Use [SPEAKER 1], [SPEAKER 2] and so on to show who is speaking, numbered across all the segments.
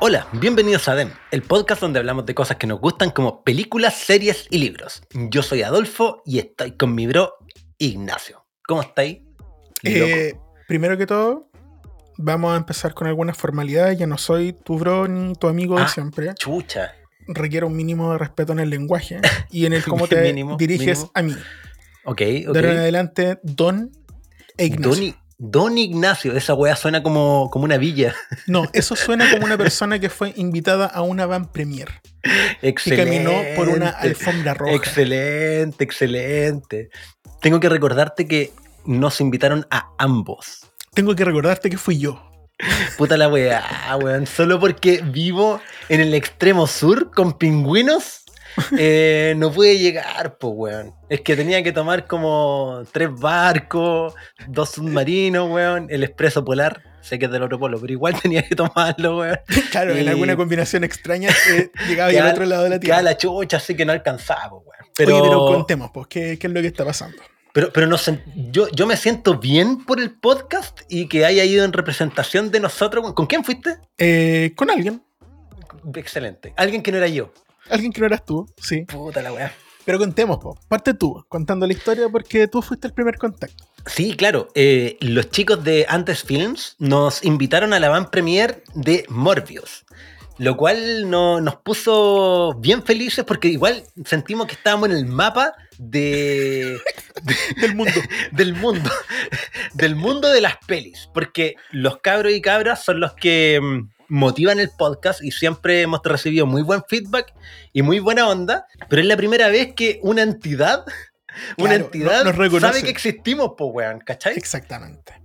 [SPEAKER 1] Hola, bienvenidos a DEM, el podcast donde hablamos de cosas que nos gustan como películas, series y libros. Yo soy Adolfo y estoy con mi bro Ignacio. ¿Cómo estáis?
[SPEAKER 2] Eh, primero que todo, vamos a empezar con algunas formalidades. Ya no soy tu bro ni tu amigo de
[SPEAKER 1] Ah,
[SPEAKER 2] siempre.
[SPEAKER 1] Chucha.
[SPEAKER 2] Requiero un mínimo de respeto en el lenguaje y en el cómo te
[SPEAKER 1] Mínimo,
[SPEAKER 2] diriges
[SPEAKER 1] mínimo.
[SPEAKER 2] a mí.
[SPEAKER 1] Ok,
[SPEAKER 2] De
[SPEAKER 1] ok.
[SPEAKER 2] ahora en adelante, Don e Ignacio.
[SPEAKER 1] Don, Don Ignacio, esa weá suena como, como una villa.
[SPEAKER 2] No, eso suena como una persona que fue invitada a una van premier y
[SPEAKER 1] Excelente.
[SPEAKER 2] caminó por una alfombra roja.
[SPEAKER 1] Excelente, excelente. Tengo que recordarte que nos invitaron a ambos.
[SPEAKER 2] Tengo que recordarte que fui yo.
[SPEAKER 1] Puta la weá, weón. Solo porque vivo en el extremo sur con pingüinos, eh, no pude llegar, pues, weón. Es que tenía que tomar como tres barcos, dos submarinos, weón, el expreso polar. Sé que es del otro polo, pero igual tenía que tomarlo, weón.
[SPEAKER 2] Claro, en alguna combinación extraña eh, llegaba y al otro lado de la tierra.
[SPEAKER 1] la chucha, así que no alcanzaba, weón. Pero,
[SPEAKER 2] Oye, pero contemos, pues, ¿qué, qué es lo que está pasando?
[SPEAKER 1] pero, pero no sé, yo, yo me siento bien por el podcast y que haya ido en representación de nosotros. ¿Con quién fuiste?
[SPEAKER 2] Eh, con alguien,
[SPEAKER 1] Excelente. Alguien que no era yo.
[SPEAKER 2] Alguien que no eras tú, sí.
[SPEAKER 1] Puta la weá.
[SPEAKER 2] Pero contemos, po. parte tú, contando la historia porque tú fuiste el primer contacto.
[SPEAKER 1] Sí, claro. eh, los chicos de Antes Films nos invitaron a la van premier de Morbius. Lo cual no- nos puso bien felices porque igual sentimos que estábamos en el mapa de,
[SPEAKER 2] Del mundo.
[SPEAKER 1] del mundo. Del mundo de las pelis. Porque los cabros y cabras son los que mm, motivan el podcast y siempre hemos recibido muy buen feedback y muy buena onda. Pero es la primera vez que una entidad. Una
[SPEAKER 2] Claro,
[SPEAKER 1] entidad
[SPEAKER 2] no-
[SPEAKER 1] sabe que existimos, po, weón, ¿cachai?
[SPEAKER 2] Exactamente.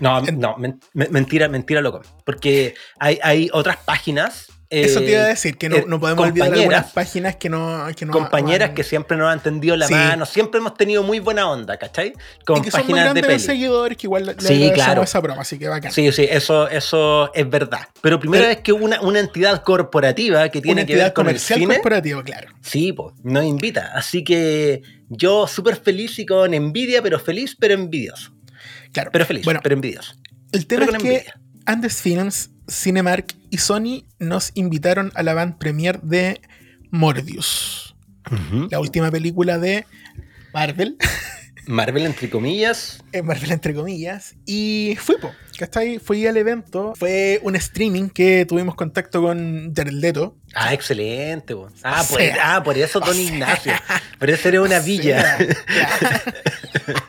[SPEAKER 1] No, no, men- men- mentira, mentira, loco. Porque hay, hay otras páginas. Eh,
[SPEAKER 2] Eso te iba a decir, que no,
[SPEAKER 1] eh,
[SPEAKER 2] no podemos olvidar algunas páginas que no. Que no
[SPEAKER 1] compañeras que siempre nos han tendido la
[SPEAKER 2] Sí.
[SPEAKER 1] mano, siempre hemos tenido muy buena onda, ¿cachai? Con
[SPEAKER 2] y que son muy
[SPEAKER 1] páginas de
[SPEAKER 2] grandes
[SPEAKER 1] peli.
[SPEAKER 2] seguidores que igual le
[SPEAKER 1] Sí, claro.
[SPEAKER 2] esa broma, así que bacán.
[SPEAKER 1] Sí, sí, eso, eso es verdad. Pero primera
[SPEAKER 2] Pero-
[SPEAKER 1] vez que una, una entidad corporativa que tiene
[SPEAKER 2] Una
[SPEAKER 1] que
[SPEAKER 2] entidad
[SPEAKER 1] ver con el
[SPEAKER 2] comercial
[SPEAKER 1] cine,
[SPEAKER 2] corporativa, claro.
[SPEAKER 1] sí, pues, nos invita. Así que yo súper feliz y con envidia, pero feliz, pero envidioso.
[SPEAKER 2] claro.
[SPEAKER 1] Pero feliz,
[SPEAKER 2] Bueno,
[SPEAKER 1] pero envidioso.
[SPEAKER 2] el tema
[SPEAKER 1] pero
[SPEAKER 2] es que
[SPEAKER 1] envidia.
[SPEAKER 2] Andes Films, Cinemark y Sony nos invitaron a la van premier de Morbius,
[SPEAKER 1] Ujú.
[SPEAKER 2] la última película de Marvel.
[SPEAKER 1] Marvel, entre comillas,
[SPEAKER 2] en Marvel entre comillas, y fui, po, ¿cachai? Fui al evento, fue un streaming que tuvimos contacto con Jared Leto.
[SPEAKER 1] Ah, excelente. po. Ah,
[SPEAKER 2] O
[SPEAKER 1] por,
[SPEAKER 2] sea,
[SPEAKER 1] ah, por eso Don. Ignacio. Por eso era una
[SPEAKER 2] O
[SPEAKER 1] villa.
[SPEAKER 2] sea,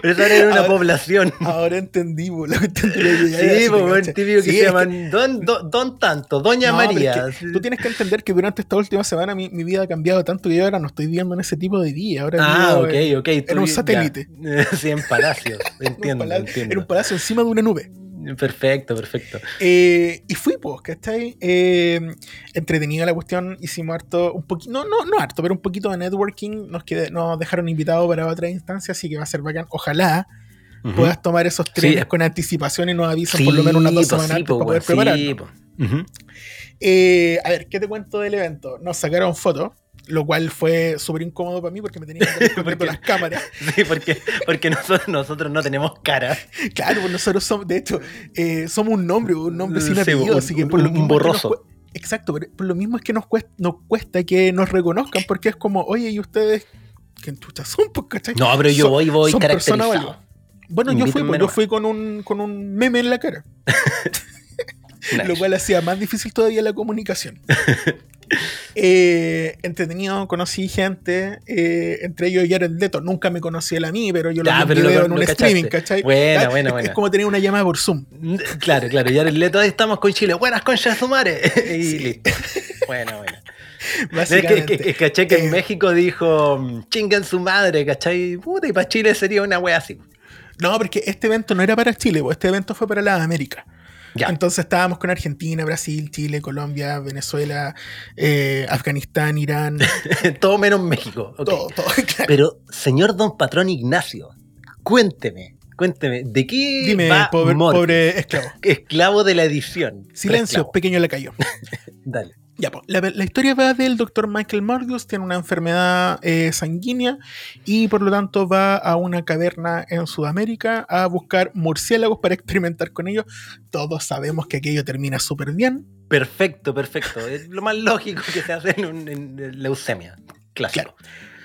[SPEAKER 1] Por eso era una
[SPEAKER 2] Ahora-
[SPEAKER 1] población.
[SPEAKER 2] ahora entendí, po, lo que entendí, ya
[SPEAKER 1] Sí, pues, típico que
[SPEAKER 2] Sí,
[SPEAKER 1] se
[SPEAKER 2] es que-
[SPEAKER 1] llaman don, don, don tanto, Doña
[SPEAKER 2] no, pero es
[SPEAKER 1] María.
[SPEAKER 2] que
[SPEAKER 1] sí.
[SPEAKER 2] tú tienes que entender que durante esta última semana mi, mi vida ha cambiado tanto que yo ahora no estoy viviendo en ese tipo de día. Ahora
[SPEAKER 1] Ah, ok, ok.
[SPEAKER 2] en
[SPEAKER 1] tú
[SPEAKER 2] un
[SPEAKER 1] ya.
[SPEAKER 2] satélite.
[SPEAKER 1] Sí, en palacio.
[SPEAKER 2] en un
[SPEAKER 1] Entiendo,
[SPEAKER 2] palacio-
[SPEAKER 1] entiendo.
[SPEAKER 2] en un palacio encima de una nube.
[SPEAKER 1] Perfecto, perfecto.
[SPEAKER 2] Eh, y fui, pues, ¿cachai? Eh, entretenida la cuestión, hicimos harto, un poquito, no, no, no harto, pero un poquito de networking, nos, quedé- nos dejaron invitados para otra instancia, así que va a ser bacán. Ojalá puedas tomar esos trenes
[SPEAKER 1] Sí.
[SPEAKER 2] con anticipación y nos avisan por lo menos unas dos semanas
[SPEAKER 1] sí,
[SPEAKER 2] para poder
[SPEAKER 1] sí. Ujú.
[SPEAKER 2] Eh, a ver, ¿qué te cuento del evento? Nos sacaron fotos, lo cual fue súper incómodo para mí porque me tenían que
[SPEAKER 1] qué?
[SPEAKER 2] las cámaras.
[SPEAKER 1] Sí, porque, porque nosotros, nosotros no tenemos cara.
[SPEAKER 2] Claro, pues nosotros somos, de hecho, eh, somos un nombre, un nombre sin
[SPEAKER 1] Sí,
[SPEAKER 2] apellido,
[SPEAKER 1] un-
[SPEAKER 2] así que
[SPEAKER 1] un-
[SPEAKER 2] por lo
[SPEAKER 1] un
[SPEAKER 2] mismo es que nos
[SPEAKER 1] borroso.
[SPEAKER 2] Exacto, pero por lo mismo es que nos cuesta, nos cuesta que nos reconozcan, porque es como, oye, ¿y ustedes qué chuchas son? Pues, ¿cachai?
[SPEAKER 1] No, pero yo
[SPEAKER 2] Son-
[SPEAKER 1] voy, voy caracterizado.
[SPEAKER 2] Bueno, yo fui, pues, yo fui con un, con un meme en la cara, lo cual hacía más difícil todavía la comunicación. Eh, entretenido, conocí gente, eh, entre ellos Jared Leto. Nunca me conocí él a mí, pero yo lo
[SPEAKER 1] Ya,
[SPEAKER 2] vi en un
[SPEAKER 1] cachaste.
[SPEAKER 2] streaming, ¿cachai?
[SPEAKER 1] Buena,
[SPEAKER 2] Ah,
[SPEAKER 1] buena,
[SPEAKER 2] es,
[SPEAKER 1] buena.
[SPEAKER 2] es como tener una llamada por Zoom.
[SPEAKER 1] Claro, claro, ya le todos estamos con Chile. Buenas conchas de su madre. Y
[SPEAKER 2] Sí.
[SPEAKER 1] listo. Bueno, bueno. Es que, que- que caché que
[SPEAKER 2] Eh,
[SPEAKER 1] en México dijo chingan su madre, ¿cachai? Puta, y para Chile sería una wea así.
[SPEAKER 2] No, porque este evento no era para Chile, este evento fue para la América.
[SPEAKER 1] Ya.
[SPEAKER 2] Entonces estábamos con Argentina, Brasil, Chile, Colombia, Venezuela, eh, Afganistán, Irán,
[SPEAKER 1] Todo menos México.
[SPEAKER 2] todo, todo. claro.
[SPEAKER 1] Pero, señor don patrón Ignacio, cuénteme, cuénteme, ¿de qué
[SPEAKER 2] Dime,
[SPEAKER 1] va
[SPEAKER 2] pobre, pobre esclavo.
[SPEAKER 1] Esclavo de la edición.
[SPEAKER 2] Silencio, pequeño lacayo.
[SPEAKER 1] Dale.
[SPEAKER 2] Ya, pues, la, la historia va del doctor Michael Morbius, tiene una enfermedad eh, sanguínea y por lo tanto va a una caverna en Sudamérica a buscar murciélagos para experimentar con ellos. Todos sabemos que aquello termina súper bien.
[SPEAKER 1] Perfecto, perfecto. Es lo más lógico que se hace en, un- en leucemia. Clásico.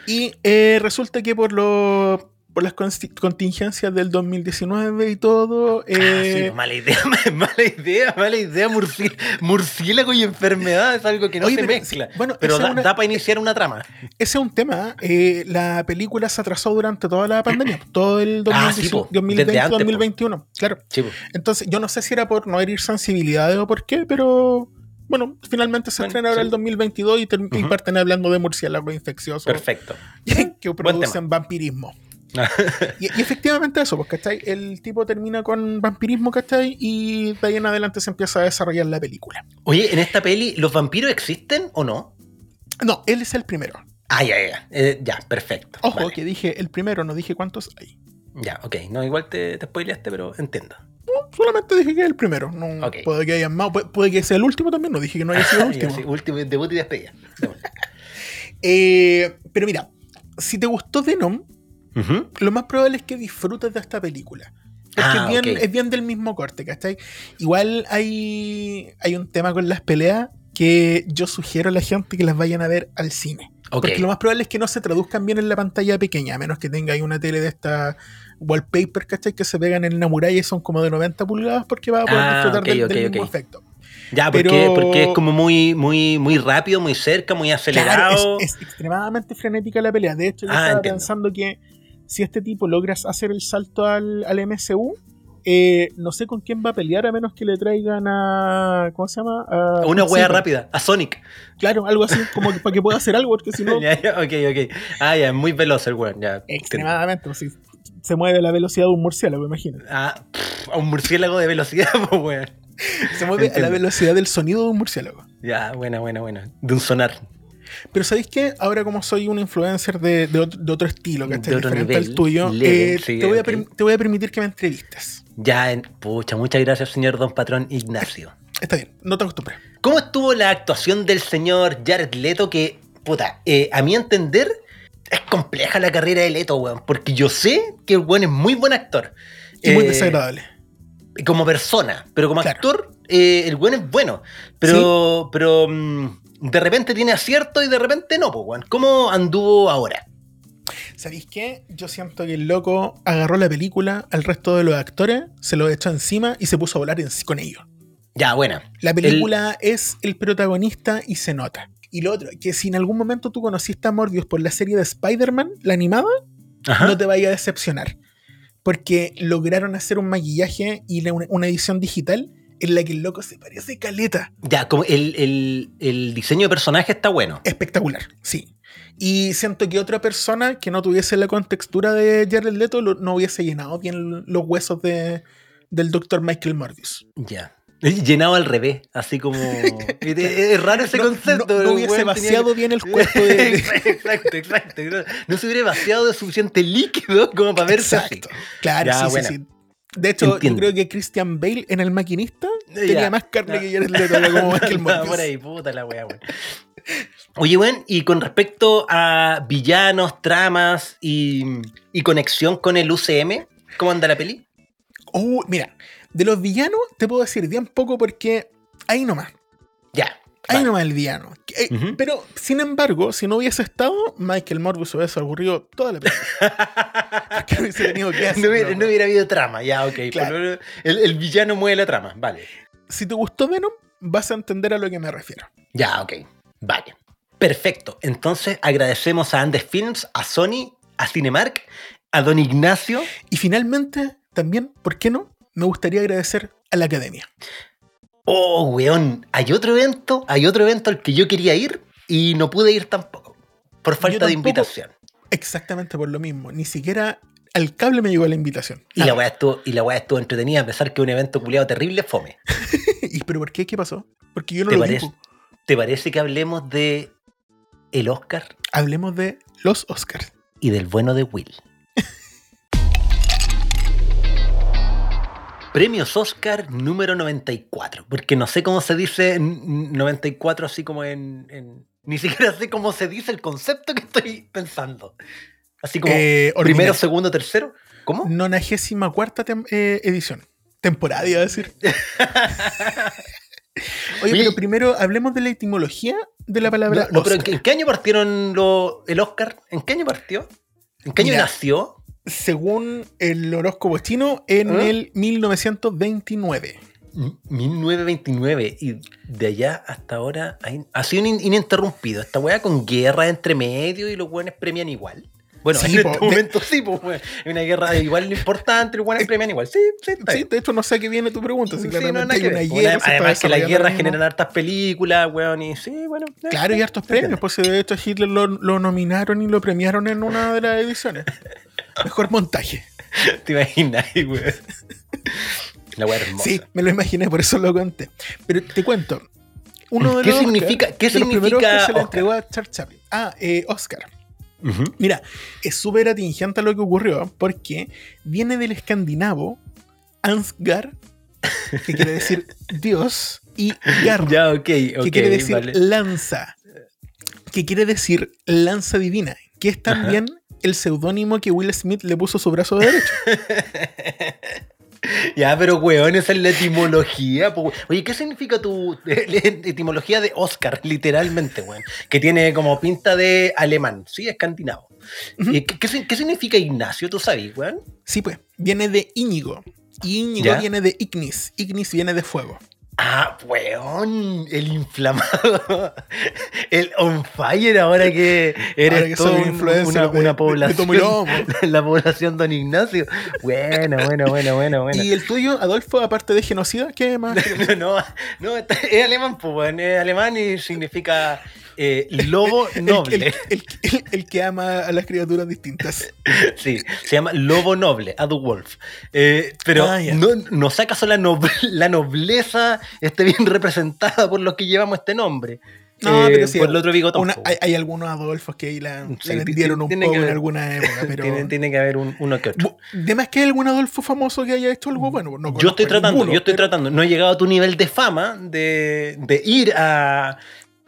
[SPEAKER 2] Y eh, resulta que por lo por las contingencias del 2019 y todo,
[SPEAKER 1] Ah, sí,
[SPEAKER 2] eh,
[SPEAKER 1] mala idea, mala idea, mala idea. Murci- murciélago y enfermedad es algo que no
[SPEAKER 2] Oye,
[SPEAKER 1] se
[SPEAKER 2] pero
[SPEAKER 1] mezcla.
[SPEAKER 2] bueno,
[SPEAKER 1] pero da,
[SPEAKER 2] una-
[SPEAKER 1] da para iniciar una trama.
[SPEAKER 2] ese es un tema. eh, la película se atrasó durante toda la pandemia, todo el
[SPEAKER 1] Ah, sí,
[SPEAKER 2] 2019,
[SPEAKER 1] po,
[SPEAKER 2] 2020,
[SPEAKER 1] desde antes, po.
[SPEAKER 2] 2021. Claro.
[SPEAKER 1] Sí.
[SPEAKER 2] Entonces, yo no sé si era por no herir sensibilidades o por qué, pero bueno, finalmente se
[SPEAKER 1] Bueno,
[SPEAKER 2] estrena ahora
[SPEAKER 1] sí.
[SPEAKER 2] el 2022 y, ter- y
[SPEAKER 1] Ujú.
[SPEAKER 2] parten hablando de murciélagos infecciosos
[SPEAKER 1] perfecto.
[SPEAKER 2] que producen vampirismo. Y, y efectivamente eso, pues, ¿cachai? El tipo termina con vampirismo, ¿cachai? Y de ahí en adelante se empieza a desarrollar la película.
[SPEAKER 1] Oye, en esta peli, ¿los vampiros existen o no?
[SPEAKER 2] No, él es el primero.
[SPEAKER 1] Ah, ya, ya. Eh, ya, perfecto.
[SPEAKER 2] Ojo,
[SPEAKER 1] Vale.
[SPEAKER 2] que dije el primero, no dije cuántos hay.
[SPEAKER 1] Ya, ok. No, igual te, te spoileaste, pero entiendo.
[SPEAKER 2] Solamente dije que es el primero. No. Puede que haya más, puede, puede que sea el último también, no dije que no haya sido el último.
[SPEAKER 1] sí, último, debut y despedida.
[SPEAKER 2] Eh, pero mira, si te gustó Venom, Lo más probable es que disfrutes de esta película. Porque
[SPEAKER 1] Ah,
[SPEAKER 2] es, bien, es bien del mismo corte, ¿cachai? Igual hay, hay un tema con las peleas que yo sugiero a la gente que las vayan a ver al cine. Porque lo más probable es que no se traduzcan bien en la pantalla pequeña, a menos que tenga ahí una tele de esta wallpaper, ¿cachai? Que se pegan en la muralla y son como de 90 pulgadas porque va a poder
[SPEAKER 1] Ah,
[SPEAKER 2] disfrutar
[SPEAKER 1] ok,
[SPEAKER 2] del, del mismo efecto.
[SPEAKER 1] Ya, porque,
[SPEAKER 2] Pero-
[SPEAKER 1] porque es como muy, muy, muy rápido, muy cerca, muy
[SPEAKER 2] Claro,
[SPEAKER 1] acelerado.
[SPEAKER 2] es, es extremadamente frenética la pelea. De hecho, yo
[SPEAKER 1] Ah,
[SPEAKER 2] estaba
[SPEAKER 1] entiendo.
[SPEAKER 2] pensando que si este tipo logras hacer el salto al, al MCU, eh, no sé con quién va a pelear a menos que le traigan a. ¿Cómo se llama? A
[SPEAKER 1] Una wea rápida, a Sonic.
[SPEAKER 2] Claro, algo así, como que, para que pueda hacer algo, porque si no,
[SPEAKER 1] ok, ok. Ah, ya, muy veloz el weón. Ya,
[SPEAKER 2] extremadamente, pues, si se mueve a la velocidad de un murciélago, imagínate.
[SPEAKER 1] Ah, pff, a un murciélago de velocidad, pues weón.
[SPEAKER 2] Se mueve a la velocidad del sonido de un murciélago.
[SPEAKER 1] Ya, buena, buena, buena. De un sonar.
[SPEAKER 2] Pero ¿sabéis qué? Ahora como soy un influencer de, de otro, de otro estilo.
[SPEAKER 1] De otro
[SPEAKER 2] Diferente
[SPEAKER 1] nivel,
[SPEAKER 2] al tuyo, eh,
[SPEAKER 1] sí,
[SPEAKER 2] te, voy a te voy a permitir que me entrevistes.
[SPEAKER 1] Ya, en- pucha, muchas gracias, señor Don Patrón Ignacio.
[SPEAKER 2] Está bien, no te acostumbres.
[SPEAKER 1] ¿Cómo estuvo la actuación del señor Jared Leto? Que, puta, eh, a mi entender, es compleja la carrera de Leto, weón. Porque yo sé que el weón es muy buen actor.
[SPEAKER 2] Y muy
[SPEAKER 1] Eh,
[SPEAKER 2] desagradable.
[SPEAKER 1] Como persona, pero como
[SPEAKER 2] Claro.
[SPEAKER 1] actor, eh, el weón es bueno. Pero, pero mm, de repente tiene acierto y de repente no, pues, weón. ¿Cómo anduvo ahora?
[SPEAKER 2] ¿Sabéis qué? Yo siento que el loco agarró la película al resto de los actores, se lo echó encima y se puso a volar en- con ellos.
[SPEAKER 1] Ya, buena.
[SPEAKER 2] La película es el protagonista y se nota. Y lo otro, que si en algún momento tú conociste a Morbius por la serie de Spider-Man, la animada,
[SPEAKER 1] Ajá.
[SPEAKER 2] no te vaya a decepcionar. Porque lograron hacer un maquillaje y una edición digital en la que el loco se parece caleta.
[SPEAKER 1] Ya, como el, el- el diseño de personaje está bueno.
[SPEAKER 2] Espectacular, sí. Y siento que otra persona que no tuviese la contextura de Jared Leto lo- no hubiese llenado bien los huesos de, del Dr. Michael Morbius.
[SPEAKER 1] Ya. Llenado al revés, así como. es, raro ese
[SPEAKER 2] No,
[SPEAKER 1] concepto.
[SPEAKER 2] no- no hubiese
[SPEAKER 1] tenía
[SPEAKER 2] vaciado bien el cuerpo de... de-
[SPEAKER 1] exacto, exacto. No, se hubiera vaciado de suficiente líquido como para verse así.
[SPEAKER 2] Exacto. Claro,
[SPEAKER 1] Ya,
[SPEAKER 2] sí, sí, sí. De hecho,
[SPEAKER 1] Entiendo.
[SPEAKER 2] yo creo que Christian Bale en El Maquinista
[SPEAKER 1] Ya.
[SPEAKER 2] tenía más carne que Jared Leto como Michael Morbius.
[SPEAKER 1] por ahí, puta la wea, weón. Oye, weón, y con respecto a villanos, tramas y, y conexión con el UCM, ¿cómo anda la peli?
[SPEAKER 2] Oh, mira, de los villanos te puedo decir bien poco porque ahí nomás.
[SPEAKER 1] Ya.
[SPEAKER 2] Ahí nomás el villano. Pero, sin embargo, si no hubiese estado, Michael Morbius hubiese aburrido toda la película. No hubiese tenido que hacer.
[SPEAKER 1] No hubiera,
[SPEAKER 2] loco.
[SPEAKER 1] no hubiera habido trama, ya, ok.
[SPEAKER 2] Claro.
[SPEAKER 1] Por lo- El, el villano mueve la trama, vale.
[SPEAKER 2] Si te gustó Venom, vas a entender a lo que me refiero.
[SPEAKER 1] Ya, ok. Vale. Perfecto. Entonces agradecemos a Andes Films, a Sony, a Cinemark, a Don Ignacio.
[SPEAKER 2] Y finalmente, también, ¿por qué no? Me gustaría agradecer a la academia.
[SPEAKER 1] Oh, weón. Hay otro evento, hay otro evento al que yo quería ir y no pude ir tampoco. Por falta de invitación.
[SPEAKER 2] Exactamente por lo mismo. Ni siquiera al cable me llegó la invitación.
[SPEAKER 1] Y la
[SPEAKER 2] Nada.
[SPEAKER 1] weá estuvo, y la weá estuvo entretenida a pesar que un evento culiado terrible fome.
[SPEAKER 2] ¿Y pero por qué? ¿Qué pasó? Porque yo no
[SPEAKER 1] ¿Te
[SPEAKER 2] lo
[SPEAKER 1] parece? ¿Te parece que hablemos de el Oscar
[SPEAKER 2] Hablemos de los Oscars.
[SPEAKER 1] y del bueno de Will? Premios Oscar número 94. Porque no sé cómo se dice n- 94 así como en, en- Ni siquiera sé cómo se dice el concepto que estoy pensando. Así como
[SPEAKER 2] Eh,
[SPEAKER 1] primero, segundo, tercero. ¿Cómo?
[SPEAKER 2] Nonagésima cuarta tem- eh, edición. Temporada, iba a decir. Oye,
[SPEAKER 1] Oye,
[SPEAKER 2] pero primero hablemos de la etimología de la palabra.
[SPEAKER 1] No, no, pero ¿en
[SPEAKER 2] Oscar.
[SPEAKER 1] qué, en qué año partieron lo- el Oscar? ¿En qué año partió? ¿En qué año
[SPEAKER 2] Mira.
[SPEAKER 1] nació?
[SPEAKER 2] Según el horóscopo chino, en
[SPEAKER 1] ¿Ah?
[SPEAKER 2] el 1929.
[SPEAKER 1] 1929 y de allá hasta ahora ha sido in- ininterrumpido. Esta weá con guerra entre medio y los buenos premian igual. Bueno,
[SPEAKER 2] Sí,
[SPEAKER 1] en
[SPEAKER 2] po,
[SPEAKER 1] este
[SPEAKER 2] de-
[SPEAKER 1] momento sí, pues. Es una guerra igual importante, los buenos premian igual. Sí, sí, está
[SPEAKER 2] Sí, de hecho, no sé qué viene tu pregunta. Si
[SPEAKER 1] Sí, no, nada
[SPEAKER 2] hay
[SPEAKER 1] que
[SPEAKER 2] una guerra.
[SPEAKER 1] Una- además que las guerras generan hartas películas, weón, y sí, bueno. eh,
[SPEAKER 2] Claro, y hartos premios. Pues de hecho, Hitler lo, lo nominaron y lo premiaron en una de las ediciones. Mejor montaje.
[SPEAKER 1] Te imaginas, weón. La weá hermosa.
[SPEAKER 2] Sí, me lo imaginé, por eso lo conté. Pero te cuento. Uno de
[SPEAKER 1] ¿Qué
[SPEAKER 2] los
[SPEAKER 1] significa-
[SPEAKER 2] Oscar-
[SPEAKER 1] qué
[SPEAKER 2] de los primeros que se le entregó a Charles Chaplin. Ah, eh, Oscar. Mira, es súper atingente lo que ocurrió porque viene del escandinavo Ansgar, que quiere decir Dios, y Gar,
[SPEAKER 1] Ya,
[SPEAKER 2] que quiere decir
[SPEAKER 1] vale.
[SPEAKER 2] lanza, que quiere decir lanza divina, que es también el seudónimo que Will Smith le puso a su brazo derecho.
[SPEAKER 1] Ya, pero weón, esa es la etimología. Oye, ¿qué significa tu etimología de Oscar, literalmente, weón? Que tiene como pinta de alemán, sí, escandinavo. ¿Y ¿Qué, qué, si- qué significa Ignacio? ¿Tú sabes, weón?
[SPEAKER 2] Sí, pues, viene de Íñigo. Íñigo
[SPEAKER 1] ¿Ya?
[SPEAKER 2] viene de Ignis. Ignis viene de fuego.
[SPEAKER 1] Ah, weón, el inflamado. El on fire ahora que eres
[SPEAKER 2] Ahora que
[SPEAKER 1] todo un-
[SPEAKER 2] influencer
[SPEAKER 1] una, población. la población Don Ignacio. Bueno, bueno, bueno, bueno, bueno.
[SPEAKER 2] Y el tuyo, Adolfo, aparte de genocida, ¿qué más?
[SPEAKER 1] No, no, no, es alemán, pues, es alemán y significa eh, lobo noble.
[SPEAKER 2] El, el- el- el que ama a las criaturas distintas.
[SPEAKER 1] Sí, se llama lobo noble, Adu Wolf. Eh, pero
[SPEAKER 2] Ah,
[SPEAKER 1] no, ¿no sé acaso la, noble- la nobleza esté bien representada por los que llevamos este nombre?
[SPEAKER 2] No,
[SPEAKER 1] Eh,
[SPEAKER 2] pero sí.
[SPEAKER 1] Por el otro bigotón.
[SPEAKER 2] una- hay, hay algunos Adolfos que ahí la,
[SPEAKER 1] Sí,
[SPEAKER 2] la vendieron un poco
[SPEAKER 1] que
[SPEAKER 2] en alguna época, pero.
[SPEAKER 1] tiene, tiene que haber un- uno que otro.
[SPEAKER 2] Bu- De más que hay algún Adolfo famoso que haya hecho algo bueno. no
[SPEAKER 1] yo estoy tratando,
[SPEAKER 2] ninguno,
[SPEAKER 1] yo estoy
[SPEAKER 2] pero-
[SPEAKER 1] tratando. No he llegado a tu nivel de fama de, de ir a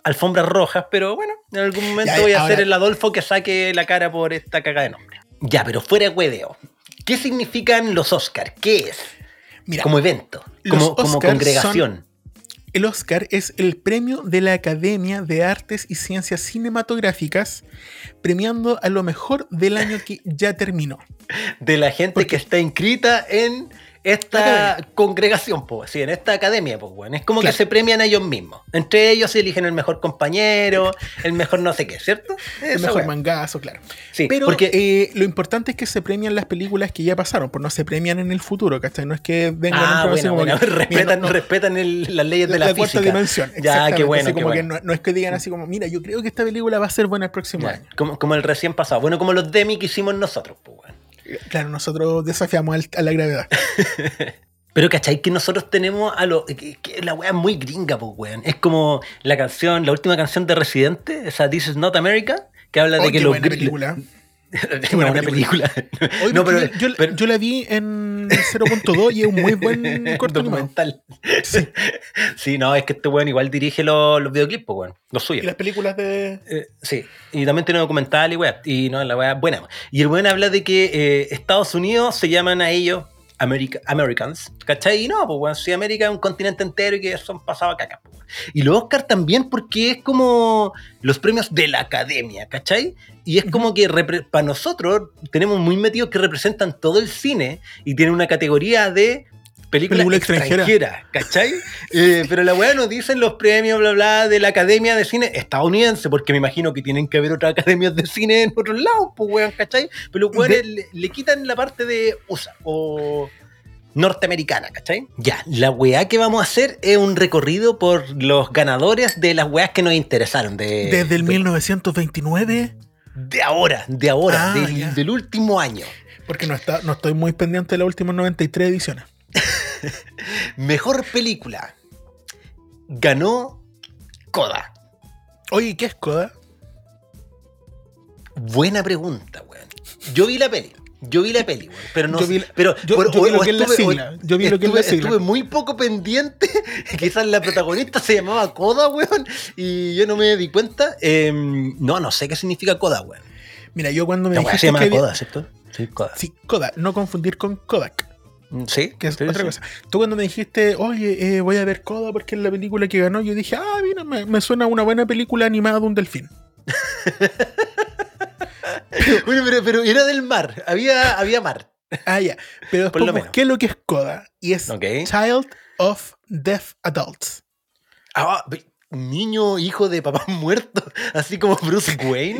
[SPEAKER 1] alfombras rojas, pero bueno, en algún momento
[SPEAKER 2] Ya,
[SPEAKER 1] voy a
[SPEAKER 2] ahora-
[SPEAKER 1] ser el Adolfo que saque la cara por esta caga de nombre. Ya, pero fuera de hueveo. ¿Qué significan los Oscars? ¿Qué es?
[SPEAKER 2] Mira,
[SPEAKER 1] como evento, como, congregación.
[SPEAKER 2] el Oscar es el premio de la Academia de Artes y Ciencias Cinematográficas, premiando a lo mejor del año que ya terminó.
[SPEAKER 1] de la gente
[SPEAKER 2] Porque-
[SPEAKER 1] que está inscrita en esta congregación, pues, sí, en esta academia, pues, bueno. Es como
[SPEAKER 2] Claro.
[SPEAKER 1] que se premian a ellos mismos. Entre ellos se eligen el mejor compañero, el mejor no sé qué, ¿cierto?
[SPEAKER 2] El mejor
[SPEAKER 1] wea.
[SPEAKER 2] mangazo, claro.
[SPEAKER 1] Sí,
[SPEAKER 2] Pero
[SPEAKER 1] porque
[SPEAKER 2] eh, lo importante es que se premian las películas que ya pasaron, pues no se premian en el futuro, ¿cachai? No es que vengan
[SPEAKER 1] Ah,
[SPEAKER 2] un programa así
[SPEAKER 1] bueno,
[SPEAKER 2] como
[SPEAKER 1] bueno,
[SPEAKER 2] que, mira,
[SPEAKER 1] respetan,
[SPEAKER 2] no- no,
[SPEAKER 1] respetan el- las leyes de la,
[SPEAKER 2] la, cuarta dimensión.
[SPEAKER 1] Ya, qué bueno,
[SPEAKER 2] así
[SPEAKER 1] qué
[SPEAKER 2] como que
[SPEAKER 1] bueno.
[SPEAKER 2] no, no es que digan así como, mira, yo creo que esta película va a ser buena el próximo
[SPEAKER 1] Ya,
[SPEAKER 2] año.
[SPEAKER 1] como, como el recién pasado. Bueno, como los demi que hicimos nosotros, pues, bueno.
[SPEAKER 2] Claro, nosotros desafiamos al- a la gravedad.
[SPEAKER 1] Pero ¿cachai? Que nosotros tenemos a lo. Que, que la wea es muy gringa, pues, weón. Es como la canción, la última canción de Residente, esa This is Not America, que habla de
[SPEAKER 2] Oh,
[SPEAKER 1] que los
[SPEAKER 2] película.
[SPEAKER 1] Una buena película.
[SPEAKER 2] Oye,
[SPEAKER 1] no, pero,
[SPEAKER 2] yo, yo-
[SPEAKER 1] pero-
[SPEAKER 2] yo la vi en 0.2 y es un muy buen corto
[SPEAKER 1] documental. Sí. no, es que este weón igual dirige los, los videoclips, pues, weón. Los
[SPEAKER 2] Y
[SPEAKER 1] suyos.
[SPEAKER 2] las películas de.
[SPEAKER 1] Eh, sí, y también tiene documental y weá. Y no, la weá buena. Y el weón habla de que eh, Estados Unidos se llaman a ellos America- Americans, ¿cachai? Y no, pues weón, si América es un continente entero y que son pasados a caca, pues. Y los Oscar también porque es como los premios de la academia, ¿cachai? Y es como que para nosotros tenemos muy metidos que representan todo el cine y tienen una categoría de película,
[SPEAKER 2] Película
[SPEAKER 1] extranjera,
[SPEAKER 2] extranjera.
[SPEAKER 1] ¿cachai? Eh, pero la weá nos dicen los premios, bla, bla, de la Academia de Cine estadounidense, porque me imagino que tienen que haber otras academias de cine en otros lados, pues weón, ¿cachai? Pero los weones le, le quitan la parte de USA o norteamericana, ¿cachai? Ya, la weá que vamos a hacer es un recorrido por los ganadores de las weas que nos interesaron. De,
[SPEAKER 2] Desde el
[SPEAKER 1] de,
[SPEAKER 2] 1929,
[SPEAKER 1] de ahora, de ahora,
[SPEAKER 2] Ah,
[SPEAKER 1] del, último año.
[SPEAKER 2] porque no, está, no estoy muy pendiente de las últimas 93 ediciones.
[SPEAKER 1] Mejor película. Ganó Coda.
[SPEAKER 2] Oye, ¿qué es Coda?
[SPEAKER 1] Buena pregunta, weón. Yo vi la peli. Yo vi la peli, weón, pero no
[SPEAKER 2] Yo vi
[SPEAKER 1] pero
[SPEAKER 2] yo-
[SPEAKER 1] por-
[SPEAKER 2] yo vi
[SPEAKER 1] o-
[SPEAKER 2] lo que es la
[SPEAKER 1] estuve-
[SPEAKER 2] sigla, yo vi lo que es la
[SPEAKER 1] estuve-
[SPEAKER 2] sigla.
[SPEAKER 1] Estuve muy poco pendiente, quizás la protagonista se llamaba Coda, weón, y yo no me di cuenta. Eh, no, no sé qué significa Coda, weón.
[SPEAKER 2] Mira, yo cuando me dijiste
[SPEAKER 1] se llama
[SPEAKER 2] que había-
[SPEAKER 1] Coda, ¿cierto? Sí, Coda.
[SPEAKER 2] Sí, Kodak, no confundir con Kodak,
[SPEAKER 1] Sí,
[SPEAKER 2] que es
[SPEAKER 1] sí,
[SPEAKER 2] otra
[SPEAKER 1] sí.
[SPEAKER 2] cosa. Tú cuando me dijiste, oye, eh, voy a ver Kodak porque es la película que ganó, yo dije, ah, mira, me, me suena a una buena película animada de un delfín.
[SPEAKER 1] Bueno, pero, pero era del mar, había, había mar.
[SPEAKER 2] Ah, ya. Pero
[SPEAKER 1] Por
[SPEAKER 2] después
[SPEAKER 1] lo menos.
[SPEAKER 2] lo que es Kodak y es. Child of Deaf Adults.
[SPEAKER 1] Ah, niño, hijo de papá muerto, así como Bruce Wayne.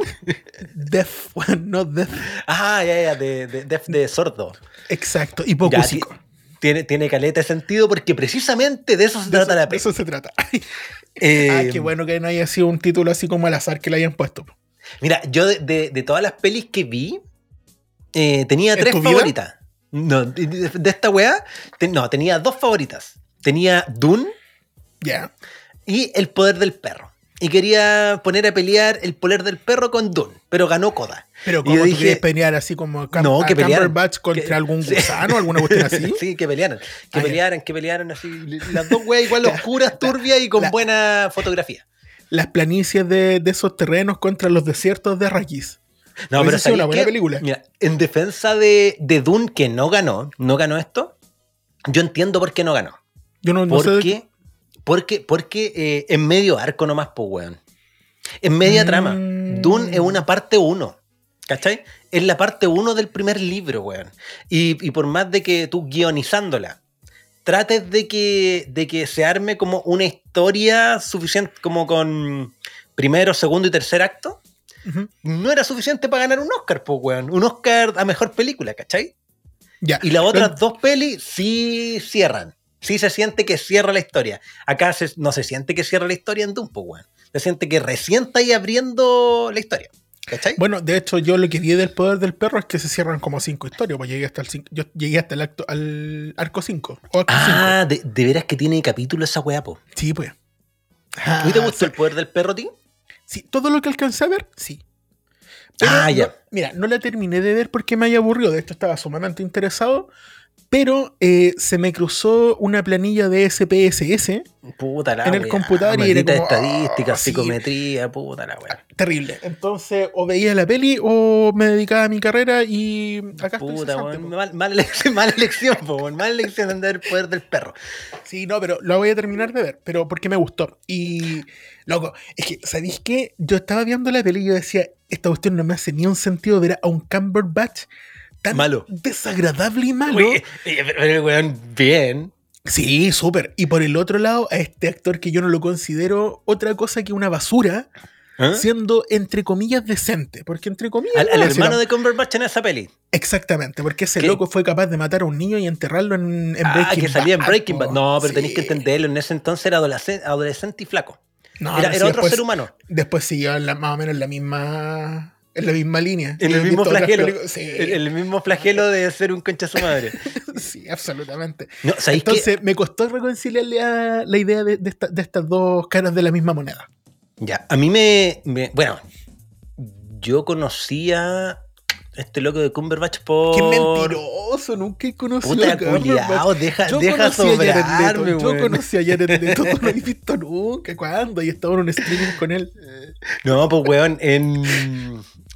[SPEAKER 2] Deaf, no deaf.
[SPEAKER 1] Ah, ya, ya, de, de, de, de sordo.
[SPEAKER 2] Exacto, y
[SPEAKER 1] ti- tiene, tiene caleta de sentido porque precisamente de eso se
[SPEAKER 2] De
[SPEAKER 1] trata
[SPEAKER 2] eso,
[SPEAKER 1] la
[SPEAKER 2] de
[SPEAKER 1] peli.
[SPEAKER 2] eso se trata.
[SPEAKER 1] Eh,
[SPEAKER 2] ah, qué bueno que no haya sido un título así como al azar que le hayan puesto.
[SPEAKER 1] Mira, yo de, de- de todas las pelis que vi, eh, tenía
[SPEAKER 2] ¿En
[SPEAKER 1] tres favoritas. No, de, esta weá, te- no, tenía dos favoritas. Tenía Dune
[SPEAKER 2] Ya.
[SPEAKER 1] y El Poder del Perro. Y quería poner a pelear El Poder del Perro con Dune, pero ganó Coda.
[SPEAKER 2] Pero como
[SPEAKER 1] dije-
[SPEAKER 2] quieres pelear así como Cam-
[SPEAKER 1] No, que.
[SPEAKER 2] Cumberbatch contra
[SPEAKER 1] Que-
[SPEAKER 2] algún
[SPEAKER 1] sí.
[SPEAKER 2] gusano o alguna cuestión así.
[SPEAKER 1] sí, que pelearan. Que
[SPEAKER 2] Ah,
[SPEAKER 1] pelearan, que pelearan así. Las dos weas igual oscuras, turbias y con
[SPEAKER 2] la-
[SPEAKER 1] buena fotografía.
[SPEAKER 2] Las planicies de, de esos terrenos contra los desiertos de Arrakis.
[SPEAKER 1] No, pero ¿sabéis
[SPEAKER 2] una buena película.
[SPEAKER 1] Mira, en defensa de, de Dune, que no ganó, no ganó esto, yo entiendo por qué no ganó.
[SPEAKER 2] Yo no, no
[SPEAKER 1] ¿Por
[SPEAKER 2] sé.
[SPEAKER 1] Porque, porque eh, en medio arco nomás, pues, weón. En media
[SPEAKER 2] Mm.
[SPEAKER 1] trama. Dune es una parte uno. ¿Cachai? Es la parte uno del primer libro, weón. Y, y por más de que tú guionizándola, trates de que, de que se arme como una historia suficiente, como con primero, segundo y tercer acto, no era suficiente para ganar un Oscar, pues, weón. Un Oscar a mejor película, ¿cachai?
[SPEAKER 2] Ya.
[SPEAKER 1] Y las otras dos pelis sí cierran. Sí se siente que cierra la historia. Acá se- no se siente que cierra la historia en Doom, pues, weón. Se siente que recién está ahí abriendo la historia. ¿Cachai?
[SPEAKER 2] Bueno, de hecho, yo lo que vi del poder del perro es que se cierran como cinco historias. Pues llegué hasta el cin- yo llegué hasta el acto, al arco 5.
[SPEAKER 1] ah, de, de veras que tiene capítulo esa weá, po.
[SPEAKER 2] Sí, pues.
[SPEAKER 1] ¿A ti te
[SPEAKER 2] Ah,
[SPEAKER 1] gustó el poder del perro, tío?
[SPEAKER 2] Sí, todo lo que alcancé a ver, sí.
[SPEAKER 1] Ah,
[SPEAKER 2] no-
[SPEAKER 1] ya.
[SPEAKER 2] mira, no la terminé de ver porque me haya aburrido. De hecho, estaba sumamente interesado. Pero eh, se me cruzó una planilla de SPSS
[SPEAKER 1] Puta la
[SPEAKER 2] En el
[SPEAKER 1] weá,
[SPEAKER 2] computador y era como,
[SPEAKER 1] estadística,
[SPEAKER 2] ah, sí.
[SPEAKER 1] psicometría, puta la weá.
[SPEAKER 2] terrible. Entonces, o veía la peli o me dedicaba a mi carrera y acá estoy
[SPEAKER 1] Puta,
[SPEAKER 2] cesante, po.
[SPEAKER 1] mal- mala elección, mala elección, po, mala elección de el poder del perro.
[SPEAKER 2] Sí, no, pero lo voy a terminar de ver, pero porque me gustó. Y, loco, es que, ¿sabéis qué? Yo estaba viendo la peli y yo decía, esta cuestión no me hace ni un sentido ver a un Cumberbatch tan
[SPEAKER 1] Malo.
[SPEAKER 2] desagradable y malo.
[SPEAKER 1] Pero el weón, bien.
[SPEAKER 2] Sí, súper. Y por el otro lado, a este actor que yo no lo considero otra cosa que una basura,
[SPEAKER 1] ¿Ah?
[SPEAKER 2] siendo entre comillas decente. Porque entre comillas.
[SPEAKER 1] Al,
[SPEAKER 2] no,
[SPEAKER 1] al
[SPEAKER 2] si
[SPEAKER 1] hermano de Cumberbatch en esa peli.
[SPEAKER 2] Exactamente, porque ese
[SPEAKER 1] ¿Qué?
[SPEAKER 2] loco fue capaz de matar a un niño y enterrarlo en, en
[SPEAKER 1] ah,
[SPEAKER 2] Breaking
[SPEAKER 1] que salía en
[SPEAKER 2] Bad,
[SPEAKER 1] Breaking. Bad. No, pero tenéis que entenderlo. En ese entonces era adolescente, adolescente y flaco.
[SPEAKER 2] No,
[SPEAKER 1] era
[SPEAKER 2] no,
[SPEAKER 1] era
[SPEAKER 2] sí,
[SPEAKER 1] otro
[SPEAKER 2] después-
[SPEAKER 1] ser humano.
[SPEAKER 2] Después siguió la- más o menos en la misma. En la misma línea.
[SPEAKER 1] En el mismo flagelo.
[SPEAKER 2] Sí,
[SPEAKER 1] El, el mismo flagelo de ser un concha su madre.
[SPEAKER 2] sí, absolutamente. Entonces me costó reconciliarle a la idea de, de esta- de estas dos caras de la misma moneda.
[SPEAKER 1] Ya, a mí me, me- Bueno, yo conocía este loco de Cumberbatch por.
[SPEAKER 2] ¡Qué mentiroso! Nunca he conocido
[SPEAKER 1] Puta
[SPEAKER 2] a Cumberbatch.
[SPEAKER 1] culiao, deja,
[SPEAKER 2] Yo
[SPEAKER 1] deja sobrarme,
[SPEAKER 2] Yo conocí a Jared Leto, no lo he visto nunca. ¿Cuándo? Y estaba en un streaming con él.
[SPEAKER 1] No, pues weón, en,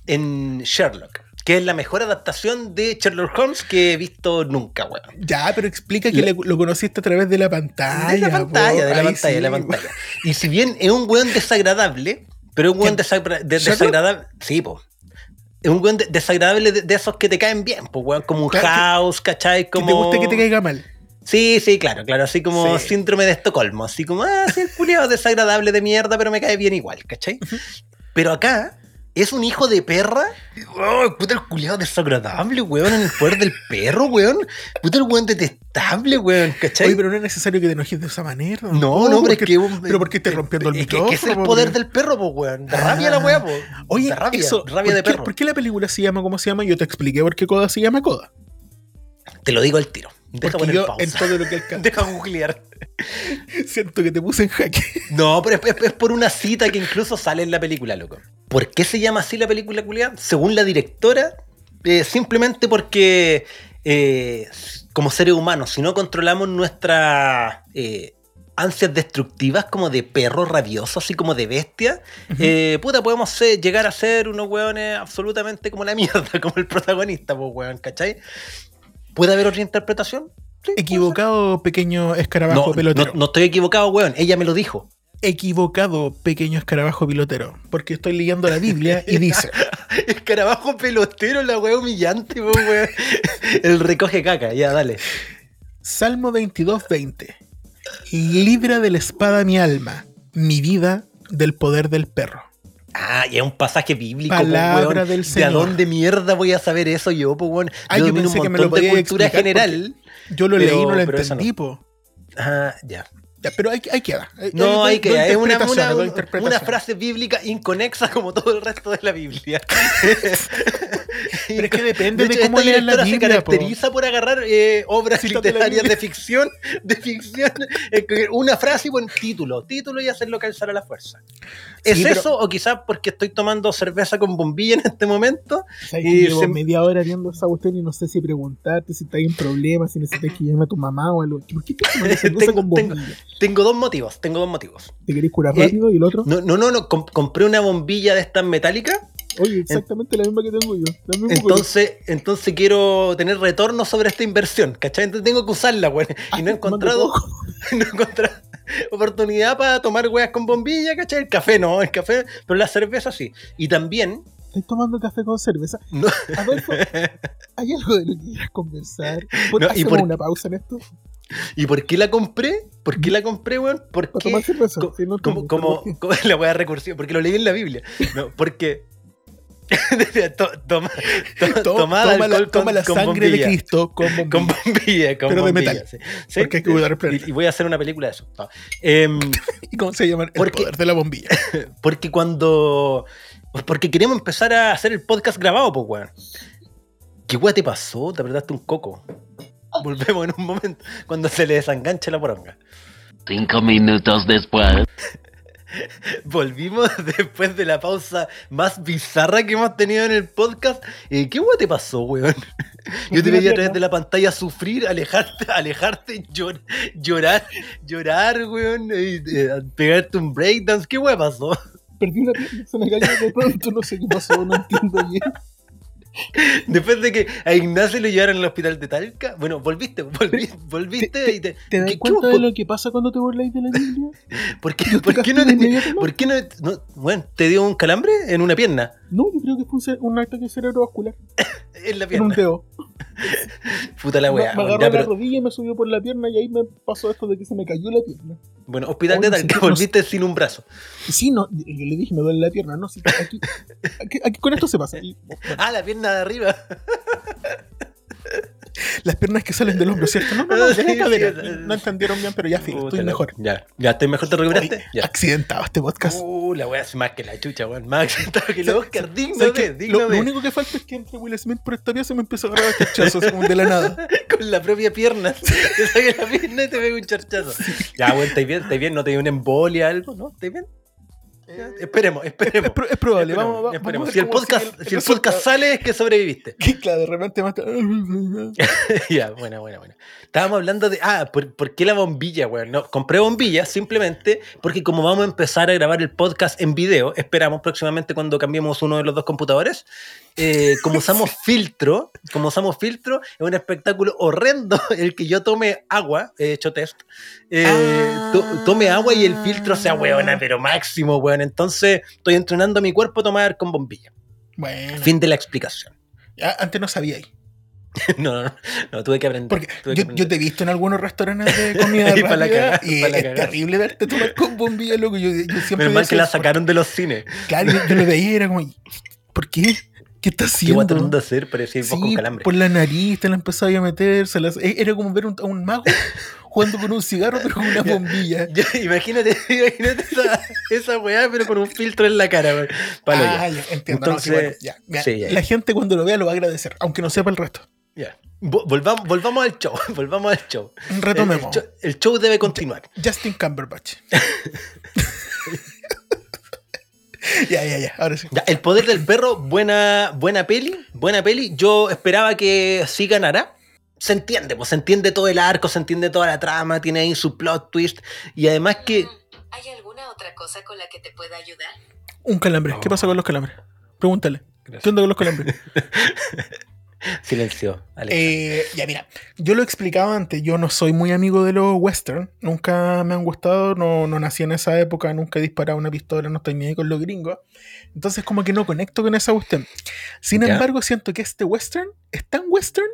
[SPEAKER 1] en Sherlock, que es la mejor adaptación de Sherlock Holmes que he visto nunca, weón.
[SPEAKER 2] Ya, pero explica que le- lo conociste a través de la pantalla.
[SPEAKER 1] de la pantalla,
[SPEAKER 2] po.
[SPEAKER 1] de la pantalla, de la pantalla. Y si bien es un weón desagradable, pero es un weón desagradable. Sí, pues. Es un weón de- desagradable de, de esos que te caen bien, pues weón, como un
[SPEAKER 2] Claro,
[SPEAKER 1] house, ¿cachai?
[SPEAKER 2] Que
[SPEAKER 1] Como...
[SPEAKER 2] te guste que te caiga mal.
[SPEAKER 1] Sí, sí, claro, claro, así como
[SPEAKER 2] Sí.
[SPEAKER 1] síndrome de Estocolmo, así como, ah, sí, el culiao desagradable de mierda, pero me cae bien igual, ¿cachai? Pero acá es un hijo de perra. Oh, puta el culiado desagradable, weón, en el poder del perro, weón. Puta el weón detestable, weón, ¿cachai?
[SPEAKER 2] Oye, pero no es necesario que te enojes de esa manera.
[SPEAKER 1] no, no, pero es
[SPEAKER 2] porque-
[SPEAKER 1] que. un-
[SPEAKER 2] Pero ¿por qué estás rompiendo el
[SPEAKER 1] es
[SPEAKER 2] micrófono?
[SPEAKER 1] que es el
[SPEAKER 2] po,
[SPEAKER 1] poder
[SPEAKER 2] porque-
[SPEAKER 1] del perro, pues, weón. De
[SPEAKER 2] Ah.
[SPEAKER 1] rabia la weá, po.
[SPEAKER 2] Oye,
[SPEAKER 1] rabia,
[SPEAKER 2] eso,
[SPEAKER 1] rabia de
[SPEAKER 2] ¿por qué-
[SPEAKER 1] perro.
[SPEAKER 2] ¿Por qué la película se llama como se llama? Yo te expliqué por qué Coda se llama Coda.
[SPEAKER 1] Te lo digo al tiro. Deja poner
[SPEAKER 2] yo
[SPEAKER 1] pausa.
[SPEAKER 2] en todo lo que alcanza
[SPEAKER 1] Deja googlear.
[SPEAKER 2] siento que te puse en jaque.
[SPEAKER 1] No, pero es, es- es por una cita que incluso sale en la película, loco. ¿Por qué se llama así la película culiada? Según la directora, eh, simplemente porque eh, como seres humanos, si no controlamos nuestras eh, ansias destructivas como de perro rabioso, así como de bestia, puta, podemos ser- llegar a ser unos hueones absolutamente como la mierda, como el protagonista, pues hueón, ¿cachai? ¿Puede haber otra interpretación? Sí,
[SPEAKER 2] Equivocado, pequeño escarabajo
[SPEAKER 1] No,
[SPEAKER 2] pelotero.
[SPEAKER 1] no, no estoy equivocado, weón. Ella me lo dijo.
[SPEAKER 2] Equivocado, pequeño escarabajo pilotero. Porque estoy leyendo la Biblia y dice:
[SPEAKER 1] Escarabajo pelotero, la weá humillante, weón. El recoge caca, ya, dale.
[SPEAKER 2] Salmo 22, 20. Libra de la espada mi alma, mi vida del poder del perro.
[SPEAKER 1] Ah, y es un pasaje bíblico, po,
[SPEAKER 2] Palabra
[SPEAKER 1] weón.
[SPEAKER 2] del
[SPEAKER 1] ¿De
[SPEAKER 2] Señor.
[SPEAKER 1] dónde mierda voy a saber eso yo, po, weón?
[SPEAKER 2] Ah, yo
[SPEAKER 1] domino
[SPEAKER 2] pensé que me lo
[SPEAKER 1] montón de cultura general.
[SPEAKER 2] Yo lo
[SPEAKER 1] Pero-
[SPEAKER 2] leí y no lo entendí, po.
[SPEAKER 1] Ah, ya.
[SPEAKER 2] Ya, pero ahí, ahí queda.
[SPEAKER 1] No,
[SPEAKER 2] ahí
[SPEAKER 1] hay
[SPEAKER 2] doy-
[SPEAKER 1] que.
[SPEAKER 2] doy
[SPEAKER 1] Es una, una, una frase bíblica inconexa como todo el resto de la Biblia.
[SPEAKER 2] Pero es que depende de,
[SPEAKER 1] hecho,
[SPEAKER 2] cómo
[SPEAKER 1] esta
[SPEAKER 2] la
[SPEAKER 1] se
[SPEAKER 2] Biblia, po.
[SPEAKER 1] caracteriza por agarrar eh, obras
[SPEAKER 2] de
[SPEAKER 1] literarias de ficción, de ficción, una frase y buen título, título y hacerlo calzar a la fuerza. ¿Es
[SPEAKER 2] Sí, pero-
[SPEAKER 1] eso o quizás porque estoy tomando cerveza con bombilla en este momento?
[SPEAKER 3] ¿Sabes
[SPEAKER 1] Y
[SPEAKER 3] llevo
[SPEAKER 1] se-
[SPEAKER 3] media hora viendo esa cuestión y no sé si preguntarte si está en problemas, si necesitas que llame a tu mamá o algo. ¿Por qué te cerveza
[SPEAKER 1] Tengo-
[SPEAKER 3] con bombilla?
[SPEAKER 1] Tengo dos motivos, tengo dos motivos.
[SPEAKER 3] ¿Te querés curar
[SPEAKER 1] Eh,
[SPEAKER 3] rápido? ¿Y el otro?
[SPEAKER 1] No, no, no, no, com- compré una bombilla de estas metálicas,
[SPEAKER 3] Oye, exactamente la misma que tengo yo. La misma color.
[SPEAKER 1] entonces, entonces quiero tener retorno sobre esta inversión, ¿cachai? Entonces tengo que usarla, güey. Y no he encontrado, no he encontrado oportunidad para tomar weas con bombilla, ¿cachai? El café no, el café, pero la cerveza sí. Y también,
[SPEAKER 3] Estoy tomando café con cerveza.
[SPEAKER 1] no,
[SPEAKER 3] Adolfo, ¿hay algo de lo que quieras conversar? ¿Por-
[SPEAKER 1] No, y
[SPEAKER 3] ¿Hacemos
[SPEAKER 1] por-
[SPEAKER 3] una pausa en esto?
[SPEAKER 1] ¿y por qué la compré? ¿Por qué la compré, weón?
[SPEAKER 3] ¿Para
[SPEAKER 1] Porque
[SPEAKER 3] tomar cerveza?
[SPEAKER 1] co-
[SPEAKER 3] Sí, no
[SPEAKER 1] como, como, la wea recursiva, porque lo leí en la Biblia. No, porque toma, to-
[SPEAKER 2] To-
[SPEAKER 1] tomada
[SPEAKER 2] toma la, toma
[SPEAKER 1] con-
[SPEAKER 2] la
[SPEAKER 1] con
[SPEAKER 2] sangre de. Cristo con bombilla.
[SPEAKER 1] Con bombilla, con
[SPEAKER 2] Pero de metal.
[SPEAKER 1] sí. Sí,
[SPEAKER 2] Porque hay que cuidar el
[SPEAKER 1] y,
[SPEAKER 2] planeta.
[SPEAKER 1] y voy a hacer una película de eso. No. Em,
[SPEAKER 2] ¿Y cómo se llama? El
[SPEAKER 1] Porque-
[SPEAKER 2] poder de la bombilla.
[SPEAKER 1] porque cuando. Porque queremos empezar a hacer el podcast grabado, pues, weón. ¿Qué weón te pasó? Te apretaste un coco. Volvemos en un momento cuando se le desenganche la poronga.
[SPEAKER 4] Cinco minutos después.
[SPEAKER 1] Volvimos después de la pausa más bizarra que hemos tenido en el podcast. Eh, ¿Qué weón te pasó, weón? Yo te veía a través de la pantalla sufrir, alejarte, alejarte, llor- llorar, llorar, weón, y, eh, pegarte un breakdance. ¿Qué weón pasó?
[SPEAKER 3] Perdí una se me cayó de pronto, no sé qué pasó, no entiendo bien.
[SPEAKER 1] Después de que a Ignacio lo llevaron al hospital de Talca, bueno, volviste, volvi- volviste y te.
[SPEAKER 3] ¿Te das
[SPEAKER 1] ¿qué-
[SPEAKER 3] cuenta
[SPEAKER 1] qué-
[SPEAKER 3] de lo que pasa cuando te burláis de la Biblia?
[SPEAKER 1] ¿Por qué, por qué no te,
[SPEAKER 3] inmediatamente.
[SPEAKER 1] ¿Por qué no, no- Bueno, ¿te dio un calambre en una pierna?
[SPEAKER 3] No, yo creo que fue un, un ataque cerebrovascular
[SPEAKER 1] En la
[SPEAKER 3] en un
[SPEAKER 1] pierna.
[SPEAKER 3] dedo.
[SPEAKER 1] Puta la weá.
[SPEAKER 3] me agarró
[SPEAKER 1] ya,
[SPEAKER 3] la rodilla y me subió por la pierna y ahí me pasó esto de que se me cayó la pierna.
[SPEAKER 1] Bueno, hospital de
[SPEAKER 3] sí, no
[SPEAKER 1] volviste sin un brazo.
[SPEAKER 3] Sí, no, yo le dije, me duele la pierna, no, sí, aquí, aquí, aquí con esto se pasa. Y, bueno,
[SPEAKER 1] Ah, la pierna de arriba.
[SPEAKER 2] Las piernas que salen del hombro, ¿cierto? No, no, no, cadera. No entendieron bien, pero ya filo, estoy mejor.
[SPEAKER 1] Ya, ya estoy mejor, te recuperaste.
[SPEAKER 2] Oye,
[SPEAKER 1] Ya.
[SPEAKER 2] accidentado este podcast.
[SPEAKER 1] Uh, la weá es más que la chucha, weón. Más accidentado que el Oscar, digno
[SPEAKER 2] lo,
[SPEAKER 1] de.
[SPEAKER 2] lo único que falta es que entre Will Smith por esta vía se me empieza a agarrar cachazos de la nada.
[SPEAKER 1] Con la propia pierna. Te saque la pierna y te pega un charchazo. Ya, weón, ¿estáis bien? ¿Estáis bien? ¿No te dio una embolia algo? ¿No? ¿Estáis bien? Ya, Esperemos,
[SPEAKER 2] Es,
[SPEAKER 1] esperemos.
[SPEAKER 2] pro- es probable,
[SPEAKER 1] Esperemos,
[SPEAKER 2] vamos,
[SPEAKER 1] esperemos.
[SPEAKER 2] vamos
[SPEAKER 1] Si el podcast,
[SPEAKER 2] sigue
[SPEAKER 1] si el podcast sale es que sobreviviste.
[SPEAKER 2] Que claro, de repente más.
[SPEAKER 1] ya, bueno, bueno, bueno. Estábamos hablando de. Ah, ¿por, por qué la bombilla, weón? No, compré bombilla simplemente porque, como vamos a empezar a grabar el podcast en video, esperamos próximamente cuando cambiemos uno de los dos computadores. eh, como usamos filtro, como usamos filtro, es un espectáculo horrendo el que yo tome agua, he hecho test, eh,
[SPEAKER 2] Ah.
[SPEAKER 1] to- tome agua y el filtro sea weona, pero máximo, weón. Entonces, estoy entrenando a mi cuerpo a tomar con bombilla.
[SPEAKER 2] Bueno,
[SPEAKER 1] Fin de la explicación.
[SPEAKER 2] ya, antes no sabía ahí.
[SPEAKER 1] no, no, no, tuve que aprender.
[SPEAKER 2] Porque
[SPEAKER 1] tuve que
[SPEAKER 2] yo,
[SPEAKER 1] aprender.
[SPEAKER 2] yo te he visto en algunos restaurantes de comida
[SPEAKER 1] Y pa' la
[SPEAKER 2] rápida
[SPEAKER 1] cagá,
[SPEAKER 2] y
[SPEAKER 1] la
[SPEAKER 2] es terrible verte tomar con bombilla, loco. Yo, yo siempre
[SPEAKER 1] Menos mal que la sacaron de los cines.
[SPEAKER 2] Claro, yo, yo lo veía y era como, ¿por qué? ¿Qué estás
[SPEAKER 1] ¿Qué
[SPEAKER 2] haciendo?
[SPEAKER 1] guay tratando de hacer? Parecía vos con
[SPEAKER 2] Sí,
[SPEAKER 1] calambre.
[SPEAKER 2] por la nariz te la empezaba a meter. se las- e- Era como ver un- a un mago jugando con un cigarro, pero con una bombilla.
[SPEAKER 1] Imagínate, imagínate esa, esa weá, pero con un filtro en la cara, weón.
[SPEAKER 2] Ah, ya, entiendo. no, sí,
[SPEAKER 1] Entonces,
[SPEAKER 2] bueno, ya,
[SPEAKER 1] sí,
[SPEAKER 2] La gente cuando lo vea lo va a agradecer, aunque no sepa el resto.
[SPEAKER 1] Ya. Vo- Volvamos, volvamos al show, volvamos al show.
[SPEAKER 2] Retomemos.
[SPEAKER 1] el show, el show debe continuar.
[SPEAKER 2] Justin Cumberbatch. Ya, ya, ya. Ahora sí.
[SPEAKER 1] Ya, el poder del perro, buena, buena peli, buena peli. Yo esperaba que sí ganara. Se entiende, pues se entiende todo el arco, se entiende toda la trama, tiene ahí su plot twist. Y además que.
[SPEAKER 5] ¿Hay alguna otra cosa con la que te pueda ayudar?
[SPEAKER 2] Un calambre. ¿Qué pasa con los calambres? Pregúntale. ¿Qué onda con los calambres?
[SPEAKER 1] Silencio, Alex.
[SPEAKER 2] Eh, ya, mira, yo lo he explicado antes, yo no soy muy amigo de los western, nunca me han gustado, no, no nací en esa época, nunca he disparado una pistola, no estoy ni ahí con los gringos, entonces como que no conecto con esa cuestión. Sin
[SPEAKER 1] Ya.
[SPEAKER 2] embargo, siento que este western es tan western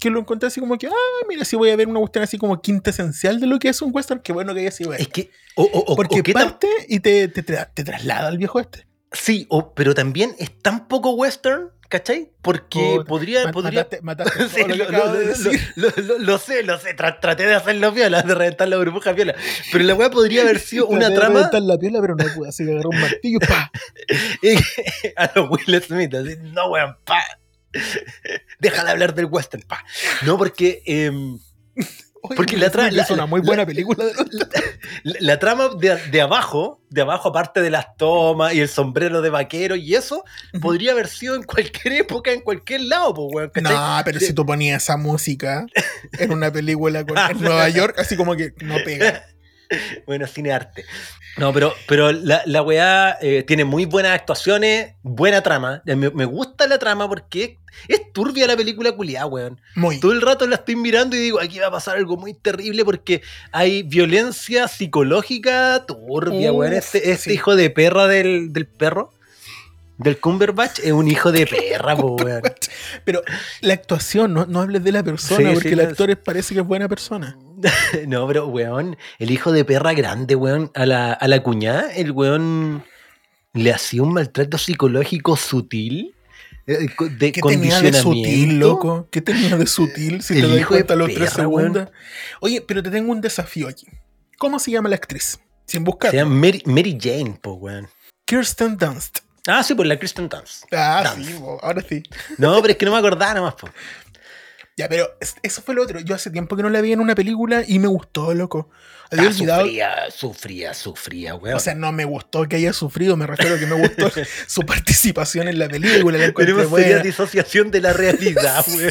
[SPEAKER 2] que lo encontré así como que, ah, mira, si voy a ver una cuestión así como quinta esencial de lo que es un western, qué bueno que haya sido
[SPEAKER 1] es que. O, o- o-
[SPEAKER 2] Porque
[SPEAKER 1] o
[SPEAKER 2] parte y te, te, te traslada al viejo este.
[SPEAKER 1] Sí, o- pero también es tan poco western, ¿cachai? Porque podría.
[SPEAKER 2] Ma-
[SPEAKER 1] podría
[SPEAKER 2] Mataste, mataste
[SPEAKER 1] Sí,
[SPEAKER 2] lo de
[SPEAKER 1] sé, lo sé. Tra- traté de hacerlo viola, de reventar la burbuja viola. Pero la weá podría haber sido una
[SPEAKER 2] de
[SPEAKER 1] trama
[SPEAKER 2] reventar la piola, pero no pude, así que agarré un martillo, pa.
[SPEAKER 1] a los Will Smith. Así, no, weón, pa. Déjala hablar del western, pa. No, porque. em, Porque la tra-
[SPEAKER 2] es una muy
[SPEAKER 1] la-
[SPEAKER 2] buena película de
[SPEAKER 1] la, la trama de, de abajo, de abajo, aparte de las tomas y el sombrero de vaquero y eso, podría haber sido en cualquier época, en cualquier lado, pues, weón, ¿cachai?
[SPEAKER 2] No, pero si tú ponías esa música en una película con- en Nueva York, así como que no pega.
[SPEAKER 1] Bueno, cine arte. No, pero, pero la, la weá eh, tiene muy buenas actuaciones, buena trama. Eh, Me, me gusta la trama porque es, es turbia la película culiada, weón.
[SPEAKER 2] Muy.
[SPEAKER 1] Todo el rato la estoy mirando y digo, aquí va a pasar algo muy terrible porque hay violencia psicológica turbia,
[SPEAKER 2] Uf,
[SPEAKER 1] weón. Este, este hijo de perra del, del perro, del Cumberbatch, es un hijo de perra, po, weón.
[SPEAKER 2] Pero la actuación, no, no hables de la persona,
[SPEAKER 1] Sí,
[SPEAKER 2] porque
[SPEAKER 1] sí,
[SPEAKER 2] el actor es- parece que es buena persona.
[SPEAKER 1] No, pero, weón, el hijo de perra grande, weón, a la, a la cuñada, el weón le hacía un maltrato psicológico sutil. eh, De
[SPEAKER 2] ¿Qué tenía de sutil, loco? ¿Qué tenía de sutil? Si
[SPEAKER 1] El
[SPEAKER 2] te
[SPEAKER 1] de
[SPEAKER 2] cuenta los tres
[SPEAKER 1] weón.
[SPEAKER 2] segundos. Oye, pero te tengo un desafío aquí. ¿Cómo se llama la actriz? Sin
[SPEAKER 1] Se
[SPEAKER 2] buscar.
[SPEAKER 1] llama Mary, Mary Jane, po, weón.
[SPEAKER 2] Kirsten Dunst.
[SPEAKER 1] Ah, sí, pues la Kristen Dunst.
[SPEAKER 2] Ah,
[SPEAKER 1] Dunst.
[SPEAKER 2] sí, ahora sí.
[SPEAKER 1] No, pero es que no me acordaba nomás, po.
[SPEAKER 2] Ya, pero es- eso fue lo otro. Yo hace tiempo que no la vi en una película y me gustó, loco. Había
[SPEAKER 1] Ah,
[SPEAKER 2] olvidado.
[SPEAKER 1] sufría, sufría, sufría, weón.
[SPEAKER 2] O sea, no me gustó que haya sufrido, me refiero a que me gustó su participación en la película. La
[SPEAKER 1] tenemos seria disociación de la realidad, weón.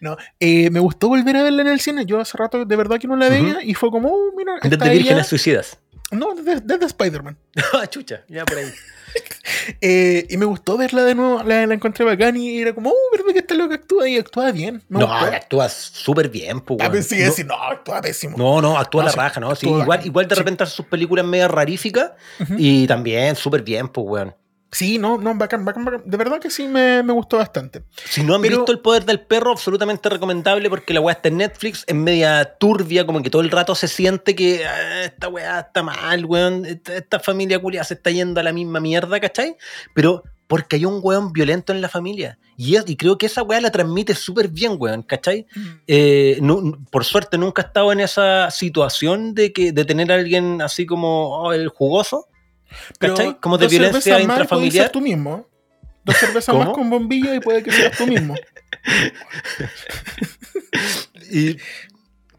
[SPEAKER 2] No, eh, me gustó volver a verla en el cine. Yo hace rato de verdad que no la veía y fue como, oh, mira,
[SPEAKER 1] Desde. Vírgenes Suicidas.
[SPEAKER 2] No, desde, desde Spider-Man.
[SPEAKER 1] Ah, chucha, ya por ahí.
[SPEAKER 2] Eh, y me gustó verla de nuevo, la, la encontré bacán y era como, oh, verdad que esta loca actúa y actúa bien. Me
[SPEAKER 1] No, actúa súper bien, pues,
[SPEAKER 2] Ah,
[SPEAKER 1] weón.
[SPEAKER 2] pensé que
[SPEAKER 1] No-
[SPEAKER 2] decir, no, actúa pésimo.
[SPEAKER 1] No, no, actúa
[SPEAKER 2] No,
[SPEAKER 1] la
[SPEAKER 2] sí,
[SPEAKER 1] raja, ¿no? Sí, igual,
[SPEAKER 2] bacán.
[SPEAKER 1] igual de
[SPEAKER 2] Sí.
[SPEAKER 1] repente hace sus películas medio raríficas y también súper bien, pues, weón.
[SPEAKER 2] Sí, no, no, bacán, bacán, bacán. De verdad que sí me, me gustó bastante.
[SPEAKER 1] Si no han
[SPEAKER 2] Pero-
[SPEAKER 1] visto El Poder del Perro, absolutamente recomendable porque la weá está en Netflix, es media turbia, como que todo el rato se siente que ah, esta weá está mal, weón, esta, esta familia culia se está yendo a la misma mierda, ¿cachai? Pero porque hay un weón violento en la familia. Y, es- y creo que esa weá la transmite súper bien, weón, ¿cachai? Eh, nu- nu- por suerte nunca he estado en esa situación de que de tener a alguien así como oh, el jugoso, ¿cachai? Como de violencia intrafamiliar.
[SPEAKER 2] ser tú mismo. Dos cervezas más con bombilla y puede que seas tú mismo.
[SPEAKER 1] Y-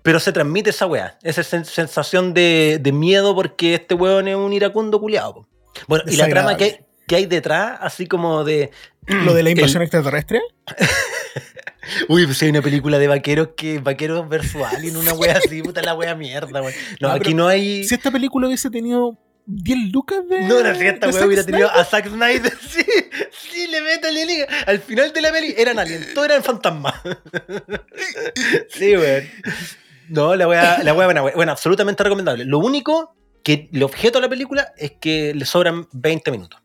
[SPEAKER 1] pero se transmite esa weá, esa sen- sensación de, de miedo porque este weón es un iracundo culiado. Bueno, y la trama que, hay detrás, así como de.
[SPEAKER 2] Lo de la
[SPEAKER 1] el-
[SPEAKER 2] invasión extraterrestre.
[SPEAKER 1] Uy, pues hay una película de vaqueros que vaqueros versus alien, una wea así, puta la wea mierda. No,
[SPEAKER 2] No,
[SPEAKER 1] aquí
[SPEAKER 2] pero
[SPEAKER 1] no hay.
[SPEAKER 2] Si esta película hubiese tenido 10 lucas de.
[SPEAKER 1] No,
[SPEAKER 2] de
[SPEAKER 1] wea
[SPEAKER 2] Zack
[SPEAKER 1] hubiera tenido a Zack Snyder. Sí, sí, le mete alienígena. Al final de la peli eran aliens, todos eran fantasmas. Sí, weón. No, la wea, la wea buena, wea. Bueno, absolutamente recomendable. Lo único que le objeto a la película es que le sobran 20 minutos.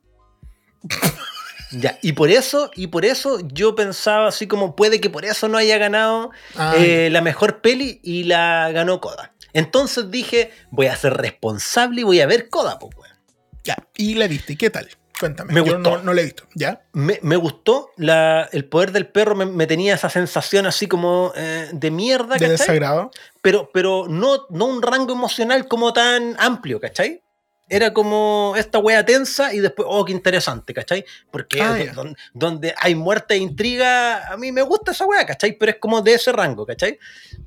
[SPEAKER 1] Ya, y por eso, y por eso yo pensaba así como puede que por eso no haya ganado eh, la mejor peli y la ganó Coda. Entonces dije, voy a ser responsable y voy a ver Coda, pues, weón.
[SPEAKER 2] ya. Y la viste. ¿Y qué tal? Cuéntame.
[SPEAKER 1] Me
[SPEAKER 2] Yo
[SPEAKER 1] gustó.
[SPEAKER 2] no, no la he visto. ¿Ya?
[SPEAKER 1] Me, me gustó, la, el poder del perro me, me tenía esa sensación así como eh, de mierda,
[SPEAKER 2] De
[SPEAKER 1] ¿cachai?
[SPEAKER 2] desagrado.
[SPEAKER 1] Pero, pero no, no un rango emocional como tan amplio, ¿cachai? Era como esta wea tensa y después, oh, qué interesante, ¿cachai? Porque
[SPEAKER 2] Ah,
[SPEAKER 1] donde hay muerte e intriga, a mí me gusta esa wea, ¿cachai? Pero es como de ese rango, ¿cachai?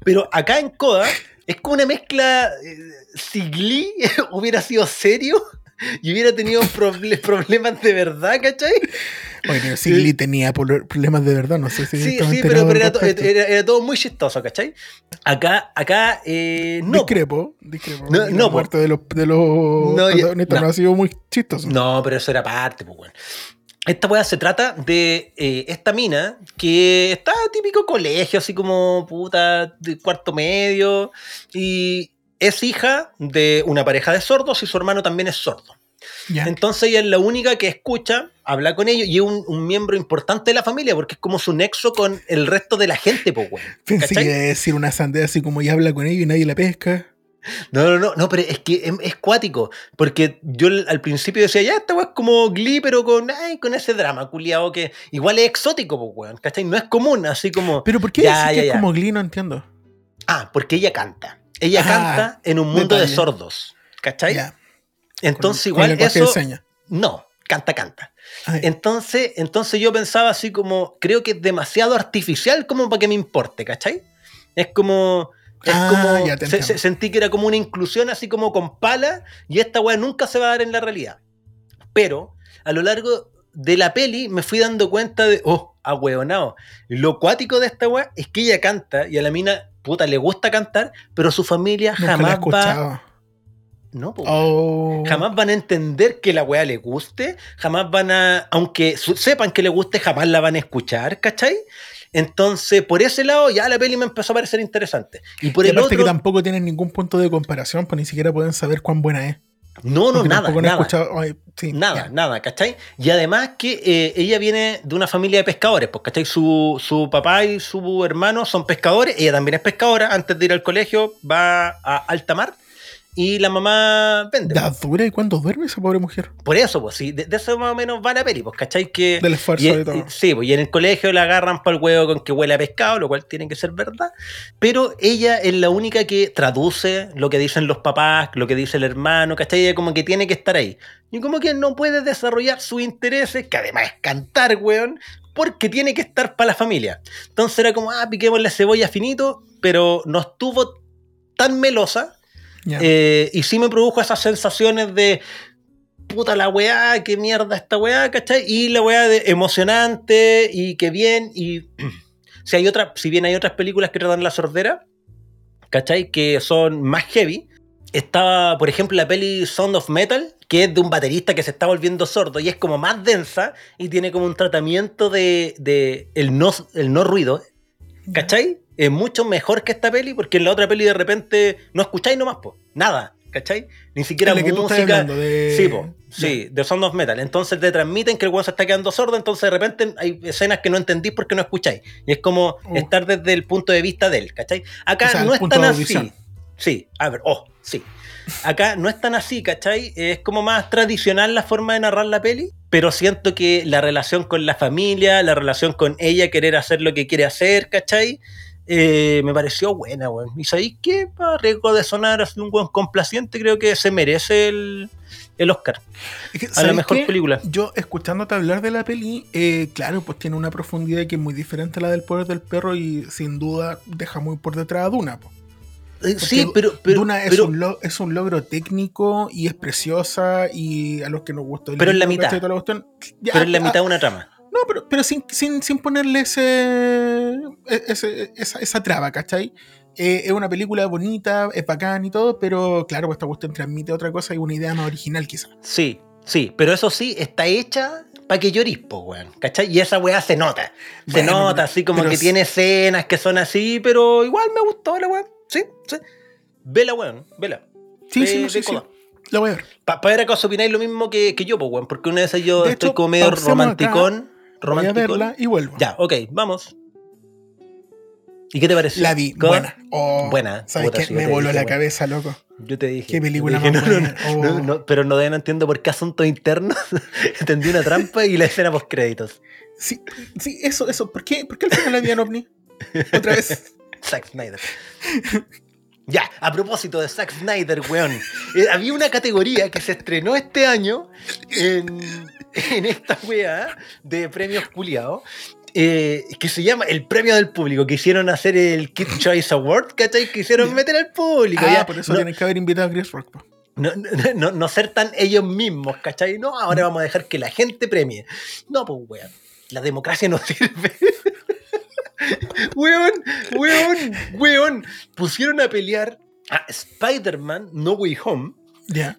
[SPEAKER 1] Pero acá en Coda es como una mezcla, eh, si Glee hubiera sido serio y hubiera tenido proble- problemas de verdad, ¿cachai?
[SPEAKER 2] Oye, pero si Glee tenía por- problemas de verdad, no sé si
[SPEAKER 1] Sí, sí, pero, pero era, to- era- era todo muy chistoso, ¿cachai? Acá, acá, eh, no.
[SPEAKER 2] Discrepo, discrepo.
[SPEAKER 1] No, no,
[SPEAKER 2] la
[SPEAKER 1] po.
[SPEAKER 2] muerte de los, de los
[SPEAKER 1] No,
[SPEAKER 2] ha sido muy chistoso.
[SPEAKER 1] No, pero eso era parte, pues, weón. Esta weá se trata de eh, esta mina que está típico colegio, así como puta de cuarto medio, y es hija de una pareja de sordos y su hermano también es sordo.
[SPEAKER 2] Ya.
[SPEAKER 1] Entonces ella es la única que escucha, habla con ellos y es un, un miembro importante de la familia porque es como su nexo con el resto de la gente, pues, weón.
[SPEAKER 2] Pensé que decir una sandía así como ya habla con ellos y nadie la pesca.
[SPEAKER 1] No, no, no, no, pero es que es, es cuático, porque yo al principio decía, ya, esta weá es como Glee, pero con, ay, con ese drama, culiado, que igual es exótico, pues, weón, ¿cachai? No es común, así como,
[SPEAKER 2] Pero ¿por qué
[SPEAKER 1] Ya,
[SPEAKER 2] que
[SPEAKER 1] ya.
[SPEAKER 2] es como Glee? No entiendo.
[SPEAKER 1] ah, porque ella canta, ella
[SPEAKER 2] Ah,
[SPEAKER 1] canta en un mundo de sordos, ¿cachai?
[SPEAKER 2] Ya.
[SPEAKER 1] Entonces
[SPEAKER 2] Con- con
[SPEAKER 1] igual
[SPEAKER 2] de
[SPEAKER 1] eso,
[SPEAKER 2] señas.
[SPEAKER 1] no, canta, canta.
[SPEAKER 2] Ay,
[SPEAKER 1] Entonces, entonces yo pensaba así como, creo que es demasiado artificial como para que me importe, ¿cachai? Es como, es
[SPEAKER 2] Ah,
[SPEAKER 1] como,
[SPEAKER 2] ya te
[SPEAKER 1] se-
[SPEAKER 2] entiendo.
[SPEAKER 1] se- sentí que era como una inclusión así como con pala y esta weá nunca se va a dar en la realidad. Pero a lo largo de la peli me fui dando cuenta de, oh, ahueonado. Lo cuático de esta weá es que ella canta y a la mina, puta, le gusta cantar, pero su familia
[SPEAKER 2] nunca
[SPEAKER 1] jamás va... No,
[SPEAKER 2] Oh.
[SPEAKER 1] Jamás van a entender que la weá le guste, jamás van a, aunque sepan que le guste, jamás la van a escuchar, ¿cachai? Entonces, por ese lado, ya la peli me empezó a parecer interesante. Y por
[SPEAKER 2] Y
[SPEAKER 1] el
[SPEAKER 2] aparte
[SPEAKER 1] otro,
[SPEAKER 2] que tampoco tienen ningún punto de comparación, pues ni siquiera pueden saber cuán buena es.
[SPEAKER 1] No, no,
[SPEAKER 2] Porque
[SPEAKER 1] nada,
[SPEAKER 2] no
[SPEAKER 1] nada,
[SPEAKER 2] escuchado. ay, sí,
[SPEAKER 1] nada,
[SPEAKER 2] ya.
[SPEAKER 1] nada, ¿cachai? Y además que eh, ella viene de una familia de pescadores, pues, ¿cachai? Su, su papá y su hermano son pescadores, ella también es pescadora, antes de ir al colegio va a alta mar y la mamá vende.
[SPEAKER 2] Da dura y cuándo duerme esa pobre mujer.
[SPEAKER 1] Por eso, pues sí, de, de eso más o menos va la peli, pues, ¿cachai? Que,
[SPEAKER 2] Del esfuerzo
[SPEAKER 1] y,
[SPEAKER 2] de todo.
[SPEAKER 1] y- sí, pues, y en el colegio la agarran para el huevo con que huele a pescado, lo cual tiene que ser verdad. Pero ella es la única que traduce lo que dicen los papás, lo que dice el hermano, ¿cachai? Ella como que tiene que estar ahí. Y como que no puede desarrollar sus intereses, que además es cantar, weón, porque tiene que estar para la familia. Entonces era como, ah, piquemos la cebolla finito, pero no estuvo tan melosa
[SPEAKER 2] Ya.
[SPEAKER 1] eh, y sí me produjo esas sensaciones de puta la weá, qué mierda esta weá, ¿cachai? Y la weá de emocionante y qué bien. Y si hay otra, si bien hay otras películas que tratan la sordera, ¿cachai? Que son más heavy. Estaba, por ejemplo, la peli Sound of Metal, que es de un baterista que se está volviendo sordo y es como más densa y tiene como un tratamiento de, de el, no, el no ruido. ¿Cachai? Es mucho mejor que esta peli porque en la otra peli de repente no escucháis nomás, po. Nada, ¿cachai? Ni siquiera
[SPEAKER 2] Es la que tú estás
[SPEAKER 1] música.
[SPEAKER 2] hablando, de-
[SPEAKER 1] Sí, po. Sí, de Sound of Metal. Entonces te transmiten que el weón se está quedando sordo, entonces de repente hay escenas que no entendís porque no escucháis. Y es como
[SPEAKER 2] Uh.
[SPEAKER 1] estar desde el punto de vista de él, ¿cachai? Acá
[SPEAKER 2] O sea,
[SPEAKER 1] no es tan así. Sí, a ver, oh, sí. Acá no es tan así, ¿cachai? Es como más tradicional la forma de narrar la peli, pero siento que la relación con la familia, la relación con ella, querer hacer lo que quiere hacer, ¿cachai? Eh, me pareció buena, weón. Y sabéis que, para riesgo de sonar así un buen complaciente, creo que se merece el, el Oscar.
[SPEAKER 2] Es que,
[SPEAKER 1] A la
[SPEAKER 2] ¿sabes
[SPEAKER 1] mejor
[SPEAKER 2] qué?
[SPEAKER 1] película.
[SPEAKER 2] Yo, escuchándote hablar de la peli, eh, claro, pues tiene una profundidad que es muy diferente a la del poder del perro y sin duda deja muy por detrás a Duna. po.
[SPEAKER 1] Eh, sí, pero, pero,
[SPEAKER 2] Duna es,
[SPEAKER 1] pero-
[SPEAKER 2] un lo- es un logro técnico y es preciosa y a los que nos gustó el
[SPEAKER 1] Pero en la
[SPEAKER 2] libro,
[SPEAKER 1] mitad.
[SPEAKER 2] ¿cachai? Toda la cuestión, ya,
[SPEAKER 1] pero en la
[SPEAKER 2] ah,
[SPEAKER 1] mitad de una trama.
[SPEAKER 2] No, pero, pero sin, sin, sin ponerle ese, ese- esa, esa traba, ¿cachai? Eh, es una película bonita, es bacán y todo, pero claro, pues esta cuestión transmite otra cosa y una idea más original quizás.
[SPEAKER 1] Sí, sí, pero eso sí, está hecha para que llorís, weón. ¿Cachai? Y esa weá se nota. Se
[SPEAKER 2] Bueno,
[SPEAKER 1] nota, así como que tiene escenas que son así, pero igual me gustó la weón. Sí, sí. Vela, weón, vela.
[SPEAKER 2] Sí,
[SPEAKER 1] Ve-
[SPEAKER 2] sí, no, sí, sí. La voy a ver.
[SPEAKER 1] Para ver acaso opináis lo mismo que, que yo, pues, weón, porque una vez yo
[SPEAKER 2] De
[SPEAKER 1] estoy
[SPEAKER 2] hecho,
[SPEAKER 1] como medio romanticón.
[SPEAKER 2] Voy a
[SPEAKER 1] romanticón.
[SPEAKER 2] verla y vuelvo.
[SPEAKER 1] Ya, ok, vamos. ¿Y qué te pareció?
[SPEAKER 2] La vi,
[SPEAKER 1] ¿Coda?
[SPEAKER 2] buena. Oh,
[SPEAKER 1] Buena.
[SPEAKER 2] ¿Sabes qué? Me voló
[SPEAKER 1] dije,
[SPEAKER 2] la cabeza, loco.
[SPEAKER 1] Yo te dije.
[SPEAKER 2] Qué película
[SPEAKER 1] dije,
[SPEAKER 2] más
[SPEAKER 1] no, no,
[SPEAKER 2] buena.
[SPEAKER 1] no,
[SPEAKER 2] Oh.
[SPEAKER 1] no, pero no deben entiendo por qué asuntos internos. Tendí una trampa y la escena post créditos.
[SPEAKER 2] Sí, sí, eso, eso. ¿Por qué, ¿Por qué al final la vi en OVNI? Otra vez.
[SPEAKER 1] Zack Snyder. Ya, a propósito de Zack Snyder, weón. eh, había una categoría que se estrenó este año en, en esta weá de premios culiados. Eh, que se llama el premio del público. Quisieron hacer el Kid Choice Award, ¿cachai? Quisieron meter al público.
[SPEAKER 2] Ah,
[SPEAKER 1] ya.
[SPEAKER 2] por eso
[SPEAKER 1] No-
[SPEAKER 2] tienen que haber invitado a Chris Rock.
[SPEAKER 1] No, no, no- no ser tan ellos mismos, ¿cachai? No, ahora vamos a dejar que la gente premie. No, pues, weón. La democracia no sirve. weón, weón, weón. Pusieron a pelear a Spider-Man No Way Home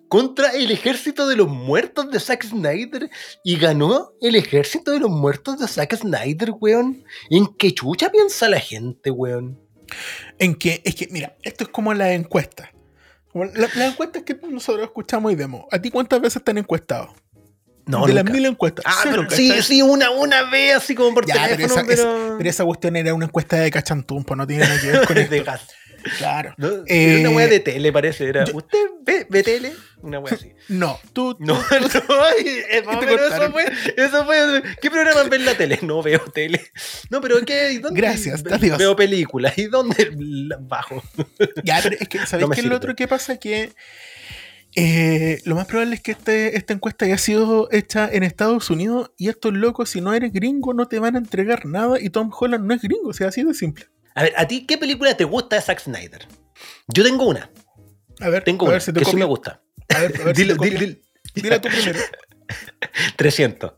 [SPEAKER 1] Contra el ejército de los muertos de Zack Snyder y ganó el ejército de los muertos de Zack Snyder, weón. ¿En qué chucha piensa la gente, weón?
[SPEAKER 2] En que, es que, mira, esto es como la encuesta. Como la- las encuestas que nosotros escuchamos y vemos. ¿A ti cuántas veces te han encuestado?
[SPEAKER 1] No,
[SPEAKER 2] de las mil encuestas.
[SPEAKER 1] Ah,
[SPEAKER 2] cero,
[SPEAKER 1] pero sí, sí, una, una vez así como por
[SPEAKER 2] Ya, pero
[SPEAKER 1] teléfono,
[SPEAKER 2] esa,
[SPEAKER 1] pero...
[SPEAKER 2] esa- pero esa cuestión era una encuesta de cachantún, pues no tiene nada que ver con
[SPEAKER 1] de
[SPEAKER 2] esto. Claro.
[SPEAKER 1] ¿no?
[SPEAKER 2] Eh,
[SPEAKER 1] Era una wea de tele, parece. Era,
[SPEAKER 2] yo-
[SPEAKER 1] ¿Usted ve, ve tele? Una wea así.
[SPEAKER 2] No, tú,
[SPEAKER 1] No, no, ay, más o
[SPEAKER 2] te
[SPEAKER 1] menos eso fue, eso fue. ¿Qué programa ves en la tele? No veo tele. No, pero ¿qué? ¿Y dónde?
[SPEAKER 2] Gracias,
[SPEAKER 1] Ve-
[SPEAKER 2] adiós.
[SPEAKER 1] Veo películas. ¿Y dónde? Bajo.
[SPEAKER 2] Ya, pero es que, ¿sabéis
[SPEAKER 1] No
[SPEAKER 2] qué es lo otro que pasa? Que eh, lo más probable es que este, esta encuesta haya sido hecha en Estados Unidos y estos locos, si no eres gringo, no te van a entregar nada y Tom Holland no es gringo, o sea, así de simple.
[SPEAKER 1] A ver, ¿a ti qué película te gusta de Zack Snyder? Yo tengo una.
[SPEAKER 2] A ver,
[SPEAKER 1] Tengo
[SPEAKER 2] a
[SPEAKER 1] una
[SPEAKER 2] ver si te
[SPEAKER 1] que sí me gusta.
[SPEAKER 2] A ver, a ver si copio.
[SPEAKER 1] dile, dile.
[SPEAKER 2] Dila tú primero.
[SPEAKER 1] 300.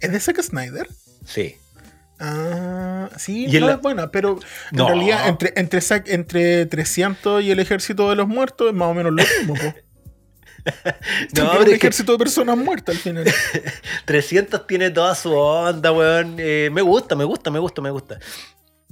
[SPEAKER 2] ¿Es de Zack Snyder?
[SPEAKER 1] Sí.
[SPEAKER 2] Ah, sí, no
[SPEAKER 1] la-
[SPEAKER 2] es buena, pero en
[SPEAKER 1] No.
[SPEAKER 2] realidad entre, entre, Zack- entre 300 y el ejército de los muertos es más o menos lo mismo. po.
[SPEAKER 1] No, pero
[SPEAKER 2] un
[SPEAKER 1] que
[SPEAKER 2] ejército de personas muertas al final.
[SPEAKER 1] 300 tiene toda su onda, weón. Eh, me gusta, me gusta, me gusta, me gusta.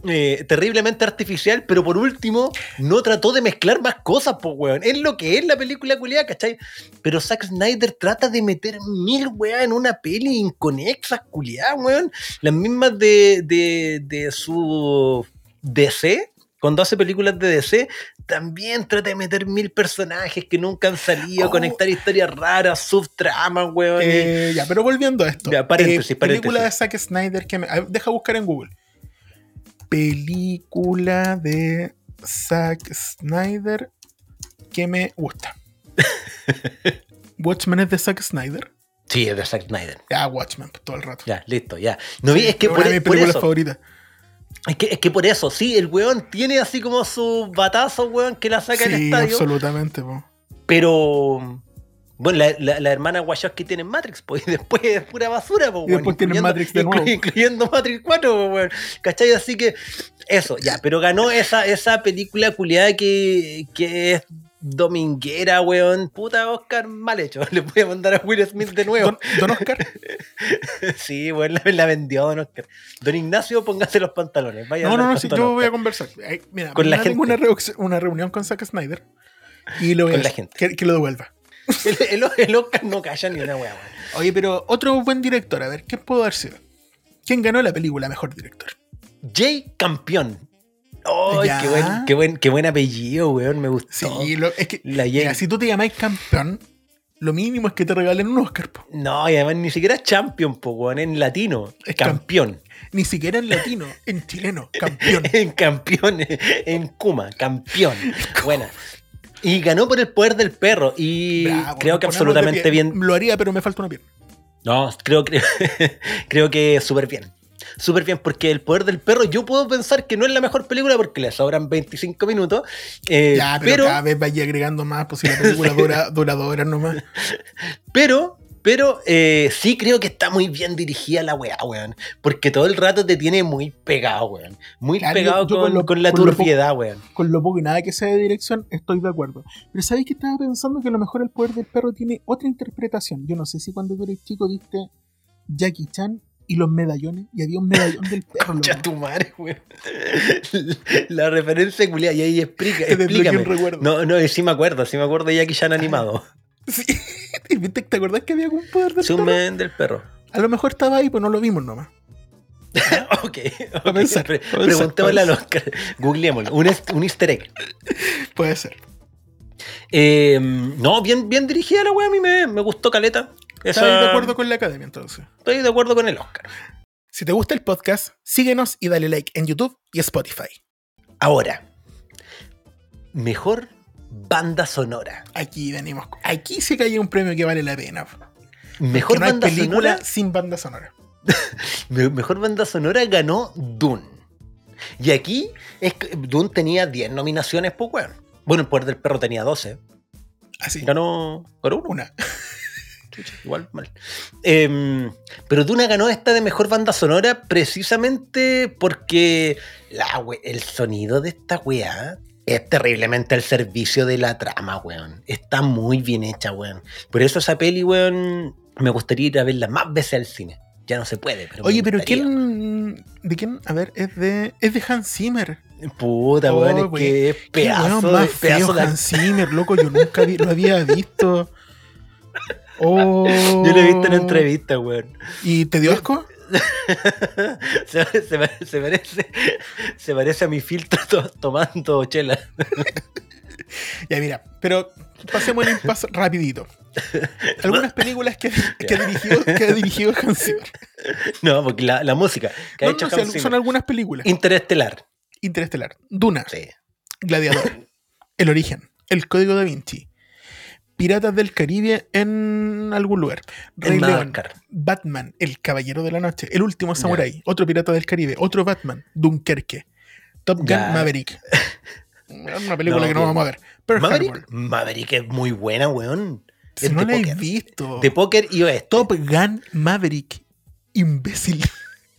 [SPEAKER 1] Eh, terriblemente artificial, pero por último, no trató de mezclar más cosas, pues, weón. Es lo que es la película culiada, ¿cachai? Pero Zack Snyder trata de meter mil, weón, en una peli inconexas, culiadas, weón. Las mismas de, de, de su DC, cuando hace películas de DC, también trata de meter mil personajes que nunca han salido,
[SPEAKER 2] Oh.
[SPEAKER 1] conectar historias raras, subtramas, weón.
[SPEAKER 2] Eh, ya, pero volviendo a esto.
[SPEAKER 1] Ya, paréntesis,
[SPEAKER 2] Eh, Película de Zack Snyder que me. deja buscar en Google. Película de Zack Snyder que me gusta. Watchmen es de Zack Snyder.
[SPEAKER 1] Sí, es de Zack Snyder.
[SPEAKER 2] Ya, Watchmen, pues, todo el rato.
[SPEAKER 1] Ya, listo, ya. No vi, es que
[SPEAKER 2] una
[SPEAKER 1] por,
[SPEAKER 2] de mis
[SPEAKER 1] por
[SPEAKER 2] películas
[SPEAKER 1] eso.
[SPEAKER 2] favoritas.
[SPEAKER 1] Es que, es que por eso, sí, el weón tiene así como su batazo, weón, que la saca
[SPEAKER 2] Sí,
[SPEAKER 1] estadio.
[SPEAKER 2] absolutamente. po.
[SPEAKER 1] Pero. Bueno, la, la, la hermana Wachowski tiene Matrix, pues, y después es pura basura, pues,
[SPEAKER 2] Y después tiene Matrix de nuevo.
[SPEAKER 1] Incluyendo Matrix 4, pues. ¿Cachai? Así que, eso, ya, pero ganó esa, esa película culiada que, que es dominguera, weón. Puta Oscar, mal hecho. Le voy a mandar a Will Smith de nuevo.
[SPEAKER 2] Don, Don Oscar.
[SPEAKER 1] Sí, weón, la, la vendió Don Oscar. Don Ignacio, póngase los pantalones. Vaya
[SPEAKER 2] No, no, no, sí, yo voy a conversar. Ay, Mira,
[SPEAKER 1] Con la
[SPEAKER 2] mañana tengo
[SPEAKER 1] gente.
[SPEAKER 2] Una, una reunión con Zack Snyder y le voy
[SPEAKER 1] Con
[SPEAKER 2] a
[SPEAKER 1] la gente.
[SPEAKER 2] Que, que lo devuelva.
[SPEAKER 1] El, el- el Oscar no calla ni una weá.
[SPEAKER 2] Oye, pero otro buen director, a ver, ¿quién puedo dar sido? ¿Quién ganó la película Mejor Director?
[SPEAKER 1] Jay Campeón. ¡Ay,
[SPEAKER 2] Ya.
[SPEAKER 1] qué, buen, qué, buen, qué buen apellido, weón! Me gustó.
[SPEAKER 2] Sí, lo- es que
[SPEAKER 1] La
[SPEAKER 2] mira, si tú te llamáis campeón, lo mínimo es que te regalen un Oscar, po.
[SPEAKER 1] No, y además ni siquiera es champion, po, weón, en latino.
[SPEAKER 2] Es
[SPEAKER 1] campeón.
[SPEAKER 2] Ni siquiera en latino, en chileno, campeón.
[SPEAKER 1] en campeón, en Kuma, campeón. Buena. Y ganó por el poder del perro. Y
[SPEAKER 2] Bravo,
[SPEAKER 1] creo que absolutamente bien.
[SPEAKER 2] Lo haría, pero me falta una pierna.
[SPEAKER 1] No, creo, creo, creo que súper bien. Súper bien, porque El Poder del Perro, yo puedo pensar que no es la mejor película porque le sobran 25 minutos. eh,
[SPEAKER 2] ya, pero,
[SPEAKER 1] pero,
[SPEAKER 2] cada vez vaya agregando más, pues si la película dura, dura dos horas nomás.
[SPEAKER 1] pero, pero eh, sí creo que está muy bien dirigida la weá, weón. Porque todo el rato te tiene muy pegado, weón. Muy
[SPEAKER 2] Claro,
[SPEAKER 1] pegado con,
[SPEAKER 2] con lo-
[SPEAKER 1] con la
[SPEAKER 2] con poco-
[SPEAKER 1] turbiedad, weón.
[SPEAKER 2] Con lo poco y nada que sea de dirección, estoy de acuerdo. Pero ¿sabéis que estaba pensando que a lo mejor el poder del perro tiene otra interpretación? Yo no sé si cuando tú eres chico viste Jackie Chan y los medallones, y había un medallón del perro.
[SPEAKER 1] Ya tu madre, weón. La referencia culiada, y ahí explica, explícame.
[SPEAKER 2] un recuerdo.
[SPEAKER 1] No, no, sí me acuerdo, sí me acuerdo de Jackie Chan animado.
[SPEAKER 2] Sí. ¿Y viste- ¿Te acordás que había algún poder del
[SPEAKER 1] un
[SPEAKER 2] perro?
[SPEAKER 1] del perro.
[SPEAKER 2] A lo mejor estaba ahí, pues no lo vimos nomás.
[SPEAKER 1] ok,
[SPEAKER 2] Pa'
[SPEAKER 1] ok.
[SPEAKER 2] pensar,
[SPEAKER 1] Pre-
[SPEAKER 2] pensar,
[SPEAKER 1] preguntémosle al Oscar. Googleémoslo. Un, un easter egg.
[SPEAKER 2] Puede ser.
[SPEAKER 1] Eh, no, bien, bien dirigida la wea, a mí me, me gustó Caleta. Esa-
[SPEAKER 2] ¿Estás de acuerdo con la academia entonces?
[SPEAKER 1] Estoy de acuerdo con el Oscar.
[SPEAKER 2] Si te gusta el podcast, síguenos y dale like en YouTube y Spotify.
[SPEAKER 1] Ahora, mejor banda sonora.
[SPEAKER 2] Aquí venimos. Aquí sí que hay un premio que vale la pena.
[SPEAKER 1] Mejor
[SPEAKER 2] hay
[SPEAKER 1] banda
[SPEAKER 2] película
[SPEAKER 1] sonora.
[SPEAKER 2] sin banda sonora.
[SPEAKER 1] me- Mejor banda sonora ganó Dune. Y aquí es que Dune tenía 10 nominaciones, pues weón. Bueno, el poder del perro tenía 12.
[SPEAKER 2] Así.
[SPEAKER 1] Ganó, ganó uno.
[SPEAKER 2] Una.
[SPEAKER 1] Chucha, igual mal. Em, pero Duna ganó esta de mejor banda sonora precisamente porque la we- el sonido de esta weá es terriblemente al servicio de la trama, weón. Está muy bien hecha, weón. Por eso esa peli, weón, me gustaría ir a verla más veces al cine. Ya no se puede, pero.
[SPEAKER 2] Oye, pero. ¿quién. ¿De quién? A ver, es de. Es de Hans Zimmer.
[SPEAKER 1] Puta,
[SPEAKER 2] Oh,
[SPEAKER 1] weón, es que es
[SPEAKER 2] Qué
[SPEAKER 1] pedazo,
[SPEAKER 2] weón más
[SPEAKER 1] de, pedazo
[SPEAKER 2] feo
[SPEAKER 1] de
[SPEAKER 2] Hans Zimmer, loco. Yo nunca vi- lo había visto. Oh.
[SPEAKER 1] Yo lo he visto en entrevistas, weón.
[SPEAKER 2] ¿Y te dio asco?
[SPEAKER 1] se, se pare- se parece, se parece a mi filtro to- tomando chela.
[SPEAKER 2] Ya, mira, pero pasemos el impasse rapidito. Algunas películas que, que ha dirigido, que ha dirigido Hans Zimmer.
[SPEAKER 1] No, porque la, la música que ha
[SPEAKER 2] No,
[SPEAKER 1] hecho
[SPEAKER 2] no,
[SPEAKER 1] Hans
[SPEAKER 2] sí,
[SPEAKER 1] Zimmer.
[SPEAKER 2] son algunas películas.
[SPEAKER 1] Interestelar.
[SPEAKER 2] Interestelar, Duna,
[SPEAKER 1] Sí.
[SPEAKER 2] Gladiador, El Origen, El Código da Vinci, Piratas del Caribe en algún lugar, Rey
[SPEAKER 1] En
[SPEAKER 2] León. Batman, El Caballero de la Noche, El Último Samurai, otro Pirata del Caribe, otro Batman, Dunkerque, Top Gun
[SPEAKER 1] Ya.
[SPEAKER 2] Maverick. Una película
[SPEAKER 1] No,
[SPEAKER 2] que no vamos a ver. Pearl
[SPEAKER 1] Maverick. Maverick es muy buena, weón.
[SPEAKER 2] Si
[SPEAKER 1] Es
[SPEAKER 2] no la he visto.
[SPEAKER 1] De póker y oeste.
[SPEAKER 2] Top Gun Maverick. Imbécil.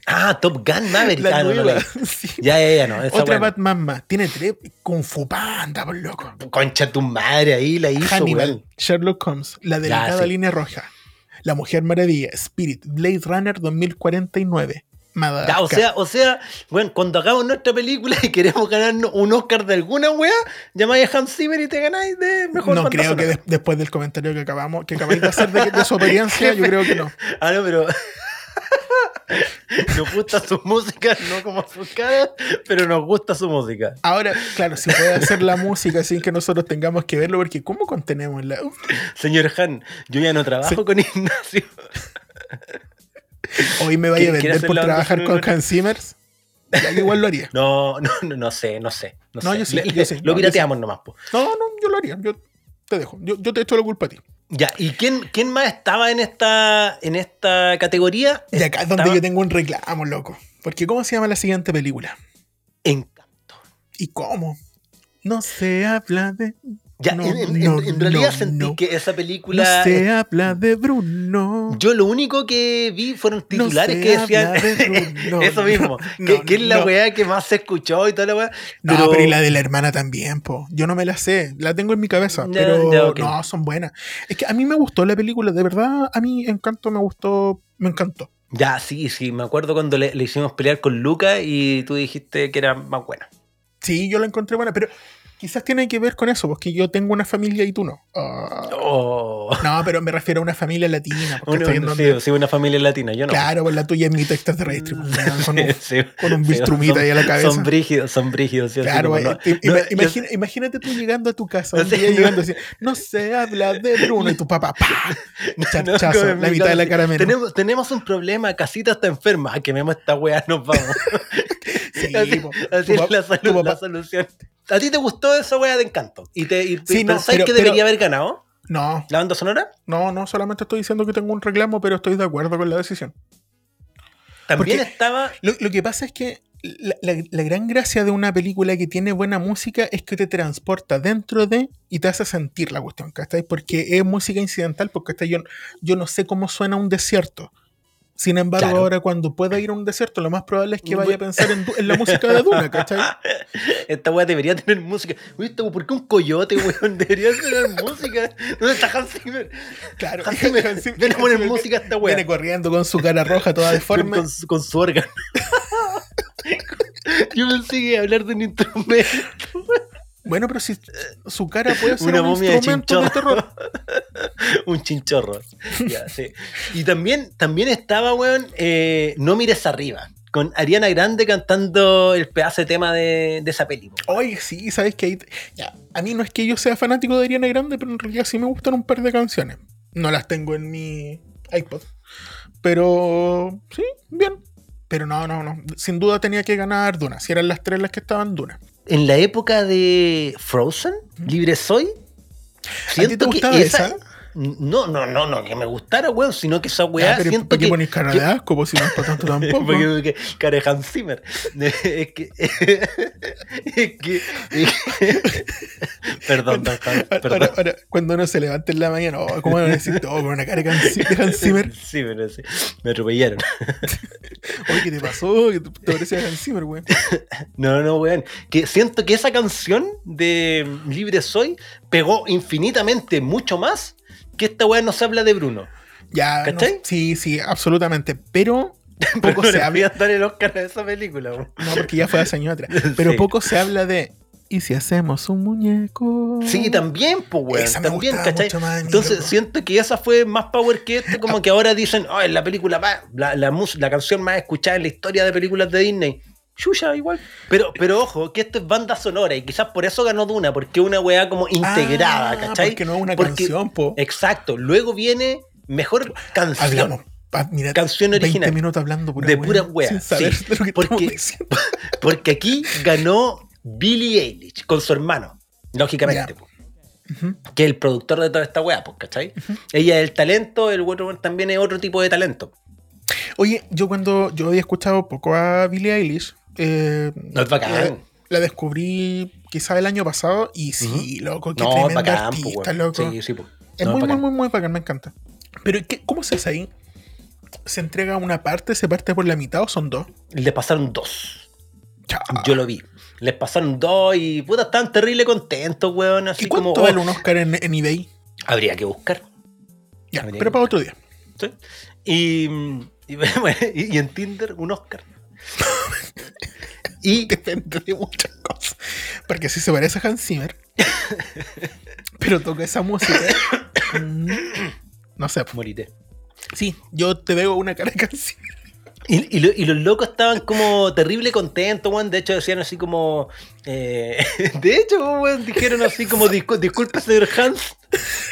[SPEAKER 1] Ah, Top Gun Maverick.
[SPEAKER 2] La
[SPEAKER 1] Ah, no, no,
[SPEAKER 2] nueva.
[SPEAKER 1] no.
[SPEAKER 2] Sí.
[SPEAKER 1] Ya, ya, ya, no. Esa
[SPEAKER 2] Otra
[SPEAKER 1] weón.
[SPEAKER 2] Batman más. Tiene tres. Kung Fu Panda, por loco.
[SPEAKER 1] Concha tu madre ahí la hizo,
[SPEAKER 2] Hannibal,
[SPEAKER 1] weón.
[SPEAKER 2] Sherlock Holmes, La delicada
[SPEAKER 1] sí.
[SPEAKER 2] línea roja, La Mujer Maravilla, Spirit, Blade Runner 2049, Madagascar.
[SPEAKER 1] Ya, o sea, o sea, bueno, cuando hagamos nuestra película y queremos ganarnos un Oscar de alguna weá, llamáis a Hans Zimmer y te ganáis de mejor
[SPEAKER 2] no creo que después del comentario que acabamos, que acabáis de hacer de, de su experiencia, yo creo que no.
[SPEAKER 1] Ah, no, pero. nos gusta su música, no como su cara, pero nos gusta su música.
[SPEAKER 2] Ahora, claro, si puede hacer la música sin que nosotros tengamos que verlo, porque ¿cómo contenemos la.
[SPEAKER 1] Señor Han, yo ya no trabajo
[SPEAKER 2] Sí.
[SPEAKER 1] con Ignacio.
[SPEAKER 2] Hoy me vaya a
[SPEAKER 1] ¿Quiere- quiere
[SPEAKER 2] vender por trabajar con? Hans Zimmer. Ya, igual lo haría.
[SPEAKER 1] No, no, no, no sé, no sé. No,
[SPEAKER 2] No,
[SPEAKER 1] sé.
[SPEAKER 2] yo sí,
[SPEAKER 1] Le-
[SPEAKER 2] yo
[SPEAKER 1] le- Lo
[SPEAKER 2] no, yo
[SPEAKER 1] pirateamos nomás, po.
[SPEAKER 2] No, no, yo lo haría. Yo te dejo. Yo, yo te echo la culpa a ti.
[SPEAKER 1] Ya, ¿y quién, quién más estaba en esta, en esta categoría?
[SPEAKER 2] Y acá es donde
[SPEAKER 1] Estaba
[SPEAKER 2] yo tengo un reclamo, loco. Porque ¿cómo se llama la siguiente película?
[SPEAKER 1] Encanto.
[SPEAKER 2] ¿Y cómo? No se habla de.
[SPEAKER 1] Ya,
[SPEAKER 2] No,
[SPEAKER 1] en, en-
[SPEAKER 2] no,
[SPEAKER 1] en realidad
[SPEAKER 2] no,
[SPEAKER 1] sentí
[SPEAKER 2] no.
[SPEAKER 1] que esa
[SPEAKER 2] No
[SPEAKER 1] película.
[SPEAKER 2] se habla de Bruno.
[SPEAKER 1] Yo lo único que vi fueron
[SPEAKER 2] No
[SPEAKER 1] titulares que decían
[SPEAKER 2] de
[SPEAKER 1] eso mismo,
[SPEAKER 2] No,
[SPEAKER 1] que,
[SPEAKER 2] no,
[SPEAKER 1] que es la
[SPEAKER 2] no.
[SPEAKER 1] weá que más se escuchó y toda la weá.
[SPEAKER 2] No, pero... y la de la hermana también, po. Yo no me la sé, la tengo en mi cabeza, pero no, son buenas. Es que a mí me gustó la película, de verdad, a mí Encanto me gustó, me encantó.
[SPEAKER 1] Ya, sí, sí, me acuerdo cuando le, le hicimos pelear con Luca y tú dijiste que era más buena.
[SPEAKER 2] Sí, yo la encontré buena, pero quizás tiene que ver con eso, porque yo tengo una familia y tú no. Ah,
[SPEAKER 1] Oh.
[SPEAKER 2] no, pero me refiero a una familia latina, porque estoy
[SPEAKER 1] sí,
[SPEAKER 2] donde-
[SPEAKER 1] sí, una familia latina, yo no.
[SPEAKER 2] Claro, pues la tuya es mi extraterrestre. pues, weón, con un-
[SPEAKER 1] Sí,
[SPEAKER 2] con un bistrumita ahí a la cabeza.
[SPEAKER 1] Son brígidos, son brígidos. sí,
[SPEAKER 2] Claro,
[SPEAKER 1] como no- no, yo-
[SPEAKER 2] imagina- imagínate tú llegando a tu casa, un día
[SPEAKER 1] no.
[SPEAKER 2] llegando así, no se habla de Bruno y tu papá, ¡pa!
[SPEAKER 1] No,
[SPEAKER 2] Chachazo,
[SPEAKER 1] como en
[SPEAKER 2] la
[SPEAKER 1] mi
[SPEAKER 2] mitad de la cara menos.
[SPEAKER 1] Tenemos, tenemos un problema, Casita está enferma. Quememos esta weá, nos vamos.
[SPEAKER 2] Sí,
[SPEAKER 1] así
[SPEAKER 2] po.
[SPEAKER 1] así
[SPEAKER 2] Tu
[SPEAKER 1] es la, solu-
[SPEAKER 2] tu
[SPEAKER 1] la solución. ¿A ti te gustó esa weá de encanto? ¿Y, te, y
[SPEAKER 2] Sí, no,
[SPEAKER 1] pensáis
[SPEAKER 2] pero-
[SPEAKER 1] que
[SPEAKER 2] pero-
[SPEAKER 1] debería haber ganado
[SPEAKER 2] No,
[SPEAKER 1] la banda sonora?
[SPEAKER 2] no, no, solamente estoy diciendo que tengo un reclamo, pero estoy de acuerdo con la decisión.
[SPEAKER 1] También
[SPEAKER 2] Porque-
[SPEAKER 1] estaba.
[SPEAKER 2] Lo, lo que pasa es que la, la- la gran gracia de una película que tiene buena música es que te transporta dentro de y te hace sentir la cuestión, ¿cachai? Porque es música incidental, porque. Yo, yo no sé cómo suena un desierto. Sin embargo,
[SPEAKER 1] Claro.
[SPEAKER 2] ahora cuando pueda ir a un desierto, lo más probable es que vaya a pensar en, en la música de Duna, ¿cachai?
[SPEAKER 1] Esta weá debería tener música. Uy, esta- ¿por qué un coyote, weón? Debería tener música. ¿Dónde está Hans Zimmer?
[SPEAKER 2] Claro,
[SPEAKER 1] Hans Zimmer,
[SPEAKER 2] Hans Zimmer-
[SPEAKER 1] ven a poner
[SPEAKER 2] Hans
[SPEAKER 1] música a esta weá.
[SPEAKER 2] Viene corriendo con su cara roja toda deforme.
[SPEAKER 1] con su- con su órgano. Yo pensé que hablar de un instrumento.
[SPEAKER 2] Bueno, pero si su cara puede ser
[SPEAKER 1] Una
[SPEAKER 2] un
[SPEAKER 1] momia
[SPEAKER 2] instrumento de terror.
[SPEAKER 1] un chinchorro. Ya, sí. Y también, también estaba, weón, eh, No mires arriba. Con Ariana Grande cantando el pedazo de tema de, de esa película.
[SPEAKER 2] Oye, sí, sabes que ahí. Ya, a mí no es que yo sea fanático de Ariana Grande, pero en realidad sí me gustan un par de canciones. No las tengo en mi iPod. Pero. Sí, bien. Pero no, no, no. Sin duda tenía que ganar Duna. Si eran las tres las que estaban Duna.
[SPEAKER 1] En la época de Frozen, Libre Soy,
[SPEAKER 2] ¿A ti te gustaba esa?
[SPEAKER 1] No, no, no, no, que me gustara, weón, sino que esa weá
[SPEAKER 2] pero
[SPEAKER 1] siento
[SPEAKER 2] ¿para qué
[SPEAKER 1] que.
[SPEAKER 2] pones cara de asco? Pues si no es para tanto tampoco.
[SPEAKER 1] Porque, cara de Hans Zimmer. Es que. Es que. es que- Perdón, don perdón.
[SPEAKER 2] ahora, cuando uno se levanta en la mañana, oh, ¿cómo a decir todo con una cara de Hans Zimmer?
[SPEAKER 1] Sí, pero sí. Me atropellaron.
[SPEAKER 2] Oye, ¿qué te pasó? ¿Qué te, te parecía Hans Zimmer, güey?
[SPEAKER 1] No, no, weón. Que siento que esa canción de Libre Soy pegó infinitamente mucho más que esta weá no se habla de Bruno.
[SPEAKER 2] Ya, no-
[SPEAKER 1] ¿Cachai?
[SPEAKER 2] sí, sí, absolutamente. Pero poco
[SPEAKER 1] no
[SPEAKER 2] se habla.
[SPEAKER 1] dar el Oscar a esa película, weón.
[SPEAKER 2] No, porque ya fue hace años atrás. Pero
[SPEAKER 1] Sí.
[SPEAKER 2] poco se habla de. ¿Y si hacemos un muñeco?
[SPEAKER 1] Sí, también, pues, weón.
[SPEAKER 2] Esa me
[SPEAKER 1] También, ¿cachai?
[SPEAKER 2] mucho más
[SPEAKER 1] Entonces
[SPEAKER 2] loco.
[SPEAKER 1] siento que esa fue más power que esto, como que ahora dicen, oh, es la película más, la, la, mus- la canción más escuchada en la historia de películas de Disney. Chucha, igual. Pero, pero ojo, que esto es banda sonora y quizás por eso ganó Duna, porque es una weá como integrada,
[SPEAKER 2] Ah,
[SPEAKER 1] ¿cachai?
[SPEAKER 2] Porque no es una
[SPEAKER 1] Porque-
[SPEAKER 2] canción, po.
[SPEAKER 1] Exacto. Luego viene mejor canción.
[SPEAKER 2] Hablamos. mira,
[SPEAKER 1] Canción
[SPEAKER 2] 20
[SPEAKER 1] original.
[SPEAKER 2] minutos hablando pura
[SPEAKER 1] De
[SPEAKER 2] wea,
[SPEAKER 1] pura wea, sí, porque-. Porque aquí ganó Billie Eilish con su hermano, lógicamente.
[SPEAKER 2] Ujú.
[SPEAKER 1] que es el productor de toda esta weá, pues, ¿cachai? Ella es el talento, el otro también es otro tipo de talento.
[SPEAKER 2] Oye, yo cuando yo había escuchado poco a Billie Eilish, eh,
[SPEAKER 1] No es bacán.
[SPEAKER 2] la, la descubrí quizá el año pasado y sí, loco, qué
[SPEAKER 1] no,
[SPEAKER 2] tremenda
[SPEAKER 1] bacán,
[SPEAKER 2] artista,
[SPEAKER 1] weón.
[SPEAKER 2] loco.
[SPEAKER 1] Sí, sí, pues.
[SPEAKER 2] Es
[SPEAKER 1] No,
[SPEAKER 2] muy, muy, muy, muy bacán, me encanta. Pero ¿qué- ¿cómo se hace ahí? ¿Se entrega una parte, se parte por la mitad o son dos?
[SPEAKER 1] Les pasaron dos. Yo lo vi. Les pasaron dos y puta, estaban terrible contentos, weón. Así
[SPEAKER 2] ¿Y cuánto
[SPEAKER 1] como. oh,
[SPEAKER 2] vale un Oscar en, en eBay?
[SPEAKER 1] Habría que buscar.
[SPEAKER 2] Ya,
[SPEAKER 1] Habría
[SPEAKER 2] pero para otro día.
[SPEAKER 1] ¿sí? Y, y- y en Tinder, un Oscar. y
[SPEAKER 2] Depende de muchas cosas. Porque si se parece a Hans Zimmer, pero toca esa música. no sé.
[SPEAKER 1] morite.
[SPEAKER 2] Sí, yo te veo una cara de Hans Zimmer.
[SPEAKER 1] Y, y lo- y los locos estaban como terrible contentos, weón. De hecho, decían así como. eh, de hecho, weón, dijeron así como: "Discul- Disculpe, señor Hans,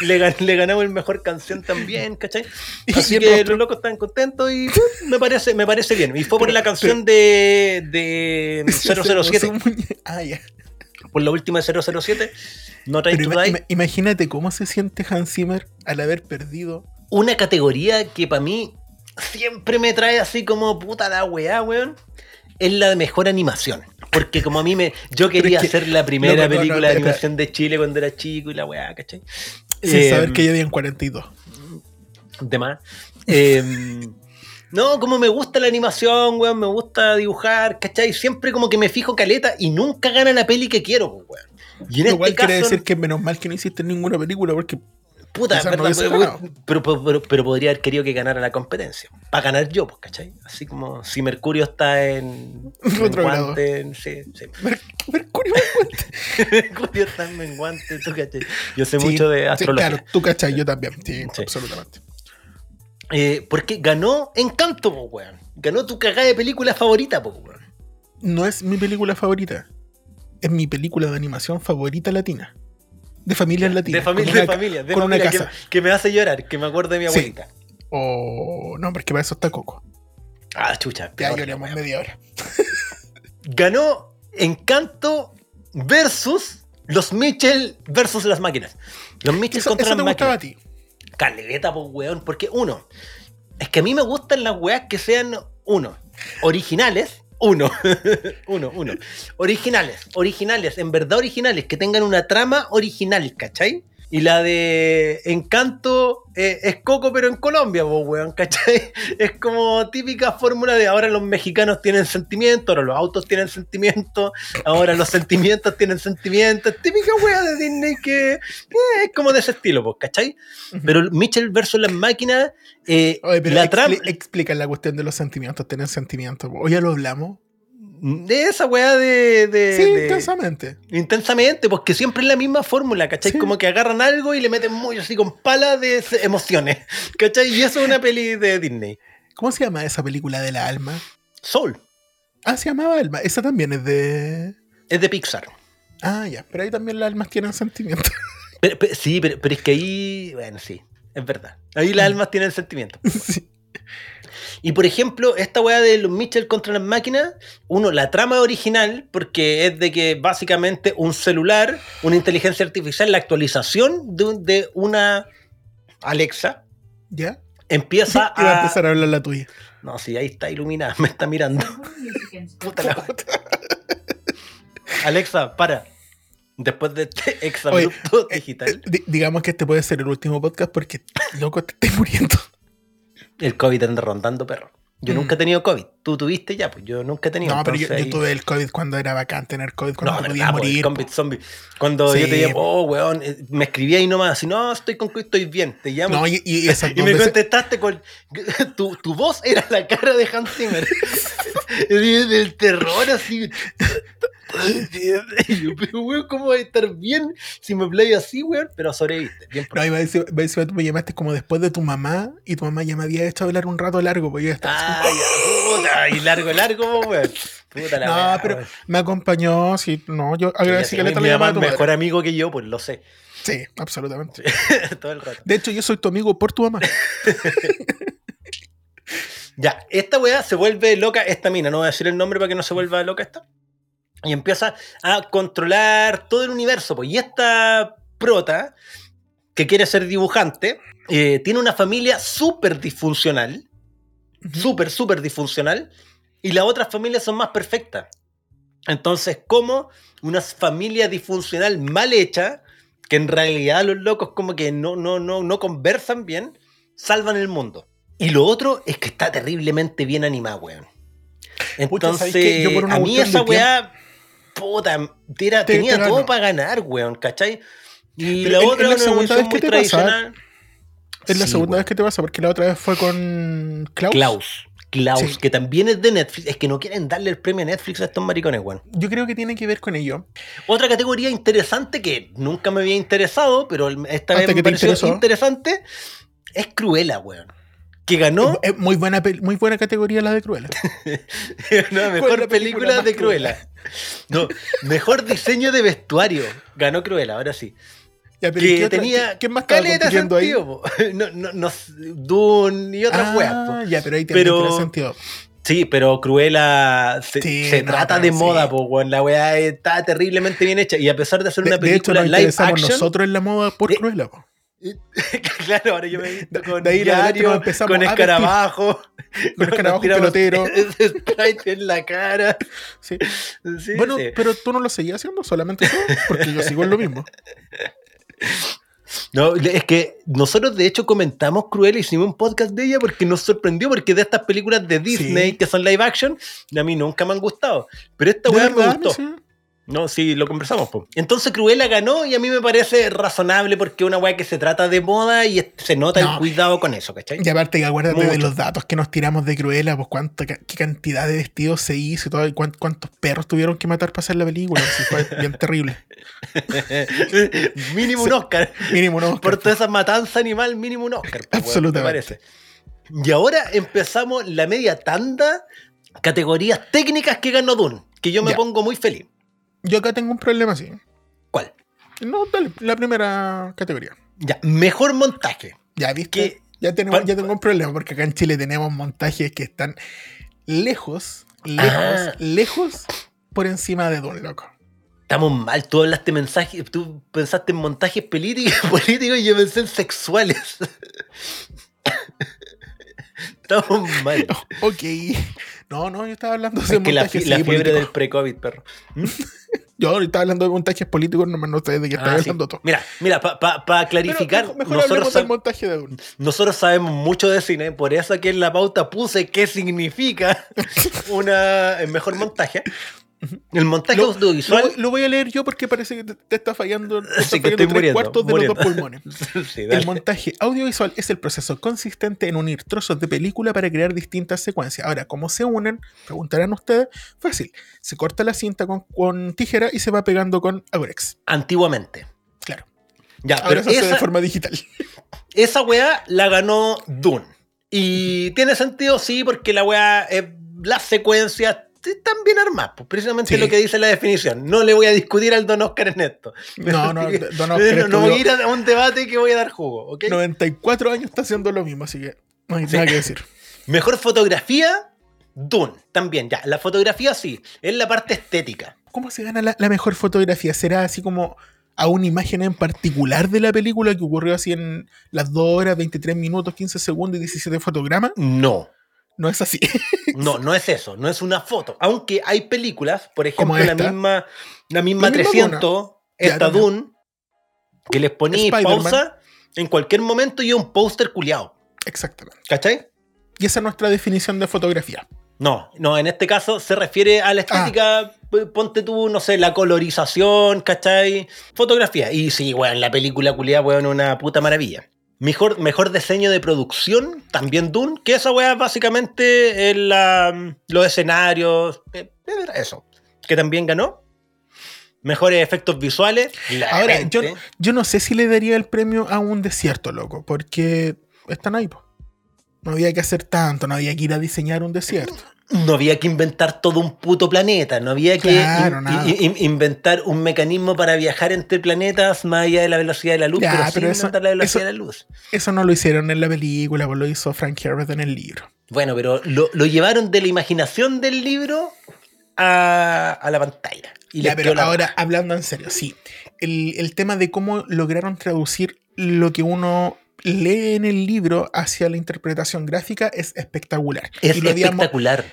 [SPEAKER 1] le, gan- le ganamos el mejor canción también, ¿cachai?
[SPEAKER 2] Y
[SPEAKER 1] Así que los locos estaban contentos y uh, me parece, me parece bien. Y fue por la canción de, de 007,
[SPEAKER 2] Ah, ya.
[SPEAKER 1] por la última de 007, No
[SPEAKER 2] Pero ima- ima- imagínate cómo se siente Hans Zimmer al haber perdido.
[SPEAKER 1] Una categoría que para mí siempre me trae así como puta la weá, weón. Es la de mejor animación. Porque como a mí me. Yo quería
[SPEAKER 2] es que-
[SPEAKER 1] hacer la primera
[SPEAKER 2] no, no, no,
[SPEAKER 1] película de animación de Chile cuando era chico y la weá, ¿cachai?
[SPEAKER 2] Sin
[SPEAKER 1] Eh,
[SPEAKER 2] saber que ya habían 42.
[SPEAKER 1] de más. Eh, no, como me gusta la animación, weón, me gusta dibujar, ¿cachai? Siempre como que me fijo caleta y nunca gana la peli que quiero, weón. Y en
[SPEAKER 2] Lo
[SPEAKER 1] este
[SPEAKER 2] cual
[SPEAKER 1] caso,
[SPEAKER 2] quiere decir que menos mal que no hiciste ninguna película porque
[SPEAKER 1] puta,
[SPEAKER 2] no
[SPEAKER 1] verdad, pero,
[SPEAKER 2] ganado.
[SPEAKER 1] pero, pero- pero- pero podría haber querido que ganara la competencia. Para ganar yo, pues, ¿cachai? Así como si Mercurio está en.
[SPEAKER 2] Retrogrado.
[SPEAKER 1] sí, sí.
[SPEAKER 2] Mer- Mercurio.
[SPEAKER 1] Mercurio está en menguante, tú, ¿cachai? Yo sé
[SPEAKER 2] Sí,
[SPEAKER 1] mucho de
[SPEAKER 2] sí,
[SPEAKER 1] astrología.
[SPEAKER 2] claro, tú cachai, yo también. Sí,
[SPEAKER 1] Sí.
[SPEAKER 2] absolutamente.
[SPEAKER 1] Eh, porque ganó Encanto, pues, weón. Ganó tu cagada de película favorita, pues, weón.
[SPEAKER 2] No es mi película favorita. Es mi película de animación favorita latina. De familias latinas.
[SPEAKER 1] De familia,
[SPEAKER 2] con
[SPEAKER 1] de
[SPEAKER 2] una ca-
[SPEAKER 1] familia, de
[SPEAKER 2] con una
[SPEAKER 1] familia que,
[SPEAKER 2] casa.
[SPEAKER 1] que me hace llorar, que me acuerdo de mi
[SPEAKER 2] Sí.
[SPEAKER 1] abuelita.
[SPEAKER 2] O no, porque para eso está Coco.
[SPEAKER 1] Ah, chucha.
[SPEAKER 2] Ya lloramos media hora.
[SPEAKER 1] Ganó Encanto versus los Mitchell versus las máquinas. Los Mitchell
[SPEAKER 2] Eso,
[SPEAKER 1] contra
[SPEAKER 2] eso te
[SPEAKER 1] las
[SPEAKER 2] gustaba a
[SPEAKER 1] máquinas.
[SPEAKER 2] ti.
[SPEAKER 1] Caleta, pues, weón. Porque uno, es que a mí me gustan las weas que sean, uno, originales. Uno, uno, uno. Originales, originales, en verdad originales, que tengan una trama original, ¿cachai? Y la de Encanto eh, es Coco, pero en Colombia, pues, weón, ¿cachai? Es como típica fórmula de ahora los mexicanos tienen sentimientos, ahora los autos tienen sentimientos, ahora los sentimientos tienen sentimientos. Típica wea de Disney que eh, es como de ese estilo, pues, ¿cachai? Pero Mitchell versus las máquinas, eh,
[SPEAKER 2] Oye, pero
[SPEAKER 1] la
[SPEAKER 2] explica la cuestión de los sentimientos, tener sentimientos. Hoy ya lo hablamos.
[SPEAKER 1] De esa weá de, de-
[SPEAKER 2] Sí,
[SPEAKER 1] de-
[SPEAKER 2] intensamente.
[SPEAKER 1] intensamente, porque siempre es la misma fórmula, ¿cachai?
[SPEAKER 2] Sí.
[SPEAKER 1] Como que agarran algo y le meten muy así con pala de emociones, ¿cachai? Y eso es una peli de Disney.
[SPEAKER 2] ¿Cómo se llama esa película de la alma?
[SPEAKER 1] Soul,
[SPEAKER 2] Ah, se llamaba Alma. Esa también es de.
[SPEAKER 1] es de Pixar.
[SPEAKER 2] Ah, ya. Pero ahí también las almas tienen sentimientos.
[SPEAKER 1] Pero- pero- sí, pero, pero es que ahí, bueno, sí, es verdad. Ahí
[SPEAKER 2] Mm.
[SPEAKER 1] las almas tienen sentimientos.
[SPEAKER 2] sí.
[SPEAKER 1] Y por ejemplo, esta weá de los Mitchell contra las máquinas, uno, la trama original, porque es de que básicamente un celular, una inteligencia artificial, la actualización de, un- de una Alexa,
[SPEAKER 2] ¿Ya?
[SPEAKER 1] empieza
[SPEAKER 2] Y va a
[SPEAKER 1] a.
[SPEAKER 2] empezar a hablar la tuya.
[SPEAKER 1] No, sí, ahí está iluminada, me está mirando. Puta la madre. Alexa, para. Después de este exabrupto digital,
[SPEAKER 2] Di- digamos que este puede ser el último podcast porque, loco, te estoy muriendo.
[SPEAKER 1] El COVID anda rondando, perro. Yo
[SPEAKER 2] Mm.
[SPEAKER 1] nunca he tenido COVID. Tú tuviste ya, pues yo nunca he tenido.
[SPEAKER 2] No, pero yo, tuve el COVID cuando era bacán tener COVID, cuando
[SPEAKER 1] No,
[SPEAKER 2] te
[SPEAKER 1] verdad,
[SPEAKER 2] podías
[SPEAKER 1] po,
[SPEAKER 2] morir.
[SPEAKER 1] COVID zombie. Cuando
[SPEAKER 2] Sí,
[SPEAKER 1] yo te
[SPEAKER 2] po.
[SPEAKER 1] oh, weón, eh, me escribí ahí nomás, así, no, estoy con COVID, estoy bien, te llamo.
[SPEAKER 2] No, y, y
[SPEAKER 1] y me contestaste con. Tu, tu voz era la cara de Hans Zimmer. Del terror, así. Pero weón, ¿cómo va a estar bien si me play así, weón? Pero sobreviviste. Bien por
[SPEAKER 2] No, iba a decir, iba a decir, tú me llamaste como después de tu mamá y tu mamá ya me había hecho hablar un rato largo, pues yo estaba así,
[SPEAKER 1] Ay, ya, puta, y largo, largo, weón. Puta la
[SPEAKER 2] No, pero me acompañó, sí, no, yo agradecí que le
[SPEAKER 1] mi mamá
[SPEAKER 2] madre.
[SPEAKER 1] mejor amigo que yo, pues lo sé.
[SPEAKER 2] Sí, absolutamente.
[SPEAKER 1] Todo el rato.
[SPEAKER 2] De hecho, yo soy tu amigo por tu mamá.
[SPEAKER 1] Ya, esta weá se vuelve loca, esta mina, no voy a decir el nombre para que no se vuelva loca esta. Y empieza a controlar todo el universo. Pues. Y esta prota, que quiere ser dibujante, eh, tiene una familia súper disfuncional. Súper, súper disfuncional. Y las otras familias son más perfectas. Entonces, como una familia disfuncional mal hecha, que en realidad los locos como que no, no, no, no conversan bien, salvan el mundo. Y lo otro es que está terriblemente bien animado, weón. Entonces.
[SPEAKER 2] Yo por una
[SPEAKER 1] a mí esa weá, puta, tenía
[SPEAKER 2] te
[SPEAKER 1] todo para ganar, weón, ¿cachai? Y
[SPEAKER 2] Pero
[SPEAKER 1] la otra
[SPEAKER 2] es la segunda vez que te pasa. Es la
[SPEAKER 1] Sí,
[SPEAKER 2] segunda
[SPEAKER 1] weón.
[SPEAKER 2] vez que te pasa, porque la otra vez fue con Klaus.
[SPEAKER 1] Klaus. Klaus,
[SPEAKER 2] Sí.
[SPEAKER 1] que también es de Netflix. Es que no quieren darle el premio a Netflix a estos maricones, weón.
[SPEAKER 2] Yo creo que tiene que ver con ello.
[SPEAKER 1] Otra categoría interesante que nunca me había interesado, pero esta
[SPEAKER 2] Hasta
[SPEAKER 1] vez me pareció
[SPEAKER 2] interesó.
[SPEAKER 1] interesante, es Cruella, weón. Que ganó
[SPEAKER 2] Es muy buena, muy buena categoría la de Cruella.
[SPEAKER 1] una
[SPEAKER 2] ¿Cuál es
[SPEAKER 1] mejor
[SPEAKER 2] la película
[SPEAKER 1] película de Cruella. No, mejor diseño de vestuario. Ganó Cruella, ahora sí.
[SPEAKER 2] Ya, pero ¿y
[SPEAKER 1] Que
[SPEAKER 2] otra-
[SPEAKER 1] tenía
[SPEAKER 2] qué- ¿Quién más
[SPEAKER 1] caleta
[SPEAKER 2] ahí?
[SPEAKER 1] sentido, po. No, no, no, Dune y otras
[SPEAKER 2] Ah,
[SPEAKER 1] weas,
[SPEAKER 2] ya, pero ahí también
[SPEAKER 1] Pero-
[SPEAKER 2] tiene sentido.
[SPEAKER 1] Sí, pero Cruella se,
[SPEAKER 2] Sí,
[SPEAKER 1] se
[SPEAKER 2] no,
[SPEAKER 1] trata de moda, po, weón. La weá está terriblemente bien hecha. Y a pesar de ser
[SPEAKER 2] De,
[SPEAKER 1] una
[SPEAKER 2] de hecho,
[SPEAKER 1] película
[SPEAKER 2] nos
[SPEAKER 1] live action.
[SPEAKER 2] nosotros en la moda por
[SPEAKER 1] de-
[SPEAKER 2] Cruella. po.
[SPEAKER 1] claro, ahora yo me he visto con
[SPEAKER 2] de ahí
[SPEAKER 1] diario,
[SPEAKER 2] empezamos
[SPEAKER 1] con
[SPEAKER 2] a vestir.
[SPEAKER 1] escarabajo,
[SPEAKER 2] Con escarabajo pelotero.
[SPEAKER 1] Sprite en la cara.
[SPEAKER 2] Sí.
[SPEAKER 1] Sí,
[SPEAKER 2] Bueno,
[SPEAKER 1] sí.
[SPEAKER 2] pero tú no lo seguías haciendo, solamente tú, porque yo sigo en lo mismo.
[SPEAKER 1] No, es que nosotros de hecho comentamos Cruella, hicimos un podcast de ella porque nos sorprendió porque de estas películas de Disney que son live action, a mí nunca me han gustado. Pero esta
[SPEAKER 2] ¿De
[SPEAKER 1] weá me gustó. No, sí, lo conversamos. po. Entonces Cruella ganó y a mí me parece razonable porque es una weá que se trata de moda y se nota
[SPEAKER 2] No.
[SPEAKER 1] el cuidado con eso, ¿cachai?
[SPEAKER 2] Y aparte, que acuérdate de los datos que nos tiramos de Cruella, pues cuánta, ca- qué cantidad de vestidos se hizo y todo, y cuán- cuántos perros tuvieron que matar para hacer la película. Sí, fue bien terrible.
[SPEAKER 1] mínimo un Oscar.
[SPEAKER 2] Mínimo, ¿no?
[SPEAKER 1] Por toda esa matanza animal, mínimo un Oscar. po, weón,
[SPEAKER 2] Absolutamente.
[SPEAKER 1] me parece. Y ahora empezamos la media tanda, categorías técnicas que ganó Dune, que yo me
[SPEAKER 2] Ya.
[SPEAKER 1] pongo muy feliz.
[SPEAKER 2] Yo acá tengo un problema así.
[SPEAKER 1] ¿Cuál?
[SPEAKER 2] No, dale, la primera categoría.
[SPEAKER 1] Ya, mejor montaje.
[SPEAKER 2] Ya, ¿viste?
[SPEAKER 1] Que-
[SPEAKER 2] Ya, tenemos, ya tengo un problema porque acá en Chile tenemos montajes que están lejos, lejos,
[SPEAKER 1] Ah.
[SPEAKER 2] lejos por encima de Don Loco.
[SPEAKER 1] Estamos mal, tú hablaste mensajes, tú pensaste en montajes políticos, políticos y yo pensé en sexuales. Estamos mal.
[SPEAKER 2] Ok. No, no, yo estaba hablando de
[SPEAKER 1] Es que la,
[SPEAKER 2] montajes
[SPEAKER 1] fi- la
[SPEAKER 2] sí,
[SPEAKER 1] fiebre
[SPEAKER 2] políticos.
[SPEAKER 1] del pre-COVID, perro.
[SPEAKER 2] Yo ahorita estaba hablando de montajes políticos, no, no sé de qué estaba
[SPEAKER 1] Ah, sí.
[SPEAKER 2] hablando tú.
[SPEAKER 1] Mira, mira, para clarificar,
[SPEAKER 2] mejor, mejor
[SPEAKER 1] nosotros,
[SPEAKER 2] hablemos del
[SPEAKER 1] sab-
[SPEAKER 2] montaje de Dune.
[SPEAKER 1] nosotros sabemos mucho de cine, por eso aquí en la pauta puse qué significa una, el mejor montaje. El montaje
[SPEAKER 2] Lo,
[SPEAKER 1] audiovisual.
[SPEAKER 2] lo- lo voy a leer yo porque parece que te, te está fallando, te
[SPEAKER 1] Sí,
[SPEAKER 2] fallando tres cuartos de
[SPEAKER 1] muriendo.
[SPEAKER 2] los dos pulmones.
[SPEAKER 1] Sí.
[SPEAKER 2] El montaje audiovisual es el proceso consistente en unir trozos de película para crear distintas secuencias. Ahora, ¿cómo se unen? Preguntarán ustedes. Fácil. Se corta la cinta con, con tijera y se va pegando con Agorex.
[SPEAKER 1] Antiguamente.
[SPEAKER 2] Claro.
[SPEAKER 1] Ya,
[SPEAKER 2] Ahora
[SPEAKER 1] pero
[SPEAKER 2] se hace de
[SPEAKER 1] esa,
[SPEAKER 2] forma digital.
[SPEAKER 1] esa weá la ganó Dune. Y tiene sentido, sí, porque la weá, eh, las secuencias están bien armadas. Pues precisamente
[SPEAKER 2] Sí.
[SPEAKER 1] lo que dice la definición. No le voy a discutir al Don Oscar en esto.
[SPEAKER 2] No, no, Don Oscar
[SPEAKER 1] no, no voy a ir a un debate que voy a dar jugo, ¿ok?
[SPEAKER 2] 94 años está haciendo lo mismo, así que no hay
[SPEAKER 1] Sí.
[SPEAKER 2] nada que decir.
[SPEAKER 1] Mejor fotografía, Dune, también, ya. La fotografía sí, es la parte estética.
[SPEAKER 2] ¿Cómo se gana la, la mejor fotografía? ¿Será así como a una imagen en particular de la película que ocurrió así en las 2 horas, 23 minutos, 15 segundos y 17 fotogramas.
[SPEAKER 1] No,
[SPEAKER 2] No es así.
[SPEAKER 1] no, no es eso, no es una foto. Aunque hay películas, por ejemplo, la misma, la misma
[SPEAKER 2] La misma
[SPEAKER 1] 300,
[SPEAKER 2] Ya,
[SPEAKER 1] esta. Dune, que les poní pausa en cualquier momento y un póster culiado.
[SPEAKER 2] Exactamente.
[SPEAKER 1] ¿Cachai?
[SPEAKER 2] Y esa es nuestra definición de fotografía.
[SPEAKER 1] No, no, en este caso se refiere a la estética, p- ponte tú, no sé, la colorización, ¿cachai? Fotografía. Y sí, weón, la película culiada, weón, una puta maravilla. Mejor, mejor diseño de producción, también Dune, que esa weá básicamente la- los escenarios, eh, eso, que también ganó. Mejores efectos visuales.
[SPEAKER 2] Ahora, yo, yo no sé si le daría el premio a un desierto, loco, porque están ahí, po. No había que hacer tanto, no había que ir a diseñar un desierto.
[SPEAKER 1] No había que inventar todo un puto planeta, no había que
[SPEAKER 2] Claro,
[SPEAKER 1] in-
[SPEAKER 2] nada.
[SPEAKER 1] in- in- inventar un mecanismo para viajar entre planetas más allá de la velocidad de la luz,
[SPEAKER 2] Ya,
[SPEAKER 1] pero, sin
[SPEAKER 2] eso-
[SPEAKER 1] inventar la velocidad
[SPEAKER 2] eso-
[SPEAKER 1] de la luz.
[SPEAKER 2] Eso no lo hicieron en la película, pues lo hizo Frank Herbert en el libro.
[SPEAKER 1] Bueno, pero lo, lo llevaron de la imaginación del libro a, a la pantalla. Y
[SPEAKER 2] Ya, pero ahora, hablando en serio, sí. El, el tema de cómo lograron traducir lo que uno lee en el libro hacia la interpretación gráfica es espectacular.
[SPEAKER 1] es
[SPEAKER 2] y
[SPEAKER 1] espectacular.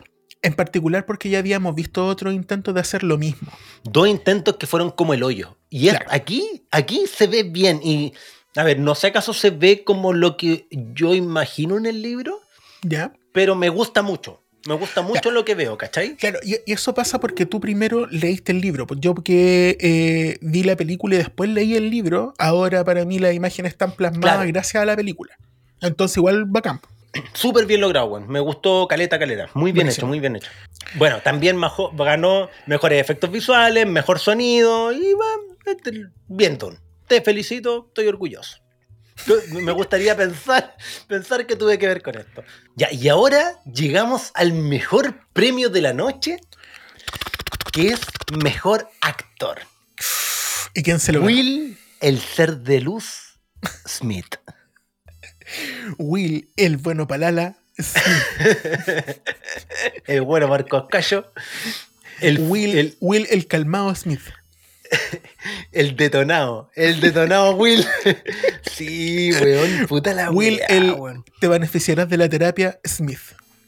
[SPEAKER 2] en particular porque ya habíamos visto otros intentos de hacer lo mismo.
[SPEAKER 1] Dos intentos que fueron como el hoyo. Y
[SPEAKER 2] Claro.
[SPEAKER 1] aquí, aquí se ve bien. Y, a ver, no sé acaso se ve como lo que yo imagino en el libro,
[SPEAKER 2] ¿Ya?
[SPEAKER 1] pero me gusta mucho. Me gusta mucho lo que veo, ¿cachai?
[SPEAKER 2] Claro, y, y eso pasa porque tú primero leíste el libro. Yo que eh, vi la película y después leí el libro, ahora para mí las imágenes están plasmadas
[SPEAKER 1] Claro.
[SPEAKER 2] gracias a la película. Entonces igual bacán.
[SPEAKER 1] Súper bien logrado, weón. Me gustó caleta, caleta. Muy bien
[SPEAKER 2] Buenísimo.
[SPEAKER 1] hecho, muy bien hecho. Bueno, también majo- ganó mejores efectos visuales, mejor sonido y va, este, bien, Don. Te felicito, estoy orgulloso. Me gustaría pensar, pensar que tuve que ver con esto. Ya, y ahora llegamos al mejor premio de la noche, que es mejor actor.
[SPEAKER 2] ¿Y quién se lo?
[SPEAKER 1] Will, el ser de luz, Smith.
[SPEAKER 2] Will, el bueno Palala. Smith.
[SPEAKER 1] el bueno Marcos Cayo. El,
[SPEAKER 2] Will,
[SPEAKER 1] el,
[SPEAKER 2] Will, el calmado Smith.
[SPEAKER 1] El detonado, el detonado Will. sí, weón, puta la
[SPEAKER 2] Will,
[SPEAKER 1] weá,
[SPEAKER 2] el
[SPEAKER 1] weón.
[SPEAKER 2] te beneficiarás de la terapia Smith.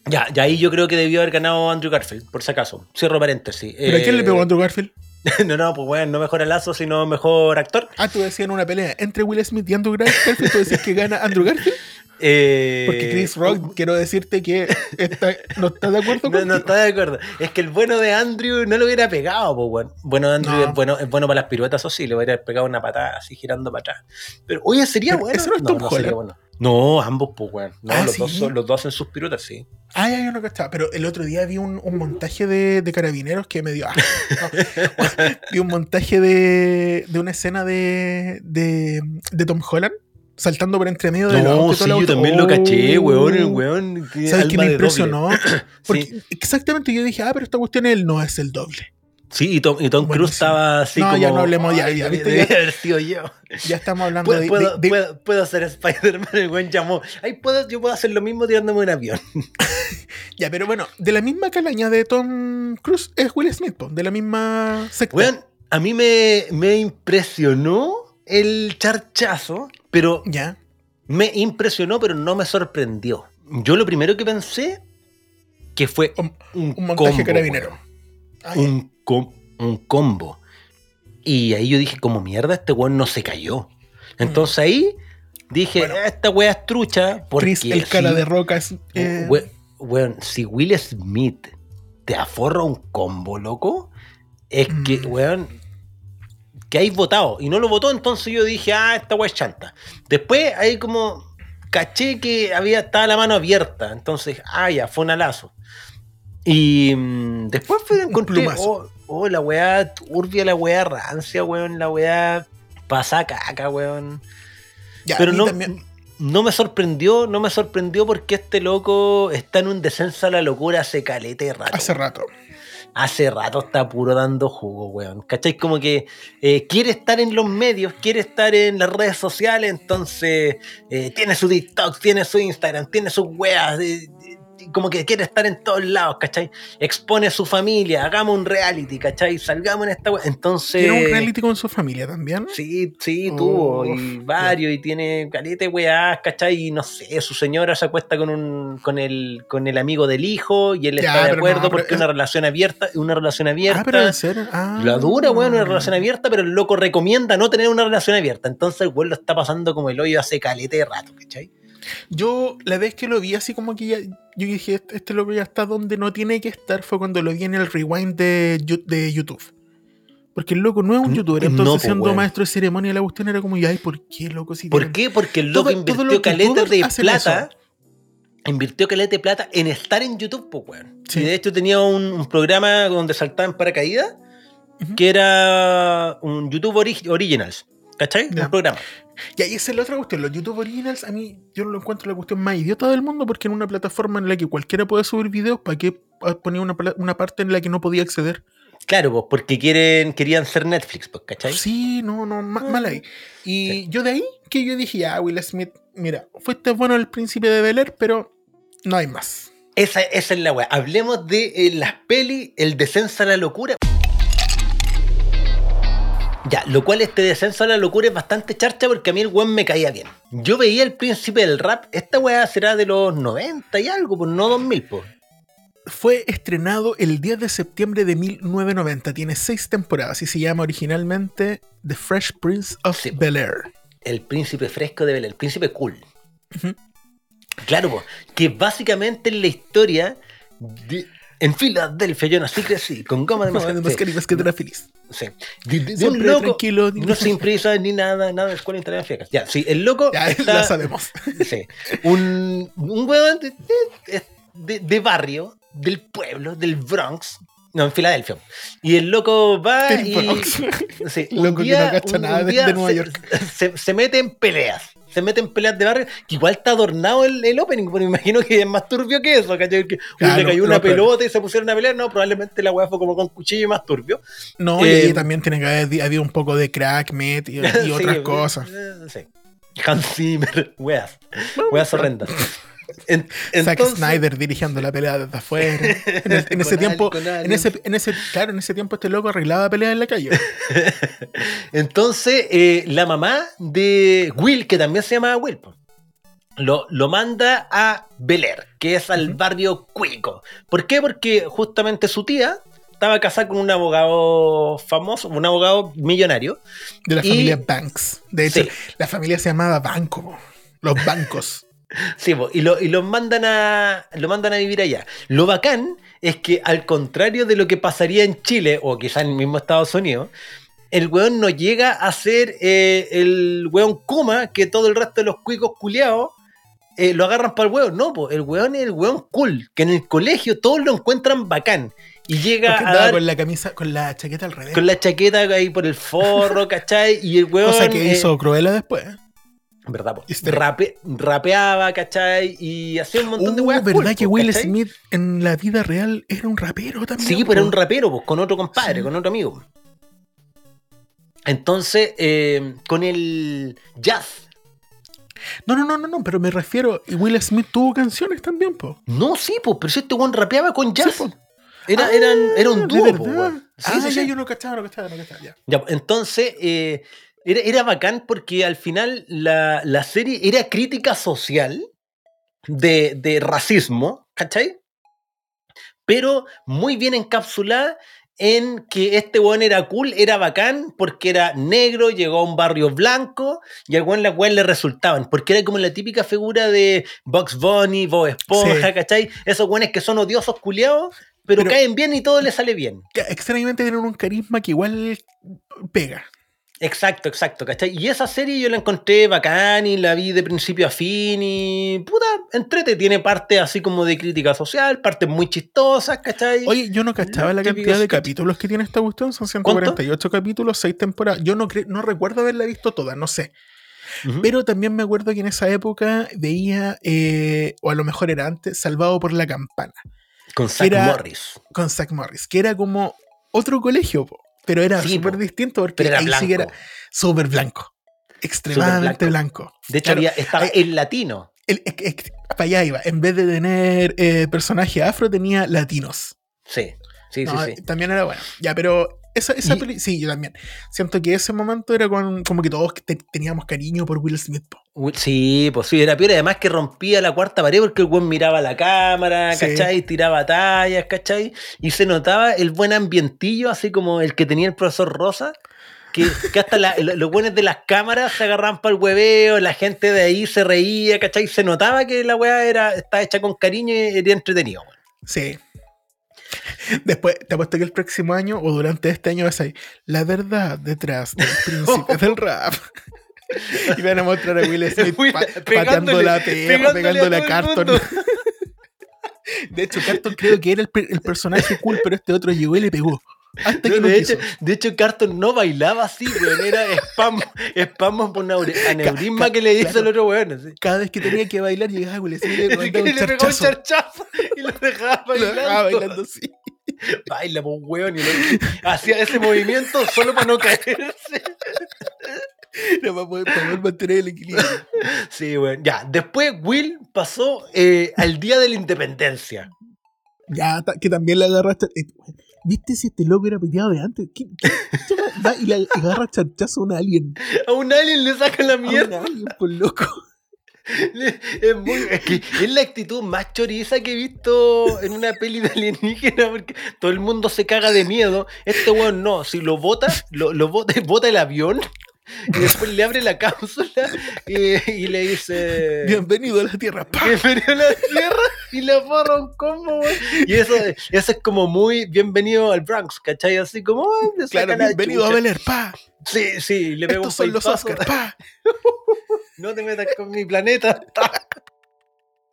[SPEAKER 1] Ya, ya ahí yo creo que debió haber ganado Andrew Garfield, por si acaso. Cierro paréntesis.
[SPEAKER 2] ¿Pero a quién
[SPEAKER 1] Eh,
[SPEAKER 2] le pegó a Andrew Garfield?
[SPEAKER 1] no, no, pues weón, no mejor lazo, sino mejor actor.
[SPEAKER 2] Ah, tú decías en una pelea entre Will Smith y Andrew Garfield. Tú decís que gana Andrew Garfield.
[SPEAKER 1] Eh,
[SPEAKER 2] Porque Chris Rock, quiero decirte que está, no está de acuerdo
[SPEAKER 1] No,
[SPEAKER 2] contigo.
[SPEAKER 1] no está de acuerdo. Es que el bueno de Andrew no lo hubiera pegado, pues. Bueno de Andrew
[SPEAKER 2] No.
[SPEAKER 1] es, bueno, es bueno para las piruetas, eso sí, le hubiera pegado una patada así girando para atrás. Pero, oye, sería
[SPEAKER 2] Pero
[SPEAKER 1] bueno.
[SPEAKER 2] ese no es Tom
[SPEAKER 1] sería
[SPEAKER 2] Holland.
[SPEAKER 1] bueno. No, ambos, pues, weón. No,
[SPEAKER 2] Ah,
[SPEAKER 1] los,
[SPEAKER 2] ¿sí?
[SPEAKER 1] dos, los dos hacen sus piruetas, sí.
[SPEAKER 2] Ah, ya, yo no cachaba. Pero el otro día vi un, un montaje de, de carabineros que me dio. No, vi un montaje de, de una escena de, de, de Tom Holland saltando por entre medio de
[SPEAKER 1] No, sí, yo también lo caché,
[SPEAKER 2] Oh.
[SPEAKER 1] weón, el weón.
[SPEAKER 2] ¿Sabes qué me impresionó? Porque exactamente yo dije, ah, pero esta cuestión él no es el doble.
[SPEAKER 1] Sí, y Tom, y Tom Cruise estaba así
[SPEAKER 2] No,
[SPEAKER 1] como...
[SPEAKER 2] ya no hablemos, ya,
[SPEAKER 1] "Ay,
[SPEAKER 2] ya, ¿viste? Ya.
[SPEAKER 1] haber sido yo.
[SPEAKER 2] Ya estamos hablando
[SPEAKER 1] Puedo,
[SPEAKER 2] de,
[SPEAKER 1] puedo,
[SPEAKER 2] de-
[SPEAKER 1] puedo- puedo ser Spider-Man, el buen llamó. Ay, puedo, yo puedo hacer lo mismo tirándome un avión.
[SPEAKER 2] Ya, pero bueno, de la misma calaña de Tom Cruise es Will Smith, de la misma secta.
[SPEAKER 1] Weón, a mí me, me impresionó el charchazo, pero
[SPEAKER 2] Ya.
[SPEAKER 1] me impresionó, pero no me sorprendió. Yo lo primero que pensé que fue
[SPEAKER 2] Un-
[SPEAKER 1] un,
[SPEAKER 2] montaje
[SPEAKER 1] combo,
[SPEAKER 2] carabinero.
[SPEAKER 1] weón.
[SPEAKER 2] Ah,
[SPEAKER 1] un, com- un combo. Y ahí yo dije, como mierda, este weón no se cayó. Entonces ahí dije,
[SPEAKER 2] Bueno.
[SPEAKER 1] esta weá es trucha. Porque
[SPEAKER 2] Chris, el cara de roca es. eh,
[SPEAKER 1] we- weón, si Will Smith te aforra un combo, loco, es que,
[SPEAKER 2] Mm.
[SPEAKER 1] weón, que hay votado. Y no lo votó, entonces yo dije, ah, esta weá es chanta. Después ahí como caché que había, estaba la mano abierta. Entonces, ah, ya, fue un alazo. Y mm, después fue, encontré,
[SPEAKER 2] plumazo.
[SPEAKER 1] oh, oh, la weá turbia, la weá rancia, weón, la weá pasa caca, weón.
[SPEAKER 2] ya,
[SPEAKER 1] Pero no,
[SPEAKER 2] también-
[SPEAKER 1] no me sorprendió, no me sorprendió porque este loco está en un descenso a la locura hace calete de rato.
[SPEAKER 2] hace rato.
[SPEAKER 1] Hace rato está puro dando jugo, weón. ¿Cachai? Como que eh, quiere estar en los medios, quiere estar en las redes sociales, entonces eh, tiene su TikTok, tiene su Instagram, tiene sus weas, eh, como que quiere estar en todos lados, ¿cachai? Expone a su familia, hagamos un reality, ¿cachai? Salgamos en esta. Entonces.
[SPEAKER 2] ¿Tiene un reality con su familia también?
[SPEAKER 1] Sí, sí,
[SPEAKER 2] Oh,
[SPEAKER 1] tuvo, y varios, y tiene caleta de weás, ¿cachai? Y no sé, su señora se acuesta con un, con el, con el amigo del hijo, y él
[SPEAKER 2] Ya,
[SPEAKER 1] está de acuerdo
[SPEAKER 2] no,
[SPEAKER 1] porque es una relación abierta, una relación abierta.
[SPEAKER 2] Ah, pero en serio. Ah.
[SPEAKER 1] La dura, weón, una relación abierta, pero el loco recomienda no tener una relación abierta. Entonces el weón lo está pasando como el hoyo hace calete de rato, ¿cachai?
[SPEAKER 2] Yo, la vez que lo vi así como que ya. Yo dije, este, loco ya está donde no tiene que estar. Fue cuando lo vi en el rewind de, de YouTube. Porque el loco no es un youtuber.
[SPEAKER 1] no,
[SPEAKER 2] Entonces, siendo maestro de ceremonia, la cuestión era como, ay, ¿por qué, loco? Si
[SPEAKER 1] ¿Por
[SPEAKER 2] tienen-
[SPEAKER 1] qué? Porque el loco
[SPEAKER 2] Todo- todo
[SPEAKER 1] invirtió
[SPEAKER 2] lo
[SPEAKER 1] caleta de plata. Invirtió caleta de plata en estar en YouTube, pues, weón.
[SPEAKER 2] Sí.
[SPEAKER 1] Y de hecho tenía un, un programa donde saltaba en paracaídas, que era un YouTube Ori- Originals. ¿Cachai? Un programa.
[SPEAKER 2] Y ahí esa es la otra cuestión. Los YouTube Originals, a mí, yo no lo encuentro la cuestión más idiota del mundo porque en una plataforma en la que cualquiera puede subir videos, ¿para qué ponía una, una parte en la que no podía acceder?
[SPEAKER 1] Claro, pues, porque quieren, querían ser Netflix, pues, ¿cachai?
[SPEAKER 2] Sí, no, no, ma-
[SPEAKER 1] Mm.
[SPEAKER 2] mal ahí. Y
[SPEAKER 1] Sí.
[SPEAKER 2] yo de ahí que yo dije, ah, Will Smith, mira, fuiste bueno el príncipe de Bel Air, pero no hay más.
[SPEAKER 1] Esa, esa es la weá. Hablemos de eh, las pelis, el descenso a la locura. Ya, lo cual este descenso a la locura es bastante charcha porque a mí el weón me caía bien. Yo veía el príncipe del rap, esta weá será de los 90 y algo, pues no 2000, pues.
[SPEAKER 2] Fue estrenado el 10 de septiembre de 1990. Tiene seis temporadas y se llama originalmente The Fresh Prince of
[SPEAKER 1] Sí.
[SPEAKER 2] Bel Air.
[SPEAKER 1] El príncipe fresco de Bel Air, el príncipe cool. Claro, pues, que básicamente es la historia de... En Filadelfia yo nací crecí, con goma de
[SPEAKER 2] No,
[SPEAKER 1] mascar.
[SPEAKER 2] además que ni mascota feliz.
[SPEAKER 1] Sí. De, de- de un loco,
[SPEAKER 2] tranquilo.
[SPEAKER 1] no sin prisa ni nada, nada de escuela italiana fiecas. Ya, sí, el loco
[SPEAKER 2] Ya,
[SPEAKER 1] está,
[SPEAKER 2] lo sabemos.
[SPEAKER 1] sí, un, un weón de, de- de- de barrio, del pueblo, del Bronx, no, en Filadelfia. Y el loco va y...
[SPEAKER 2] Bronx.
[SPEAKER 1] sí,
[SPEAKER 2] Loco que no cacha nada de-
[SPEAKER 1] día
[SPEAKER 2] de Nueva
[SPEAKER 1] se-
[SPEAKER 2] York.
[SPEAKER 1] Se, se mete en peleas. Se mete en peleas de barrio, que igual está adornado el, el opening, pero me imagino que es más turbio que eso, ¿cachai? Que
[SPEAKER 2] Claro,
[SPEAKER 1] le cayó una pelota y se pusieron a pelear, no, probablemente la weá fue como con cuchillo y más turbio.
[SPEAKER 2] No, y
[SPEAKER 1] Eh,
[SPEAKER 2] ahí también tiene que haber habido un poco de crack, met y, y otras cosas.
[SPEAKER 1] eh, sí. Hans Zimmer, weas. Weas horrendas. En-
[SPEAKER 2] Zack Snyder dirigiendo la pelea desde afuera. En, el- en ese tiempo, en ese, en ese, claro, en ese tiempo este loco arreglaba peleas en la calle.
[SPEAKER 1] Entonces, eh, la mamá de Will, que también se llama Will, lo, lo manda a Bel Air, que es al barrio cuico. ¿Por qué? Porque justamente su tía estaba casada con un abogado famoso, un abogado millonario.
[SPEAKER 2] De la
[SPEAKER 1] Y-
[SPEAKER 2] familia Banks. De hecho,
[SPEAKER 1] Sí.
[SPEAKER 2] la familia se llamaba Banco. Los bancos.
[SPEAKER 1] Sí, po, y, lo, y los mandan a, lo mandan a vivir allá. Lo bacán es que, al contrario de lo que pasaría en Chile, o quizás en el mismo Estados Unidos, el weón no llega a ser eh, el weón Kuma que todo el resto de los cuicos culiados eh, lo agarran para el weón. No, po, el weón es el weón cool, que en el colegio todos lo encuentran bacán. Y llega a dar
[SPEAKER 2] con la camisa, con la chaqueta al revés.
[SPEAKER 1] con la chaqueta ahí por el forro, ¿cachai? Y el weón.
[SPEAKER 2] cosa que
[SPEAKER 1] eh,
[SPEAKER 2] hizo Cruella después.
[SPEAKER 1] ¿Verdad?
[SPEAKER 2] Este-
[SPEAKER 1] Rape- rapeaba, ¿cachai? Y hacía un montón de
[SPEAKER 2] Uh,
[SPEAKER 1] weas.
[SPEAKER 2] ¿verdad
[SPEAKER 1] cool,
[SPEAKER 2] que Will
[SPEAKER 1] ¿cachai?
[SPEAKER 2] Smith en la vida real era un rapero también?
[SPEAKER 1] Sí, pero era un rapero, pues, con otro compadre,
[SPEAKER 2] Sí.
[SPEAKER 1] con otro amigo. Entonces, eh, con el jazz.
[SPEAKER 2] No, no, no, no, no, pero me refiero, y Will Smith tuvo canciones también, po.
[SPEAKER 1] No, sí, pues, pero si este weón rapeaba con jazz.
[SPEAKER 2] Sí,
[SPEAKER 1] era,
[SPEAKER 2] Ah,
[SPEAKER 1] eran, era un
[SPEAKER 2] ¿de
[SPEAKER 1] dúo, po. Sí,
[SPEAKER 2] ah,
[SPEAKER 1] sí, sí.
[SPEAKER 2] yo no cachaba, no cachaba, no cachaba, ya.
[SPEAKER 1] Ya, entonces, eh, era, era bacán porque al final la, la serie era crítica social de, de racismo, ¿cachai? Pero muy bien encapsulada en que este weón era cool, era bacán, porque era negro, llegó a un barrio blanco, y al weón las weas le resultaban, porque era como la típica figura de Bugs Bunny, Bob Esponja,
[SPEAKER 2] Sí.
[SPEAKER 1] ¿cachai? Esos weones que son odiosos culiados, pero,
[SPEAKER 2] Pero-
[SPEAKER 1] caen bien y todo les sale bien.
[SPEAKER 2] Extrañamente tienen un carisma que igual pega.
[SPEAKER 1] Exacto, exacto, ¿cachai? Y esa serie yo la encontré bacán y la vi de principio a fin y puta, entrete, tiene parte así como de crítica social, partes muy chistosas, ¿cachai?
[SPEAKER 2] Oye, yo no cachaba
[SPEAKER 1] Los
[SPEAKER 2] la
[SPEAKER 1] típicos
[SPEAKER 2] cantidad de capítulos que tiene esta cuestión. Son 148 capítulos, 6 temporadas. Yo no, no recuerdo haberla visto toda, no sé. Pero también me acuerdo que en esa época veía, eh, o a lo mejor era antes, Salvado por la Campana,
[SPEAKER 1] Con Zach
[SPEAKER 2] era-
[SPEAKER 1] Morris.
[SPEAKER 2] con Zack Morris, que era como otro colegio, po, pero era
[SPEAKER 1] Sí,
[SPEAKER 2] súper distinto porque
[SPEAKER 1] Pero era
[SPEAKER 2] ahí
[SPEAKER 1] blanco.
[SPEAKER 2] sí que era súper blanco. Extremadamente
[SPEAKER 1] blanco.
[SPEAKER 2] blanco.
[SPEAKER 1] De hecho,
[SPEAKER 2] Claro,
[SPEAKER 1] había, estaba
[SPEAKER 2] hay-
[SPEAKER 1] el latino.
[SPEAKER 2] el- es que para allá iba. En vez de tener eh, personaje afro, tenía latinos.
[SPEAKER 1] Sí, sí,
[SPEAKER 2] No,
[SPEAKER 1] sí, sí.
[SPEAKER 2] También era bueno. Ya, pero esa, esa
[SPEAKER 1] Y-
[SPEAKER 2] peli, sí, yo también. Siento que ese momento era con, como que todos te- teníamos cariño por Will Smith. po.
[SPEAKER 1] Sí, pues sí, era peor. Además que rompía la cuarta pared porque el buen miraba la cámara,
[SPEAKER 2] Sí.
[SPEAKER 1] ¿cachai? Tiraba tallas, ¿cachai? Y se notaba el buen ambientillo, así como el que tenía el profesor Rosa. Que, que hasta la- los buenos de las cámaras se agarraban para el hueveo, la gente de ahí se reía, ¿cachai? Se notaba que la weá era, estaba hecha con cariño y era entretenido.
[SPEAKER 2] Sí. Después, te apuesto que el próximo año o durante este año vas a ir la verdad detrás del príncipe del rap. Y van a mostrar a Will Smith
[SPEAKER 1] Will-
[SPEAKER 2] pa- pateando la perra,
[SPEAKER 1] pegándole a
[SPEAKER 2] Carton. De hecho, Carton creo que era el, el personaje cool, pero este otro llegó y le pegó. Hasta
[SPEAKER 1] No,
[SPEAKER 2] que lo
[SPEAKER 1] de, hecho, de hecho, Carton no bailaba así, weón. Era spam, spam por aneurisma que le hizo
[SPEAKER 2] claro.
[SPEAKER 1] el otro weón. así.
[SPEAKER 2] Cada vez que tenía que bailar, llegaba y le
[SPEAKER 1] le pegó un
[SPEAKER 2] charchazo.
[SPEAKER 1] y lo dejaba
[SPEAKER 2] Lo
[SPEAKER 1] bailando.
[SPEAKER 2] dejaba bailando así.
[SPEAKER 1] Baila, pues, weón. Y lo- hacía ese movimiento solo para no caerse.
[SPEAKER 2] Era para poder, para poder mantener el equilibrio.
[SPEAKER 1] Sí, weón. Ya, después Will pasó eh, al día de la independencia.
[SPEAKER 2] Ya, que también le agarraste. ¿Viste si este loco era piteado de antes? ¿Qué, qué- va- y le agarra charchazo a un alien?
[SPEAKER 1] A un alien le saca la
[SPEAKER 2] A un
[SPEAKER 1] mierda.
[SPEAKER 2] alien, por loco.
[SPEAKER 1] Le- Es, muy, es la actitud más choriza que he visto en una peli de alienígena porque todo el mundo se caga de miedo. Este weón no, si lo bota, lo, lo bota, bota el avión y después le abre la cápsula y, y le dice
[SPEAKER 2] Bienvenido a la Tierra. ¡Pah!
[SPEAKER 1] bienvenido a la Tierra y le forra un combo, weón. Y eso, eso es como muy bienvenido al Bronx, ¿cachai? Así como, "Ay, le saca
[SPEAKER 2] Claro,
[SPEAKER 1] la
[SPEAKER 2] bienvenido a
[SPEAKER 1] chucha".
[SPEAKER 2] Bel Air. ¡Pah!
[SPEAKER 1] Sí, sí, le pega un
[SPEAKER 2] Estos son los. Oscars. ¡Pah!
[SPEAKER 1] No te metas con mi planeta.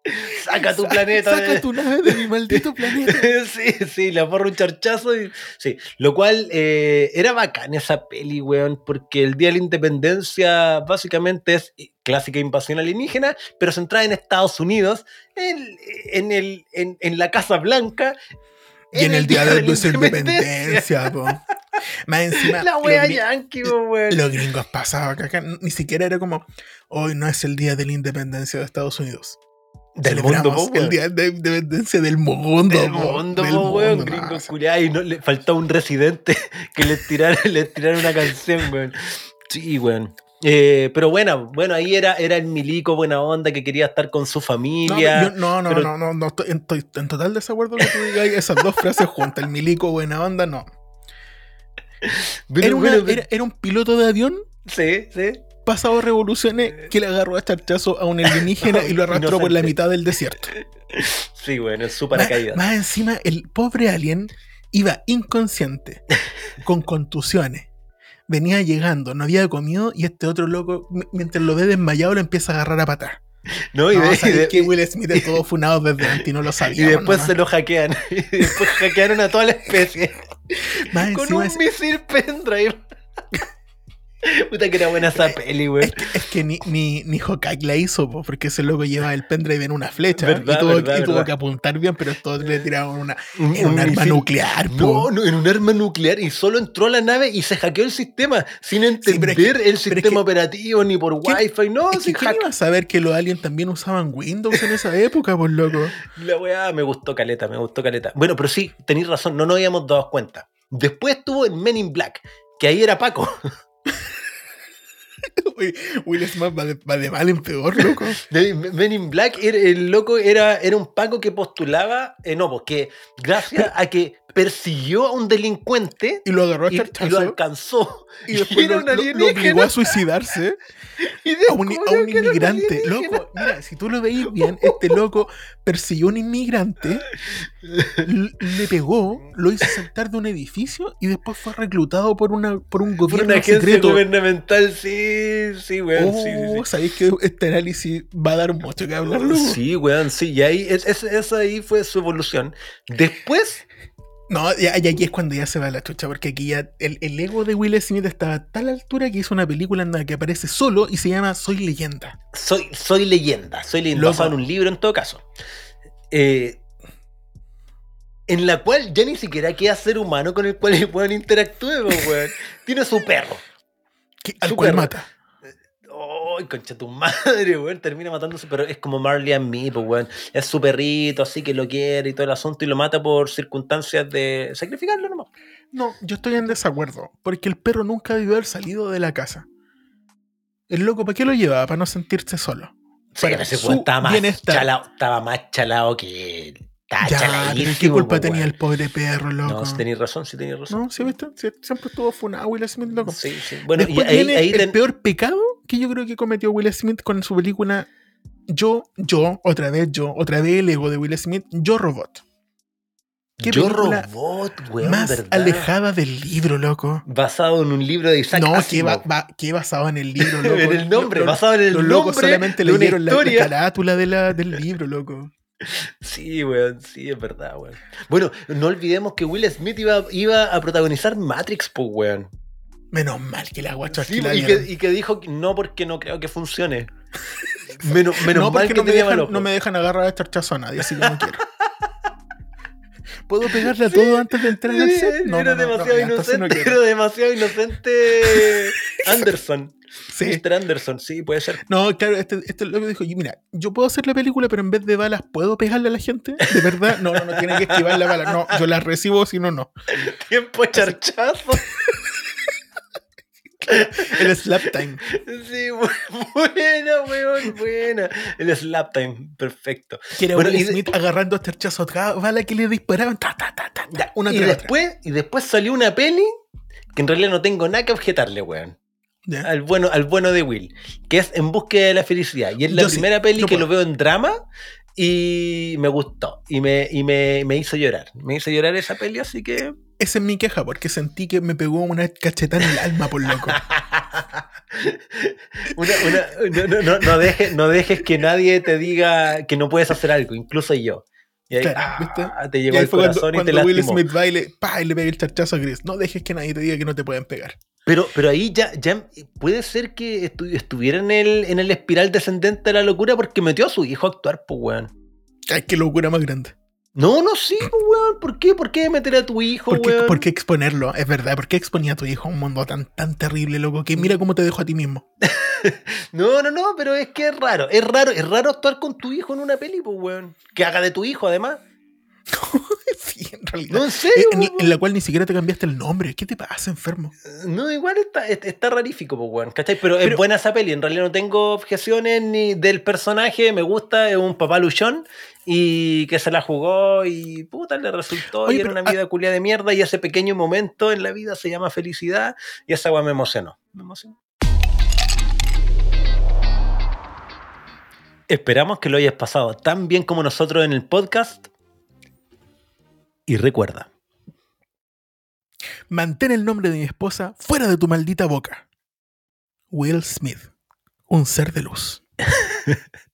[SPEAKER 1] Saca tu planeta.
[SPEAKER 2] Saca
[SPEAKER 1] de-
[SPEAKER 2] tu nave de mi maldito planeta.
[SPEAKER 1] sí, sí, le aporra un charchazo y. Sí. Lo cual eh, era bacán esa peli, weón, porque el Día de la Independencia básicamente es clásica invasión alienígena, pero centrada en Estados Unidos, en, en el, en, en la Casa Blanca.
[SPEAKER 2] Y en el día de nuestra independencia, po. Más encima.
[SPEAKER 1] La wea yankee, weón.
[SPEAKER 2] Los gringos pasaban que acá ni siquiera era como hoy no es el día de la independencia de Estados Unidos.
[SPEAKER 1] Del mundo, po,
[SPEAKER 2] el día de independencia del mundo.
[SPEAKER 1] Del mundo,
[SPEAKER 2] del
[SPEAKER 1] po, weón, gringo
[SPEAKER 2] no,
[SPEAKER 1] culiao, y no le faltaba un residente que les tirara, les tirara una canción, weón. Sí, weón. Eh, pero bueno, bueno, ahí era, era el milico buena onda que quería estar con su
[SPEAKER 2] No,
[SPEAKER 1] familia.
[SPEAKER 2] yo- no, no,
[SPEAKER 1] pero-
[SPEAKER 2] no, no, no, estoy, estoy en total desacuerdo que tú digas esas dos frases juntas. El milico, buena onda, no.
[SPEAKER 1] Pero
[SPEAKER 2] Era, una-
[SPEAKER 1] bueno,
[SPEAKER 2] era, era un piloto de avión
[SPEAKER 1] Sí, sí.
[SPEAKER 2] Pasado revoluciones que le agarró a charchazo a un alienígena y lo arrastró por la mitad del desierto.
[SPEAKER 1] Sí, bueno, es su paracaídas.
[SPEAKER 2] más encima, el pobre alien iba inconsciente, con contusiones. Venía llegando, no había comido y este otro loco, mientras lo ve desmayado, lo empieza a agarrar a patar.
[SPEAKER 1] No, y,
[SPEAKER 2] No,
[SPEAKER 1] de- y de-
[SPEAKER 2] que Will Smith es todo funado desde antes y no lo
[SPEAKER 1] y
[SPEAKER 2] sabía.
[SPEAKER 1] después se lo hackean. Y después hackearon a toda la especie.
[SPEAKER 2] Más
[SPEAKER 1] con un
[SPEAKER 2] es,
[SPEAKER 1] misil pendrive. Puta que era buena esa peli, weón.
[SPEAKER 2] es que, es que ni, ni, ni Hawkeye la hizo, po, porque ese loco lleva el pendrive en una flecha
[SPEAKER 1] Verdad,
[SPEAKER 2] y, tuvo,
[SPEAKER 1] verdad,
[SPEAKER 2] y tuvo
[SPEAKER 1] verdad.
[SPEAKER 2] que apuntar bien, pero todos le tiraron una,
[SPEAKER 1] Un-
[SPEAKER 2] en un,
[SPEAKER 1] un
[SPEAKER 2] arma
[SPEAKER 1] misil.
[SPEAKER 2] nuclear. po.
[SPEAKER 1] No, no, en un arma nuclear y solo entró a la nave y se hackeó el sistema sin entender
[SPEAKER 2] pero es que-
[SPEAKER 1] el
[SPEAKER 2] es
[SPEAKER 1] sistema
[SPEAKER 2] que-
[SPEAKER 1] operativo ni por
[SPEAKER 2] ¿Quién-
[SPEAKER 1] wifi, no,
[SPEAKER 2] Es que ¿quién iba a saber que los aliens también usaban Windows en esa época, por loco?
[SPEAKER 1] La weá me gustó caleta, me gustó caleta. Bueno, pero sí, tenéis razón, no nos habíamos dado cuenta. Después estuvo en Men in Black, que ahí era Paco.
[SPEAKER 2] Will Smith va de, va mal en peor, loco.
[SPEAKER 1] Men in Black, el loco era, era un Paco que postulaba, eh, no, porque gracias a que persiguió a un delincuente
[SPEAKER 2] Y lo agarró a
[SPEAKER 1] y, lo alcanzó.
[SPEAKER 2] y después lo, obligó a suicidarse a un, a inmigrante. Loco, mira, si tú lo veis bien, este loco persiguió a un inmigrante, le pegó, lo hizo saltar de un edificio y después fue reclutado por, una, por un
[SPEAKER 1] Por
[SPEAKER 2] gobierno
[SPEAKER 1] una agencia
[SPEAKER 2] secreto.
[SPEAKER 1] gubernamental, sí, sí, weón.
[SPEAKER 2] Oh,
[SPEAKER 1] sí, sí, sí.
[SPEAKER 2] sabéis que este análisis va a dar mucho que hablar, loco?
[SPEAKER 1] Sí, weón, sí. Y ahí, es, es- esa ahí fue su evolución. Después,
[SPEAKER 2] No, ya, ya aquí es cuando ya se va la chucha, porque aquí ya el, el ego de Will Smith está a tal altura que hizo una película en la que aparece solo y se llama Soy leyenda.
[SPEAKER 1] soy, soy leyenda. Soy leyenda. Basado en un libro en todo caso. Eh, en la cual ya ni siquiera queda ser humano con el cual interactúe, po, weón. Tiene su perro.
[SPEAKER 2] Que, al
[SPEAKER 1] Su
[SPEAKER 2] cual
[SPEAKER 1] perro.
[SPEAKER 2] mata.
[SPEAKER 1] ¡Ay, concha tu madre, weón! Termina matándose, pero es como Marley and me, pues, weón. Es su perrito, así que lo quiere y todo el asunto, y lo mata por circunstancias de sacrificarlo nomás.
[SPEAKER 2] No, yo estoy en desacuerdo, porque el perro nunca debió haber salido de la casa. El loco, ¿para qué lo llevaba? Para no sentirse solo.
[SPEAKER 1] Sí,
[SPEAKER 2] Para
[SPEAKER 1] ese
[SPEAKER 2] su
[SPEAKER 1] estaba más
[SPEAKER 2] bienestar.
[SPEAKER 1] chalado, estaba más chalado que él.
[SPEAKER 2] Ya, ¿qué culpa tenía el pobre perro, loco?
[SPEAKER 1] No, si tenéis razón, si tenéis razón.
[SPEAKER 2] No. Sí, siempre estuvo funado Will Smith, loco.
[SPEAKER 1] Sí, sí. Bueno,
[SPEAKER 2] Después
[SPEAKER 1] y ahí,
[SPEAKER 2] viene
[SPEAKER 1] ahí
[SPEAKER 2] el
[SPEAKER 1] ten-
[SPEAKER 2] peor pecado que yo creo que cometió Will Smith con su película Yo, yo, otra vez yo, otra vez el ego de Will Smith, Yo Robot. ¿Qué
[SPEAKER 1] Yo Robot, weón,
[SPEAKER 2] Más
[SPEAKER 1] ¿verdad?
[SPEAKER 2] alejada del libro, loco.
[SPEAKER 1] Basado en un libro de Isaac
[SPEAKER 2] no, que,
[SPEAKER 1] Asimov.
[SPEAKER 2] va, va- que basado en el libro, loco.
[SPEAKER 1] En el nombre, basado en el
[SPEAKER 2] Los
[SPEAKER 1] nombre
[SPEAKER 2] locos solamente leyeron la, la carátula de la- del libro, loco.
[SPEAKER 1] Sí, weón, sí, es verdad, weón. Bueno, no olvidemos que Will Smith iba, iba a protagonizar Matrix, pues, weón.
[SPEAKER 2] Menos mal que la guacha
[SPEAKER 1] Sí, y, que, y que dijo que no porque no creo que funcione. Menos, menos
[SPEAKER 2] no,
[SPEAKER 1] mal que
[SPEAKER 2] no me, dejan, no me dejan agarrar a estarchazo a nadie, así que no quiero. ¿Puedo pegarle a todo antes de entrar al
[SPEAKER 1] Sí,
[SPEAKER 2] set? No,
[SPEAKER 1] era
[SPEAKER 2] no,
[SPEAKER 1] demasiado
[SPEAKER 2] no
[SPEAKER 1] inocente, era demasiado inocente Anderson.
[SPEAKER 2] Sí.
[SPEAKER 1] Mr. Anderson, sí, puede ser.
[SPEAKER 2] No, claro, este, este loco dijo, "Y mira, yo puedo hacer la película, pero en vez de balas, ¿puedo pegarle a la gente? ¿De verdad? No, no, no, tiene que esquivar la bala. No, yo las recibo, si no, no.
[SPEAKER 1] Tiempo charchazo.
[SPEAKER 2] El slap time.
[SPEAKER 1] Sí, bu- buena, weón, buena. El slap time, perfecto.
[SPEAKER 2] Que era
[SPEAKER 1] Bueno,
[SPEAKER 2] Will
[SPEAKER 1] y de-
[SPEAKER 2] Smith agarrando a charchazo a bala que le disparaban. Ta, ta, ta, ta, ta, una
[SPEAKER 1] y
[SPEAKER 2] otra.
[SPEAKER 1] después, y después salió una peli que en realidad no tengo nada que objetarle, weón.
[SPEAKER 2] Ya.
[SPEAKER 1] Al bueno, al bueno de Will, que es En búsqueda de la felicidad. Y es la
[SPEAKER 2] Yo sí,
[SPEAKER 1] primera peli que
[SPEAKER 2] puedo.
[SPEAKER 1] lo veo en drama y me gustó. Y me, y me, me hizo llorar. Me hizo llorar esa peli, así que.
[SPEAKER 2] Esa es mi queja, porque sentí que me pegó una cachetada en el alma, por loco.
[SPEAKER 1] Una- una- no, no, no, no dejes, no dejes que nadie te diga que no puedes hacer algo, incluso yo. Y ahí,
[SPEAKER 2] Claro,
[SPEAKER 1] ah,
[SPEAKER 2] ¿viste?
[SPEAKER 1] te
[SPEAKER 2] Y
[SPEAKER 1] llegó
[SPEAKER 2] ahí
[SPEAKER 1] al
[SPEAKER 2] fue cuando,
[SPEAKER 1] corazón y te
[SPEAKER 2] cuando Will. Smith va y le, pa, y le pega el charchazo a Chris. No dejes que nadie te diga que no te pueden pegar.
[SPEAKER 1] Pero, pero ahí ya, ya puede ser que estu- estuviera en el, en el espiral descendente de la locura porque metió a su hijo a actuar, pues, weón.
[SPEAKER 2] Ay, qué locura más grande.
[SPEAKER 1] No, no, sí, pues, weón. ¿Por qué? ¿Por qué meter a tu hijo,
[SPEAKER 2] ¿Por qué,
[SPEAKER 1] weón?
[SPEAKER 2] por qué exponerlo? Es verdad, ¿por qué exponía a tu hijo a un mundo tan, tan terrible, loco? Que mira cómo te dejó a ti mismo.
[SPEAKER 1] No, no, no, pero es que es raro. Es raro, es raro actuar con tu hijo en una peli, pues, weón. Que haga de tu hijo, además.
[SPEAKER 2] sí, en realidad.
[SPEAKER 1] No, en
[SPEAKER 2] Eh,
[SPEAKER 1] serio.
[SPEAKER 2] en, en la cual ni siquiera te cambiaste el nombre. ¿Qué te pasa, enfermo?
[SPEAKER 1] No, igual está, est- está rarífico, pues, weón, ¿cachai? Pero, es
[SPEAKER 2] Pero-
[SPEAKER 1] buena esa peli, en realidad no tengo objeciones ni del personaje, me gusta, es un papá luchón y que se la jugó y puta, le resultó
[SPEAKER 2] Oye,
[SPEAKER 1] y era una vida culia de mierda y ese pequeño momento en la vida se llama felicidad y esa weá me emocionó. Me emocionó. Esperamos que lo hayas pasado tan bien como nosotros en el podcast y recuerda.
[SPEAKER 2] Mantén el nombre de mi esposa fuera de tu maldita boca. Will Smith, un ser de luz.